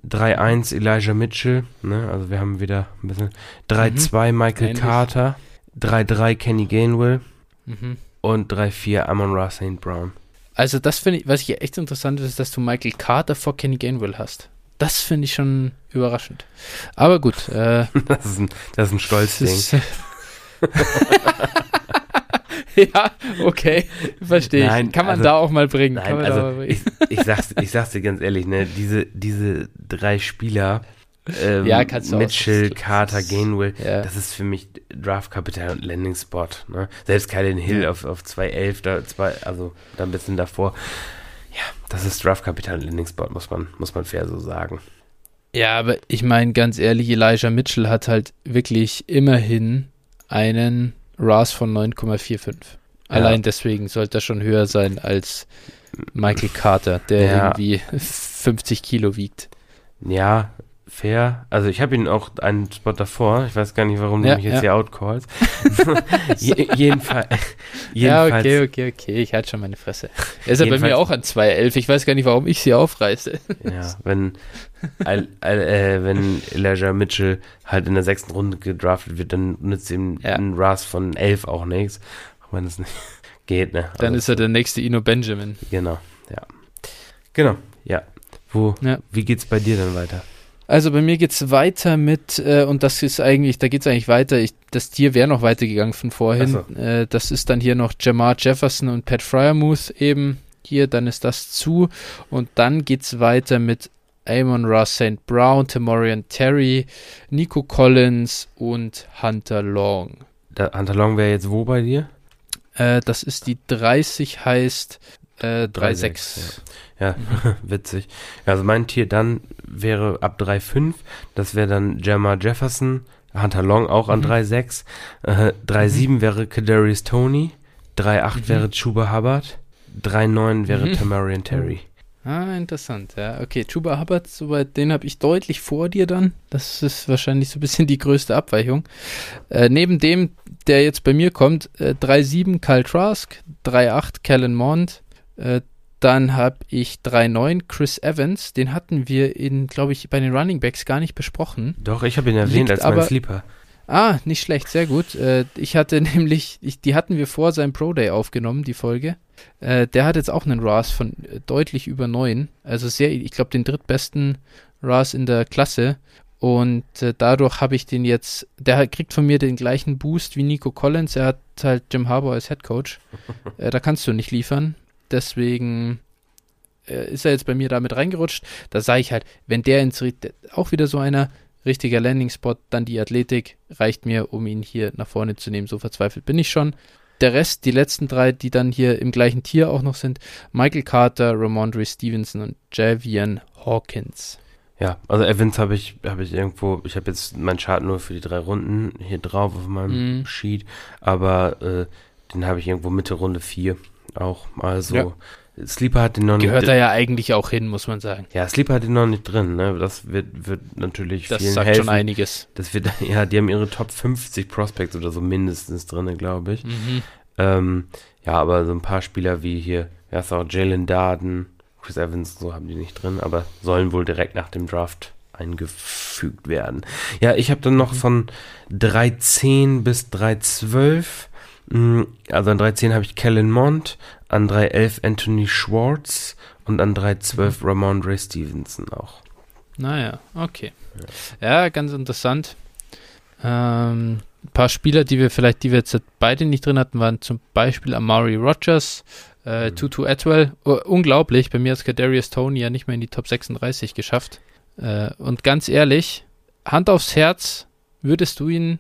3.1 Elijah Mitchell, ne, also wir haben wieder ein bisschen, 3.2 mhm. Michael Ähnlich. Carter, 3.3 Kenny Gainwell mhm. und 3.4 Amon Ra St. Brown. Also das finde ich, was ich echt interessant ist, dass du Michael Carter vor Kenny Gainwell hast. Das finde ich schon überraschend. Aber gut. Äh, [laughs] das, ist ein, das ist ein Stolzding. [laughs] ja, okay, verstehe ich. Kann man also, da auch mal bringen. Nein, also bringen. Ich, ich, sag's, ich sag's dir ganz ehrlich, ne, diese, diese drei Spieler, ähm, ja, Mitchell, auch, Carter, Gainwell, ja. das ist für mich Draftkapital und Landing Spot. Ne? Selbst Kylan Hill ja. auf, auf 2.11, da, zwei, also da ein bisschen davor. Ja, das ist Draftkapital und Landing Spot, muss man, muss man fair so sagen. Ja, aber ich meine ganz ehrlich, Elijah Mitchell hat halt wirklich immerhin einen RAS von 9,45. Allein deswegen sollte er schon höher sein als Michael Carter, der ja. irgendwie 50 Kilo wiegt. Ja, fair. Also ich habe ihn auch einen Spot davor. Ich weiß gar nicht, warum ja, du mich jetzt ja. hier outcallst. [laughs] Je, jedenfall, jedenfalls. [laughs] Ja, okay, okay, okay. Ich halte schon meine Fresse. Er ist ja bei mir auch an 2,11. Ich weiß gar nicht, warum ich sie aufreiße. ja, wenn, äh, wenn Elijah Mitchell halt in der sechsten Runde gedraftet wird, dann nützt ihm ja. ein Ras von 11 auch nichts. Auch wenn es nicht [laughs] geht, ne? Dann also, ist er der nächste Ino Benjamin. Genau, ja. Genau, ja. Wo, ja. Wie geht's bei dir denn weiter? Also bei mir geht's weiter mit, äh, und das ist eigentlich, da geht's eigentlich weiter. Ich, das Tier wäre noch weitergegangen von vorhin. So. Äh, das ist dann hier noch Jamar Jefferson und Pat Fryermuth eben hier, dann ist das zu. Und dann geht's weiter mit Amon Ross St. Brown, Timorian Terry, Nico Collins und Hunter Long. Der Hunter Long wäre jetzt wo bei dir? Äh, das ist die 30, heißt äh, 3,6. Ja, ja. [laughs] witzig. Also mein Tier dann wäre ab 3,5. Das wäre dann Gemma Jefferson. Hunter Long auch an mhm. 3,6. Äh, 3,7 mhm. wäre Kadarius Tony. 3,8 mhm. wäre Chuba Hubbard. 3,9 wäre mhm. Tamarian Terry. Ah, interessant. Ja, okay. Chuba Hubbard, soweit, den habe ich deutlich vor dir dann. Das ist wahrscheinlich so ein bisschen die größte Abweichung. Äh, neben dem, der jetzt bei mir kommt, äh, 3,7 Kyle Trask, 3,8 Kellen Mond, äh, dann habe ich 3-9 Chris Evans. Den hatten wir in, glaube ich, bei den Running Backs gar nicht besprochen. Doch, ich habe ihn erwähnt Liegt als mein Sleeper. Ah, nicht schlecht, sehr gut. Äh, ich hatte [laughs] nämlich, ich, die hatten wir vor seinem Pro Day aufgenommen, die Folge. Äh, der hat jetzt auch einen RAS von äh, deutlich über 9. Also sehr, ich glaube, den drittbesten RAS in der Klasse. Und äh, dadurch habe ich den jetzt, der kriegt von mir den gleichen Boost wie Nico Collins. Er hat halt Jim Harbour als Head Coach. [laughs] Äh, da kannst du nicht liefern. Deswegen äh, ist er jetzt bei mir damit reingerutscht. Da sage ich halt, wenn der ins auch wieder so einer richtiger Landing-Spot, dann die Athletik reicht mir, um ihn hier nach vorne zu nehmen. So verzweifelt bin ich schon. Der Rest, die letzten drei, die dann hier im gleichen Tier auch noch sind, Michael Carter, Ramondre Stevenson und Javian Hawkins. Ja, also Evans habe ich, habe ich irgendwo, ich habe jetzt meinen Chart nur für die drei Runden hier drauf auf meinem mm. Sheet, aber äh, den habe ich irgendwo Mitte Runde 4 auch. Also ja. Sleeper hat den noch Gehört nicht. Gehört da ja eigentlich auch hin, muss man sagen. Ja, Sleeper hat den noch nicht drin. Ne? Das wird, wird natürlich das vielen sagt helfen. schon einiges. Das wird, [laughs] ja, die haben ihre Top 50 Prospects oder so mindestens drin, glaube ich. Mhm. Ähm, ja, aber so ein paar Spieler wie hier, ja, ist auch Jalen Darden, Chris Evans, so haben die nicht drin, aber sollen wohl direkt nach dem Draft eingefügt werden. Ja, ich habe dann noch mhm. von 3.10 bis 3.12 Mm, also an 3.10 habe ich Kellen Mond, an 3.11 Anthony Schwartz und an 3.12 mhm. Ramondre Stevenson auch. Naja, okay. Ja, ja ganz interessant. Ähm, ein paar Spieler, die wir vielleicht, die wir jetzt beide nicht drin hatten, waren zum Beispiel Amari Rogers, äh, mhm. Tutu Atwell. Oh, unglaublich, bei mir hat Kadarius Tony ja nicht mehr in die Top 36 geschafft. Äh, und ganz ehrlich, Hand aufs Herz, würdest du ihn,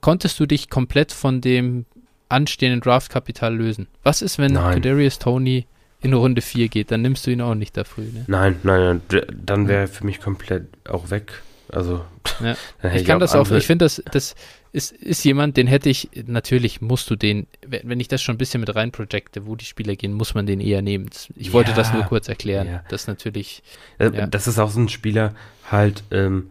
konntest du dich komplett von dem anstehenden Draftkapital lösen. Was ist, wenn Kadarius Tony in Runde 4 geht? Dann nimmst du ihn auch nicht da früh, ne? Nein, nein, nein dann wäre er für mich komplett auch weg. Also, ja. [laughs] ich kann das auch, ich finde, das, das ist, ist jemand, den hätte ich, natürlich musst du den, wenn ich das schon ein bisschen mit rein projecte, wo die Spieler gehen, muss man den eher nehmen. Ich ja, wollte das nur kurz erklären. Ja. Das natürlich. Äh, ja. Das ist auch so ein Spieler, halt, ähm,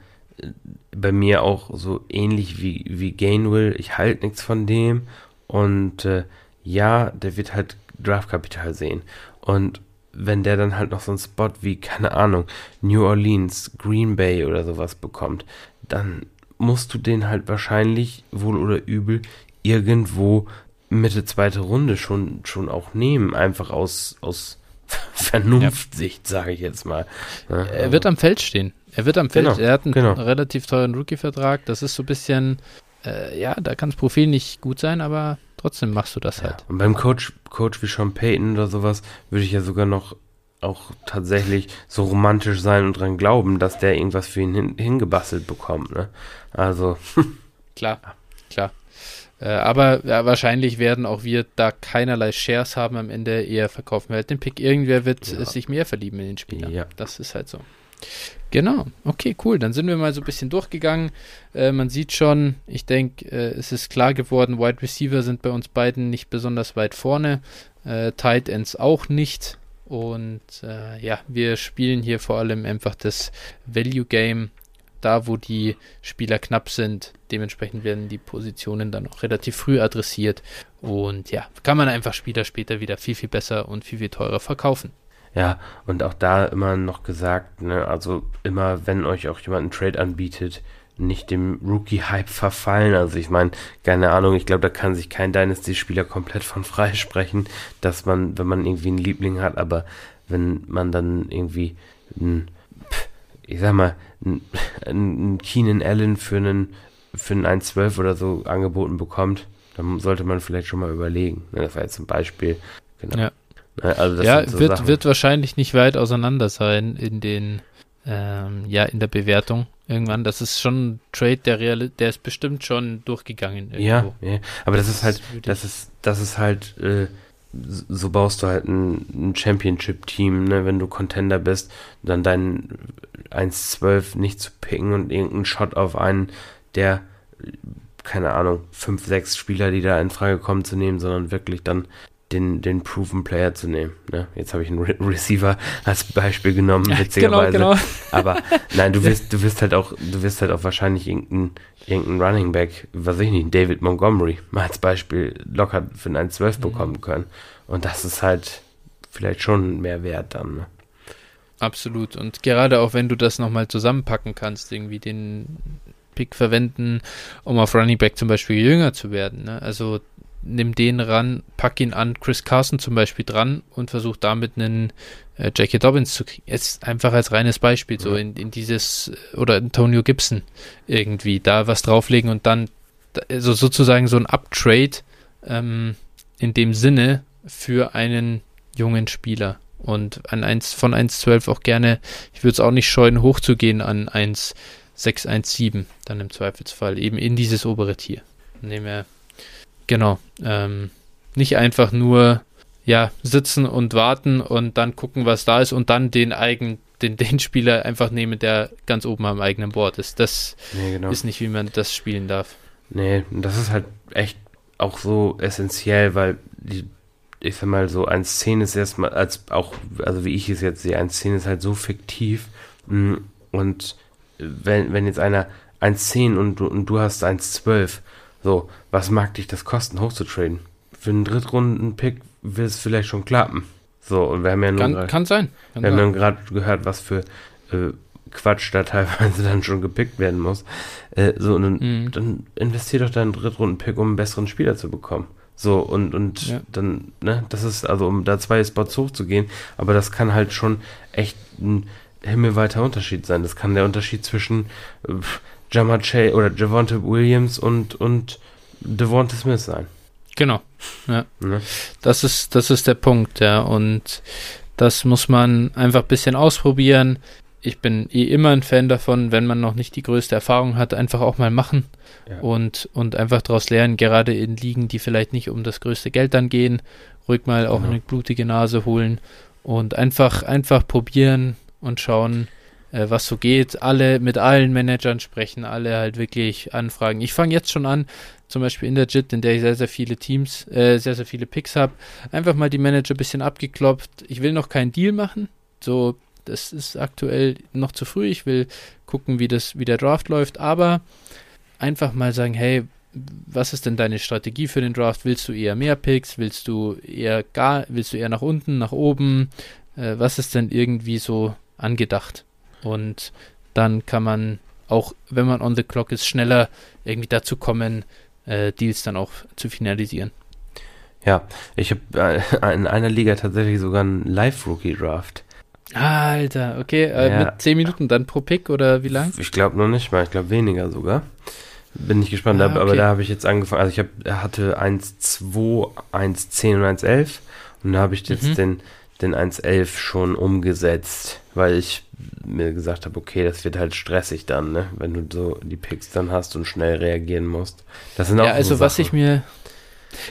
bei mir auch so ähnlich wie, wie Gainwell. Ich halte nichts von dem und äh, ja, der wird halt Draftkapital sehen. Und wenn der dann halt noch so einen Spot wie, keine Ahnung, New Orleans, Green Bay oder sowas bekommt, dann musst du den halt wahrscheinlich, wohl oder übel, irgendwo Mitte zweite Runde schon, schon auch nehmen. Einfach aus, aus [laughs] Vernunftsicht, ja. sage ich jetzt mal. Ja, er also. wird am Feld stehen. Er wird am Feld. Genau, er hat einen genau. relativ teuren Rookie-Vertrag. Das ist so ein bisschen, äh, ja, da kann das Profil nicht gut sein, aber trotzdem machst du das ja. halt. Und beim Coach, Coach wie Sean Payton oder sowas, würde ich ja sogar noch auch tatsächlich so romantisch sein und dran glauben, dass der irgendwas für ihn hin, hingebastelt bekommt. Ne? Also. [laughs] klar, klar. Äh, aber ja, wahrscheinlich werden auch wir da keinerlei Shares haben am Ende, eher verkaufen wir halt den Pick. Irgendwer wird ja. sich mehr verlieben in den Spieler. Ja. Das ist halt so. Genau, okay, cool. Dann sind wir mal so ein bisschen durchgegangen. Äh, man sieht schon, ich denke, äh, es ist klar geworden, Wide Receiver sind bei uns beiden nicht besonders weit vorne. Äh, Tight Ends auch nicht. Und äh, ja, wir spielen hier vor allem einfach das Value Game. Da, wo die Spieler knapp sind, dementsprechend werden die Positionen dann auch relativ früh adressiert. Und ja, kann man einfach Spieler später wieder viel, viel besser und viel, viel teurer verkaufen. Ja, und auch da immer noch gesagt, ne, also immer, wenn euch auch jemand einen Trade anbietet, nicht dem Rookie-Hype verfallen. Also ich meine, keine Ahnung, ich glaube, da kann sich kein Dynasty-Spieler komplett von freisprechen, dass man, wenn man irgendwie einen Liebling hat, aber wenn man dann irgendwie ein, ich sag mal, ein, ein Keenan Allen für einen, für einen 1,12 oder so angeboten bekommt, dann sollte man vielleicht schon mal überlegen. Ne, das war jetzt zum Beispiel, genau. Ja. Ne, also ja, so wird, wird wahrscheinlich nicht weit auseinander sein in den, ähm, ja, in der Bewertung irgendwann. Das ist schon ein Trade, der real, der ist bestimmt schon durchgegangen. Ja, ja, aber das ist halt, das ist, das ist halt, äh, so baust du halt ein, ein Championship-Team, ne? wenn du Contender bist, dann dein 1-12 nicht zu picken und irgendeinen Shot auf einen, der, keine Ahnung, 5, 6 Spieler, die da in Frage kommen, zu nehmen, sondern wirklich dann den, den Proven Player zu nehmen. Ne? Jetzt habe ich einen Re Receiver als Beispiel genommen, ja, witzigerweise. Genau, genau. [laughs] Aber nein, du wirst, du wirst halt auch, du wirst halt auch wahrscheinlich irgendeinen irgendein Running Back, was ich nicht, David Montgomery [laughs] mal als Beispiel locker für einen 1,12 mhm. bekommen können. Und das ist halt vielleicht schon mehr wert dann. Ne? Absolut. Und gerade auch wenn du das nochmal zusammenpacken kannst, irgendwie den Pick verwenden, um auf Running Back zum Beispiel jünger zu werden. Ne? Also nimm den ran, pack ihn an Chris Carson zum Beispiel dran und versuch damit einen äh, Jackie Dobbins zu kriegen. Jetzt einfach als reines Beispiel, so in, in dieses, oder Antonio Gibson irgendwie, da was drauflegen und dann also sozusagen so ein Uptrade ähm, in dem Sinne für einen jungen Spieler. Und an 1, von 1,12 auch gerne, ich würde es auch nicht scheuen, hochzugehen an 1,617, dann im Zweifelsfall, eben in dieses obere Tier. Nehmen wir Genau. Ähm, nicht einfach nur ja, sitzen und warten und dann gucken, was da ist und dann den eigenen, den, [laughs] den Spieler einfach nehmen, der ganz oben am eigenen Board ist. Das nee, genau. ist nicht, wie man das spielen darf. Nee, das ist halt echt auch so essentiell, weil die, ich sag mal, so ein Szene ist erstmal, als auch, also wie ich es jetzt sehe, ein Szene ist halt so fiktiv mm, und wenn, wenn jetzt einer 1,10 und du, und du hast 1,12 so, was mag dich das kosten, hochzutraden? Für einen Drittrunden-Pick will es vielleicht schon klappen. So, und wir haben ja nur. Kann, grad, kann sein. Kann wir sein. haben gerade gehört, was für äh, Quatsch da [laughs] teilweise dann schon gepickt werden muss. Äh, so, und dann, mhm. dann investier doch deinen Drittrunden-Pick, um einen besseren Spieler zu bekommen. So, und, und ja. dann, ne, das ist, also um da zwei Spots hochzugehen, aber das kann halt schon echt ein himmelweiter Unterschied sein. Das kann der Unterschied zwischen Jamar Chase oder Javonte Williams und, und Devonta Smith sein. Genau. Ja. Ne? Das ist, das ist der Punkt, ja. Und das muss man einfach ein bisschen ausprobieren. Ich bin eh immer ein Fan davon, wenn man noch nicht die größte Erfahrung hat, einfach auch mal machen ja. und, und einfach daraus lernen, gerade in Ligen, die vielleicht nicht um das größte Geld dann gehen, ruhig mal auch genau. eine blutige Nase holen und einfach, einfach probieren und schauen, äh, was so geht. Alle mit allen Managern sprechen, alle halt wirklich anfragen. Ich fange jetzt schon an, zum Beispiel in der JIT, in der ich sehr, sehr viele Teams, äh, sehr, sehr viele Picks habe, einfach mal die Manager ein bisschen abgeklopft. Ich will noch keinen Deal machen. So, das ist aktuell noch zu früh. Ich will gucken, wie das, wie der Draft läuft, aber einfach mal sagen, hey, was ist denn deine Strategie für den Draft? Willst du eher mehr Picks? Willst du eher gar, willst du eher nach unten, nach oben? Äh, was ist denn irgendwie so angedacht? Und dann kann man auch, wenn man on the clock ist, schneller irgendwie dazu kommen, äh, Deals dann auch zu finalisieren. Ja, ich habe äh, in einer Liga tatsächlich sogar einen Live-Rookie-Draft. Alter, okay, äh, ja. mit 10 Minuten dann pro Pick oder wie lang? Ich glaube noch nicht mal, ich glaube weniger sogar. Bin ich gespannt, ah, okay. aber da habe ich jetzt angefangen. Also ich hab, hatte 1, 2, 1, 10 und 1, 11 und da habe ich jetzt mhm. den, den 1, 11 schon umgesetzt, weil ich mir gesagt habe, okay, das wird halt stressig dann, ne? wenn du so die Picks dann hast und schnell reagieren musst. Das sind auch ja, also so was ich mir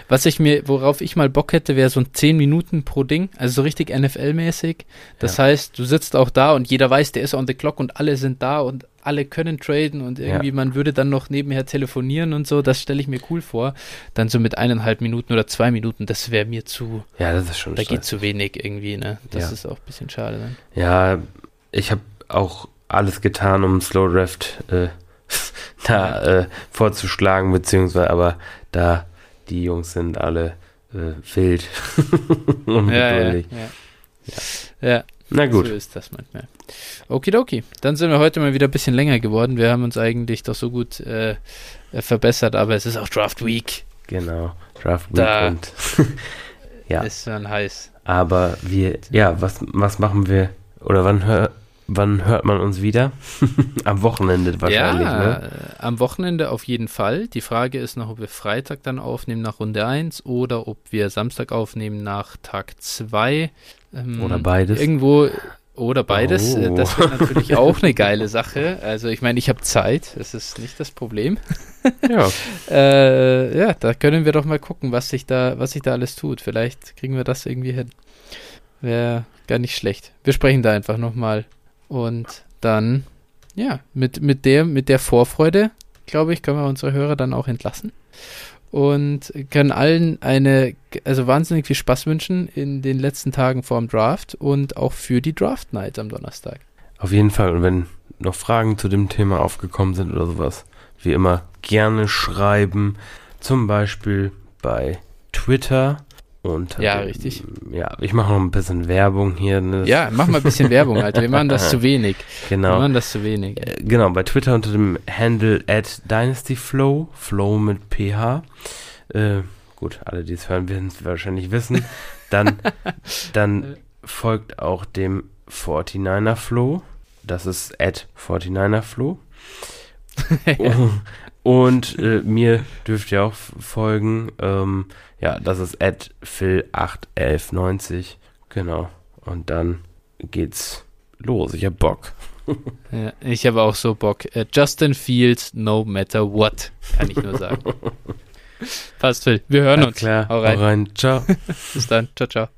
Was ich mir, worauf ich mal Bock hätte, wäre so ein 10 Minuten pro Ding, also so richtig NFL-mäßig. Das ja. heißt, du sitzt auch da und jeder weiß, der ist on the clock und alle sind da und alle können traden und irgendwie ja. man würde dann noch nebenher telefonieren und so. Das stelle ich mir cool vor. Dann so mit eineinhalb Minuten oder zwei Minuten, das wäre mir zu. Ja, das ist schon. Da geht zu wenig irgendwie, ne? Das ja. ist auch ein bisschen schade dann. Ja, ich habe auch alles getan, um Slow Draft äh, [laughs] da äh, vorzuschlagen, beziehungsweise aber da die Jungs sind alle äh, wild [laughs] und ja, ja, ja. ja. Na gut. So ist das manchmal. Okidoki. Dann sind wir heute mal wieder ein bisschen länger geworden. Wir haben uns eigentlich doch so gut äh, äh verbessert, aber es ist auch Draft Week. Genau. Draft Week da und [laughs] ja. Ist dann heiß. Aber wir, ja, was, was machen wir oder wann hör, Wann hört man uns wieder? [laughs] am Wochenende wahrscheinlich, ja, ne? am Wochenende auf jeden Fall. Die Frage ist noch, ob wir Freitag dann aufnehmen nach Runde 1 oder ob wir Samstag aufnehmen nach Tag 2. Ähm, oder beides. Irgendwo oder beides. Oh. Das wäre natürlich [laughs] auch eine geile Sache. Also ich meine, ich habe Zeit, das ist nicht das Problem. ja. [laughs] äh, ja, da können wir doch mal gucken, was sich da, was sich da alles tut. Vielleicht kriegen wir das irgendwie hin. Wäre gar nicht schlecht. Wir sprechen da einfach nochmal und dann, ja, mit, mit, der, mit der Vorfreude, glaube ich, können wir unsere Hörer dann auch entlassen. Und können allen eine, also wahnsinnig viel Spaß wünschen in den letzten Tagen vor dem Draft und auch für die Draft Night am Donnerstag. Auf jeden Fall. Und wenn noch Fragen zu dem Thema aufgekommen sind oder sowas, wie immer gerne schreiben. Zum Beispiel bei Twitter und, ja, richtig. Ja, ich mache noch ein bisschen Werbung hier. Ne? Ja, mach mal ein bisschen [laughs] Werbung, Alter. Wir machen das zu wenig. Genau. Wir machen das zu wenig. Äh, genau, bei Twitter unter dem Handle at DynastyFlow, Flow mit PH. Äh, gut, alle, die es hören, werden es wahrscheinlich wissen. Dann, [laughs] dann folgt auch dem 49er Flow. Das ist at 49er Flow. [laughs] ja. Und äh, mir dürft ihr auch folgen. Ähm, ja, das ist at phil81190. Genau. Und dann geht's los. Ich hab Bock. [laughs] ja, ich habe auch so Bock. Uh, Justin Fields, no matter what, kann ich nur sagen. [laughs] Passt, Phil. Wir hören Alles uns. Klar. Hau rein. Hau rein. Ciao. [laughs] Bis dann. Ciao, ciao.